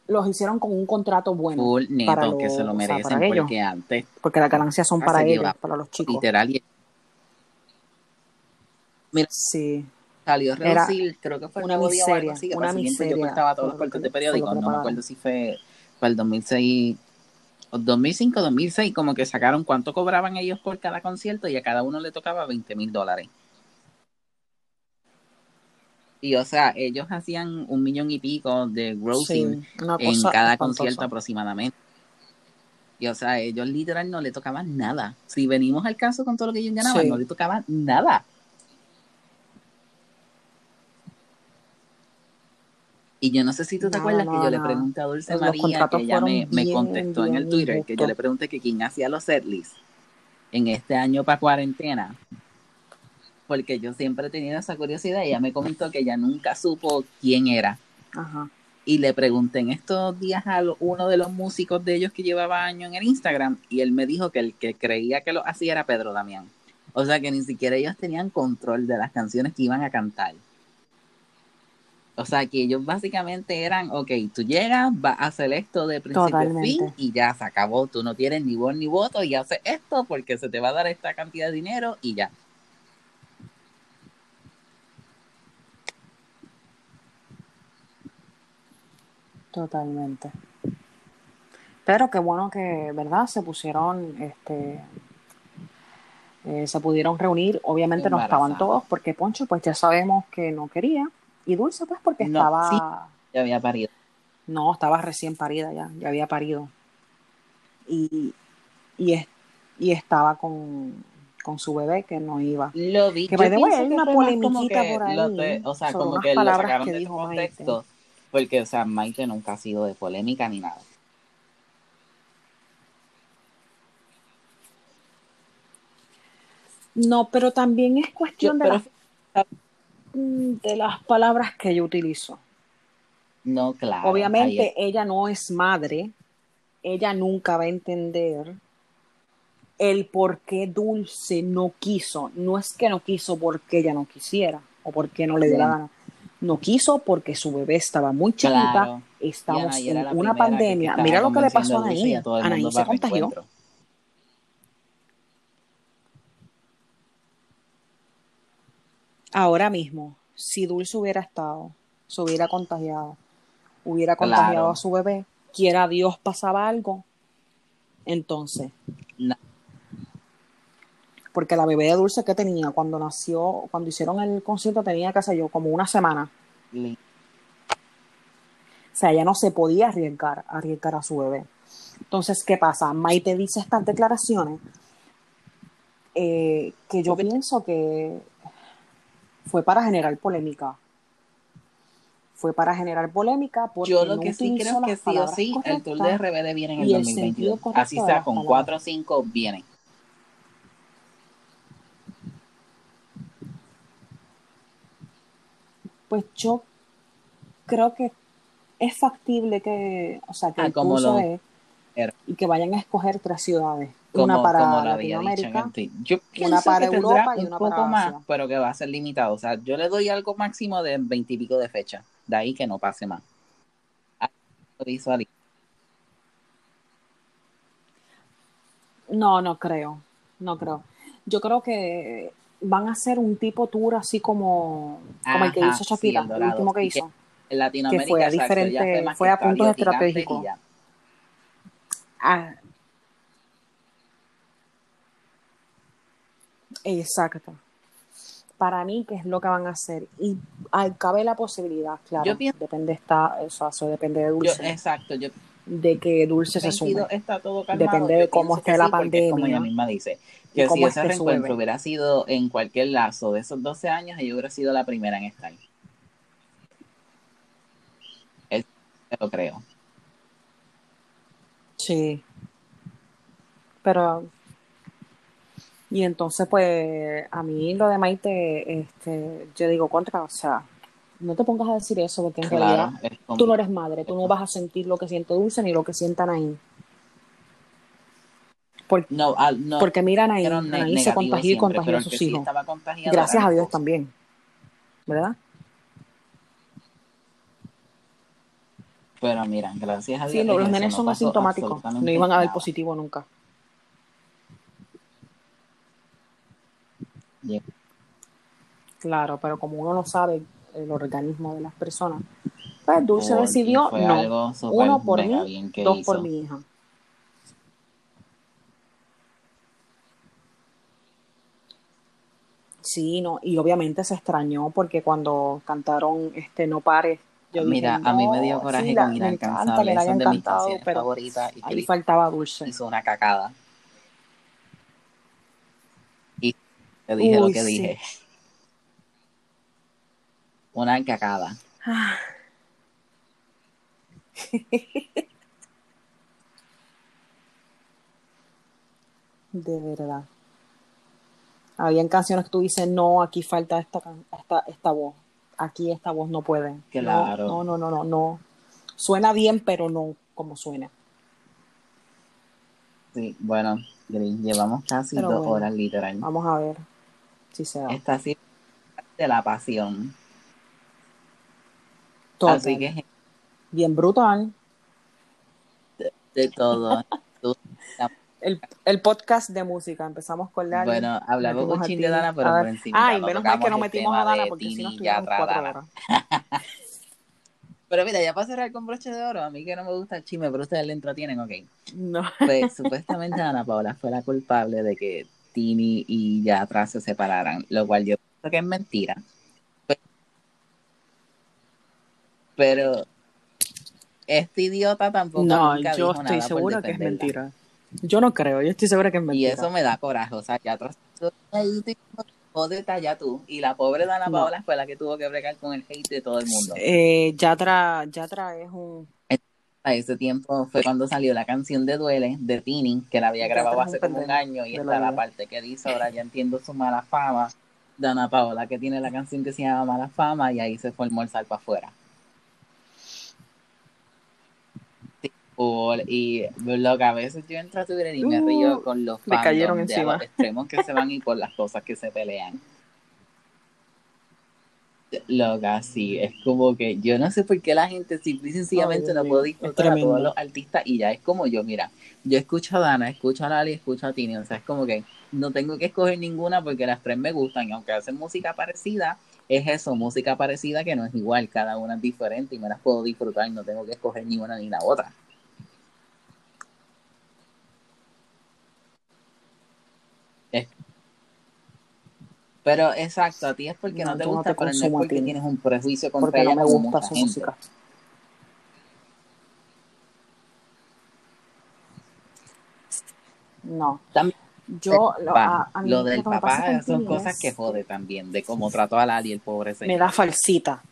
Los hicieron con un contrato bueno, Full neto, para que los- se lo o sea, merecen para ellos. porque antes porque las ganancias son para ellos, lleva para los chicos. literal y Mira, Sí. salió reducir, creo que fue una o algo miseria, así, que una tiempo yo miseria cortaba todos los lo cortes que, de que no me acuerdo si fue para el 2006 o 2005, 2006, como que sacaron cuánto cobraban ellos por cada concierto y a cada uno le tocaba 20 mil dólares. Y o sea, ellos hacían un millón y pico de grossing Sí, en cada espantosa. concierto aproximadamente. Y o sea, ellos literal no le tocaban nada. Si venimos al caso con todo lo que ellos ganaban, Sí. no le tocaban nada. Y yo no sé si tú te acuerdas que yo le pregunté a Dulce María, que ella me, fueron me bien, contestó en el bien Twitter, que yo le pregunté que quién hacía los setlists en este año para cuarentena. Porque yo siempre he tenido esa curiosidad y ella me comentó que ella nunca supo quién era. Ajá. Y le pregunté en estos días a uno de los músicos de ellos que llevaba años en el Instagram y él me dijo que el que creía que lo hacía era Pedro Damián. O sea que ni siquiera ellos tenían control de las canciones que iban a cantar. O sea que ellos básicamente eran, ok, tú llegas, vas a hacer esto de principio a fin y ya se acabó. Tú no tienes ni voz ni voto y haces esto porque se te va a dar esta cantidad de dinero y ya. Totalmente. Pero qué bueno que, ¿verdad? Se pusieron, este, eh, se pudieron reunir. Obviamente no estaban todos porque Poncho, pues ya sabemos que no quería. Y Dulce, pues porque No, estaba, Ya había parido. no, estaba recién parida ya, ya había parido. Y, y, es- y estaba con, con su bebé que no iba. Lo vi. Que, hay que una polemiquita por ahí lo te- o sea, como que lo sacaron que de dijo contexto, porque, o sea, Maite nunca ha sido de polémica ni nada. No, pero también es Yo, cuestión de, pero mm, de las palabras que yo utilizo. no, claro. Obviamente ella no es madre, ella nunca va a entender el por qué Dulce no quiso. No es que no quiso porque ella no quisiera o porque no le la Bien. gana. No quiso porque su bebé estaba muy chiquita, Claro. estamos en una pandemia. Mira lo que le pasó a Anaí. Anaí se contagió. Ahora mismo, si Dulce hubiera estado, se hubiera contagiado, hubiera Claro. contagiado a su bebé, quiera Dios pasaba algo, entonces, No, porque la bebé de Dulce que tenía cuando nació, cuando hicieron el concierto tenía, qué sé yo, como una semana. li- O sea, ella no se podía arriesgar, arriesgar a su bebé. Entonces, ¿qué pasa? Maite dice estas declaraciones eh, que yo pienso que fue para generar polémica. Fue para generar polémica porque Yo lo no que sí creo que sí o sí, el tour de. RBD viene en el y el 2022. sentido correcto Así sea, con palabras. 4 o 5 viene. Pues yo creo que es factible que, o sea, que Ah, el como curso lo- es y que vayan a escoger tres ciudades, Como, una para como lo había dicho en Latinoamérica, el tweet. Yo pienso una para que tendrá Europa y un una poco para más, pero que va a ser limitado. O sea, yo le doy algo máximo de 20 y pico de fecha. De ahí que no pase más. Ah. No, no creo, no creo. Yo creo que van a hacer un tipo tour así como, como el que hizo sí, Shakira, el último que Y que hizo. En Latinoamérica, fue a diferente- fue, que a puntos y estratégicos. Ah, exacto. Para mí, ¿qué es lo que van a hacer? Y ah, cabe la posibilidad, claro. Yo pienso- depende está, eso, eso depende de Yo, Dulce, exacto, yo de que Dulce se 22 sume. está todo calmado. Depende de cómo esté la sí, es Como pandemia ella misma dice, que si ese reencuentro hubiera sido en cualquier lazo de esos 12 años, ella hubiera sido la primera en estar. Eso lo creo. Sí. Pero, y entonces, pues, a mí lo de Maite, este, yo digo contra, o sea, no te pongas a decir eso, porque en realidad Claro, tú no eres madre, tú no vas a sentir lo que siente Dulce ni lo que sientan ahí. Por- no, porque mira, Anaí, fueron ne- Anaí se contagió y contagió a sus sí hijos. Gracias a Dios también, ¿verdad? Pero mira, gracias a Dios. Sí, lo- los nenes son asintomáticos, no iban a dar positivo nunca. Bien. Claro, pero como uno no sabe el organismo de las personas, pues Dulce Porque decidió no. Uno por mí, dos hizo. por mi hija. Sí, no, y obviamente se extrañó porque cuando cantaron este No Pares, yo Mira, dije, a mí me no, dio coraje sí, con Inalcanzable, son de mis canciones pero favoritas y ahí faltaba Dulce. hizo una cacada. Y te dije lo que sí. dije. Una cacada. Ah. De verdad. Habían canciones que tú dices, no, aquí falta esta, esta, esta voz. Aquí esta voz no puede. No, Claro. No, no, no, no, no. Suena bien, pero no como suena. Sí, bueno, Gris, llevamos casi Pero dos bueno. horas literal. Vamos a ver si se da. Esta sí de la pasión. Total. Así que Bien brutal. de todo. El, el podcast de música. Empezamos con Lali. Bueno, hablamos un a chin de Dana, pero por encima. Ay, menos mal que no metimos a Dana porque si no cuatro horas. Pero mira, ya para cerrar con broche de oro, a mí que no me gusta el chisme, pero ustedes le entretienen, ok. No. Pues supuestamente Ana Paola fue la culpable de que Tini y Yatra se separaran, lo cual yo pienso que es mentira. Pero este idiota tampoco No, nunca yo dijo estoy nada segura que es mentira. Yo no creo, yo estoy segura que es Y mentira. eso me da coraje, o sea, Yatra jódete ya tú. Y la pobre Dana No. Paola fue la que tuvo que bregar con el hate de todo el mundo. Eh, Yatra, Yatra es un... A ese tiempo fue cuando salió la canción de Duele de Tini, que la había grabado hace como un año y de está la parte que dice, ahora ya entiendo su mala fama. Dana Paola que tiene la canción que se llama Mala Fama y ahí se fue el morsal para afuera. Y lo que a veces yo entro a Twitter y me Uh, río con los cayeron de encima. los extremos que se van y por las cosas que se pelean. Loca, sí, es como que yo no sé por qué la gente simple y sencillamente no es disfrutar a todos los artistas y ya es como yo, mira, yo escucho a Dana, escucho a Lali, escucho a Tini, o sea, es como que no tengo que escoger ninguna porque las tres me gustan y aunque hacen música parecida, es eso, música parecida que no es igual, cada una es diferente y me las puedo disfrutar y no tengo que escoger ni una ni la otra. Pero exacto, a ti es porque no, No, te no gusta, te pero no es porque ti. tienes un prejuicio contra Porque no ella me como gusta su gente. música. No. También Yo, lo, a, a mí lo del me papá son cosas es que jode también, de cómo trató a Lali el pobre Me señor. da falsita.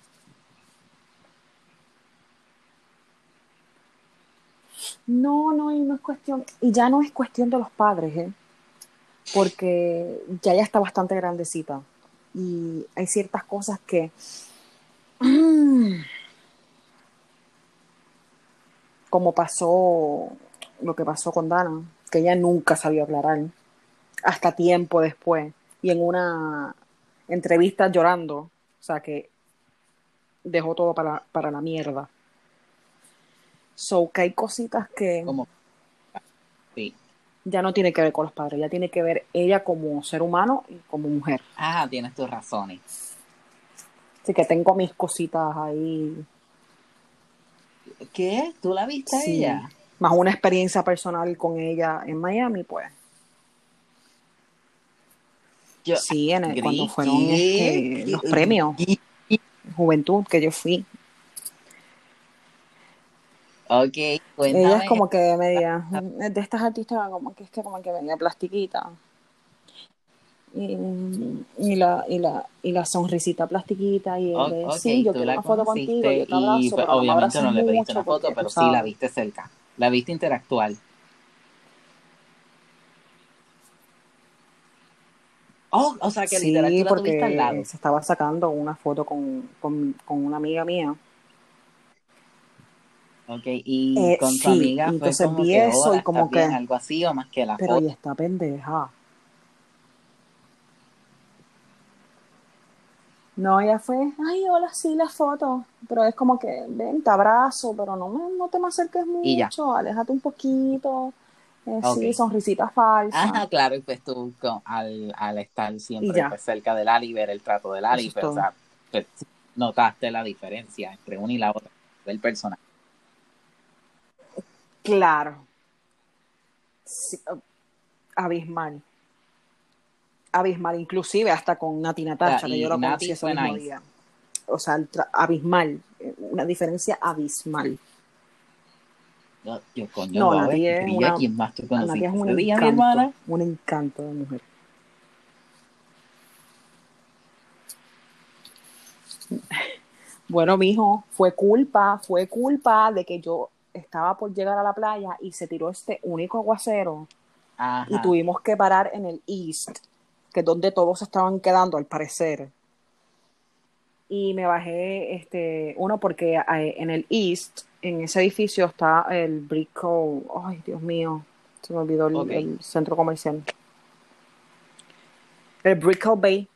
No, no, y no es cuestión, y ya no es cuestión de los padres, ¿eh? Porque ya ella está bastante grandecita y hay ciertas cosas que mm, como pasó lo que pasó con Dana, que ella nunca sabía aclarar hasta tiempo después y en una entrevista llorando, o sea que dejó todo para, para la mierda. So que hay cositas que sí. Ya no tiene que ver con los padres, ya tiene que ver ella como ser humano y como mujer. Ah, tienes tus razones. Así que tengo mis cositas ahí. ¿Qué? ¿Tú la viste a Sí. ella? Más una experiencia personal con ella en Miami, pues. Yo, Sí, en el- cuando fueron este, los premios Juventud que yo fui. Ok, cuéntame. Ella es como que media, de estas artistas como que es que como que media plastiquita. Y, y la, y la, y la sonrisita plastiquita y el de, sí, yo quiero una foto contigo, yo te abrazo, y pues, pero obviamente no le pediste una foto, porque, pero sí la viste cerca. La viste interactuar. Oh, o sea que Sí, literal tú la porque tuviste al lado. se estaba sacando una foto con, con, con una amiga mía. Ok, y Eh, con tu sí, amiga y fue entonces como vi que, eso y como ¿estás bien? que- algo así o más que la Pero foto. ella está pendeja. No, ella fue, ay, hola, sí, la foto. Pero es como que, ven, te abrazo, pero no, me, no te me acerques Y mucho, aléjate un poquito. Eh. Sí, sonrisita falsa. Ajá, claro, y pues tú con- al, al estar Y siempre pues, cerca del Ali, ver el trato del Ali, pues, o sea, pues, notaste la diferencia entre una y la otra del personaje. Claro. Sí, uh, abismal. Abismal, inclusive hasta con Nati Natacha, que yo lo conocí ese mismo nice. día. O sea, abismal. eh, Una diferencia abismal. Yo, yo, coño, No, Bob, Nati es una- ¿quién más tú Nati conociste es un día, encanto. hermana? Un encanto de mujer. Bueno, mijo, fue culpa, fue culpa de que yo estaba por llegar a la playa y se tiró este único aguacero Ajá. y tuvimos que parar en el East, que es donde todos estaban quedando al parecer. Y me bajé, este, uno porque eh, en el East, en ese edificio está el Brico, ay Dios mío, se me olvidó el, el centro comercial. El Brickell Bay.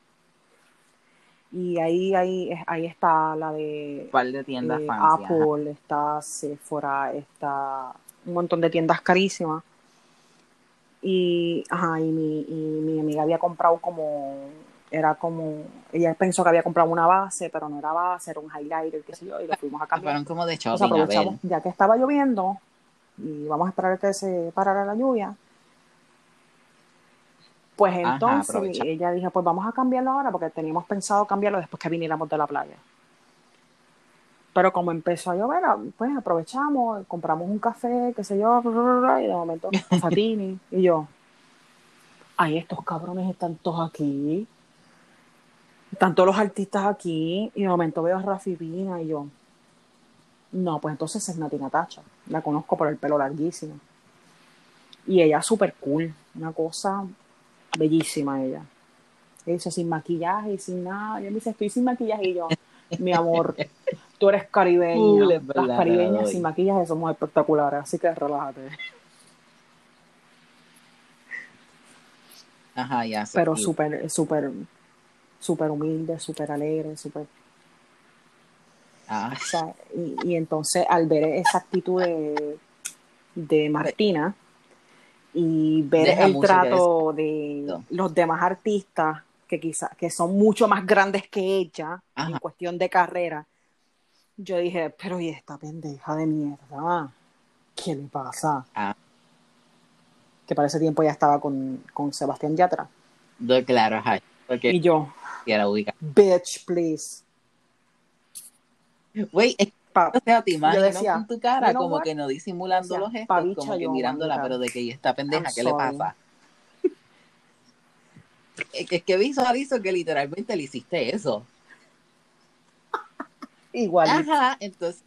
Y ahí, ahí, ahí está la de par de tiendas eh, fancy. ajá. Apple, está Sephora, está un montón de tiendas carísimas. Y, ajá, y mi, y mi amiga había comprado como, era como, ella pensó que había comprado una base, pero no era base, era un highlighter, qué sé yo, y lo fuimos a cambiar. Fueron como de shopping, a ver. aprovechamos, ya que estaba lloviendo, y vamos a esperar que se parara la lluvia. Pues entonces ella dijo, pues vamos a cambiarlo ahora, porque teníamos pensado cambiarlo después que viniéramos de la playa. Pero como empezó a llover, pues aprovechamos, compramos un café, qué sé yo, y de momento Fatini y yo, ay, estos cabrones están todos aquí, están todos los artistas aquí, y de momento veo a Rafi Pina y yo, no, pues entonces es Nati Natacha, la conozco por el pelo larguísimo. Y ella súper cool, una cosa bellísima ella. Ella dice sin maquillaje y sin nada. Ella me dice, estoy sin maquillaje y yo, mi amor, tú eres caribeña. Verdad, Las caribeñas sin maquillaje somos espectaculares, así que relájate. Ajá, ya. sé. Pero súper, súper, súper humilde, súper alegre, súper... Ah, O sea, y, y entonces al ver esa actitud de, de Martina y ver Deja el trato de los demás artistas que quizá, que son mucho más grandes que ella en Ajá. cuestión de carrera, yo dije, pero ¿y esta pendeja de mierda? ¿Qué le pasa? Ah. Que para ese tiempo ya estaba con, con Sebastián Yatra. claro, ajá. Porque Y yo, quiera ubicar. bitch, please. Güey, es Pa- o sea, te imagino decía, con tu cara, como what? que no disimulando Decía, los gestos, "Pa' como que yo, mirándola, mamita. pero de que ella está pendeja, I'm ¿qué le pasa? Es que, es que visualizo que literalmente le hiciste eso. Igual. Ajá, entonces,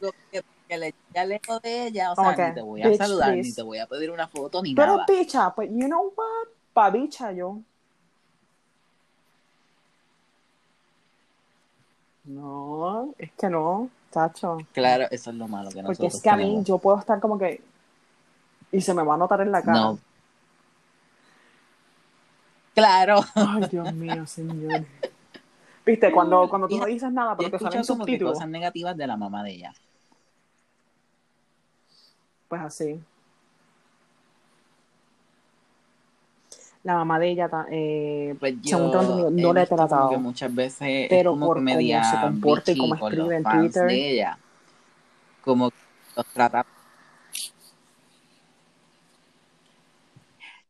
lo que, que le ya lejos de ella, o sea, ni te voy a bitch, saludar, ni te voy a pedir una foto, ni Pero nada. picha, pues, you know what? Pa' bicha yo. No, es que no, tacho. Claro, eso es lo malo que nosotros Porque es que a mí tenemos. yo puedo estar como que. Y se me va a notar en la cara. No. Claro. Ay, Dios mío, señor. Viste, cuando, cuando tú no dices nada, pero te salen subtítulos. cosas negativas de la mamá de ella. Pues así. La mamá de ella, eh, Pues según no le he tratado. que muchas veces Pero es como por que cómo se comporta y cómo escribe en Twitter. de ella. Como los trata.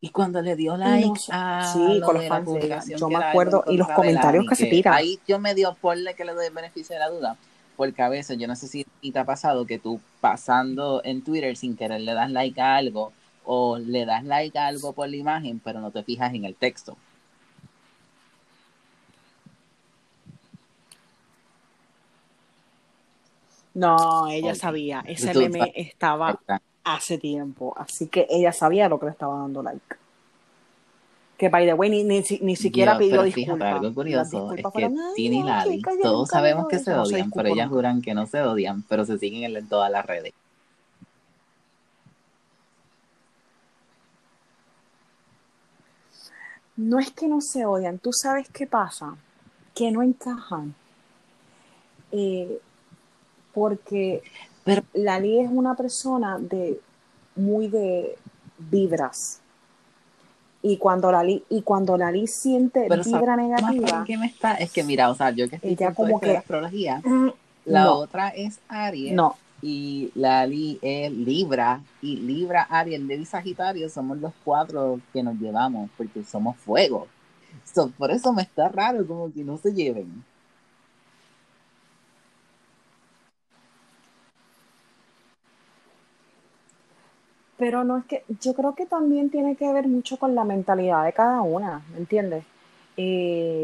Y cuando le dio like No a Sí, lo con los de la fans ella. publicación Yo me acuerdo, y los comentarios que se tiran. Ahí yo me dio porle que le doy el beneficio de la duda. Porque a veces, yo no sé si te ha pasado que tú pasando en Twitter sin querer le das like a algo o le das like a algo por la imagen, pero no te fijas en el texto. No, ella sabía. Ese meme sabes. estaba hace tiempo. Así que ella sabía lo que le estaba dando like. Que by the way, ni, ni, ni siquiera Dios, pidió disculpas. Fíjate, algo curioso es que fueron, "Ay, Tini y Lali, yo todos sabemos que eso". se No se odian, pero ellas juran que no se odian, pero se siguen en, en todas las redes. No es que no se odian, tú sabes qué pasa, que no encajan. Eh, porque Pero- Lali es una persona de muy de vibras. Y cuando Lali, y cuando Lali siente Pero vibra ¿sabes más negativa, qué me está? Es que mira, o sea, yo que estoy Ella como esto de que- la astrología, mm, la no, otra es Aries no, y Lali es Libra y Libra, Aries, Leo Sagitario somos los cuatro que nos llevamos porque somos fuego. So, por eso me está raro como que no se lleven. pero no es que, yo creo que también tiene que ver mucho con la mentalidad de cada una, ¿me entiendes? Eh,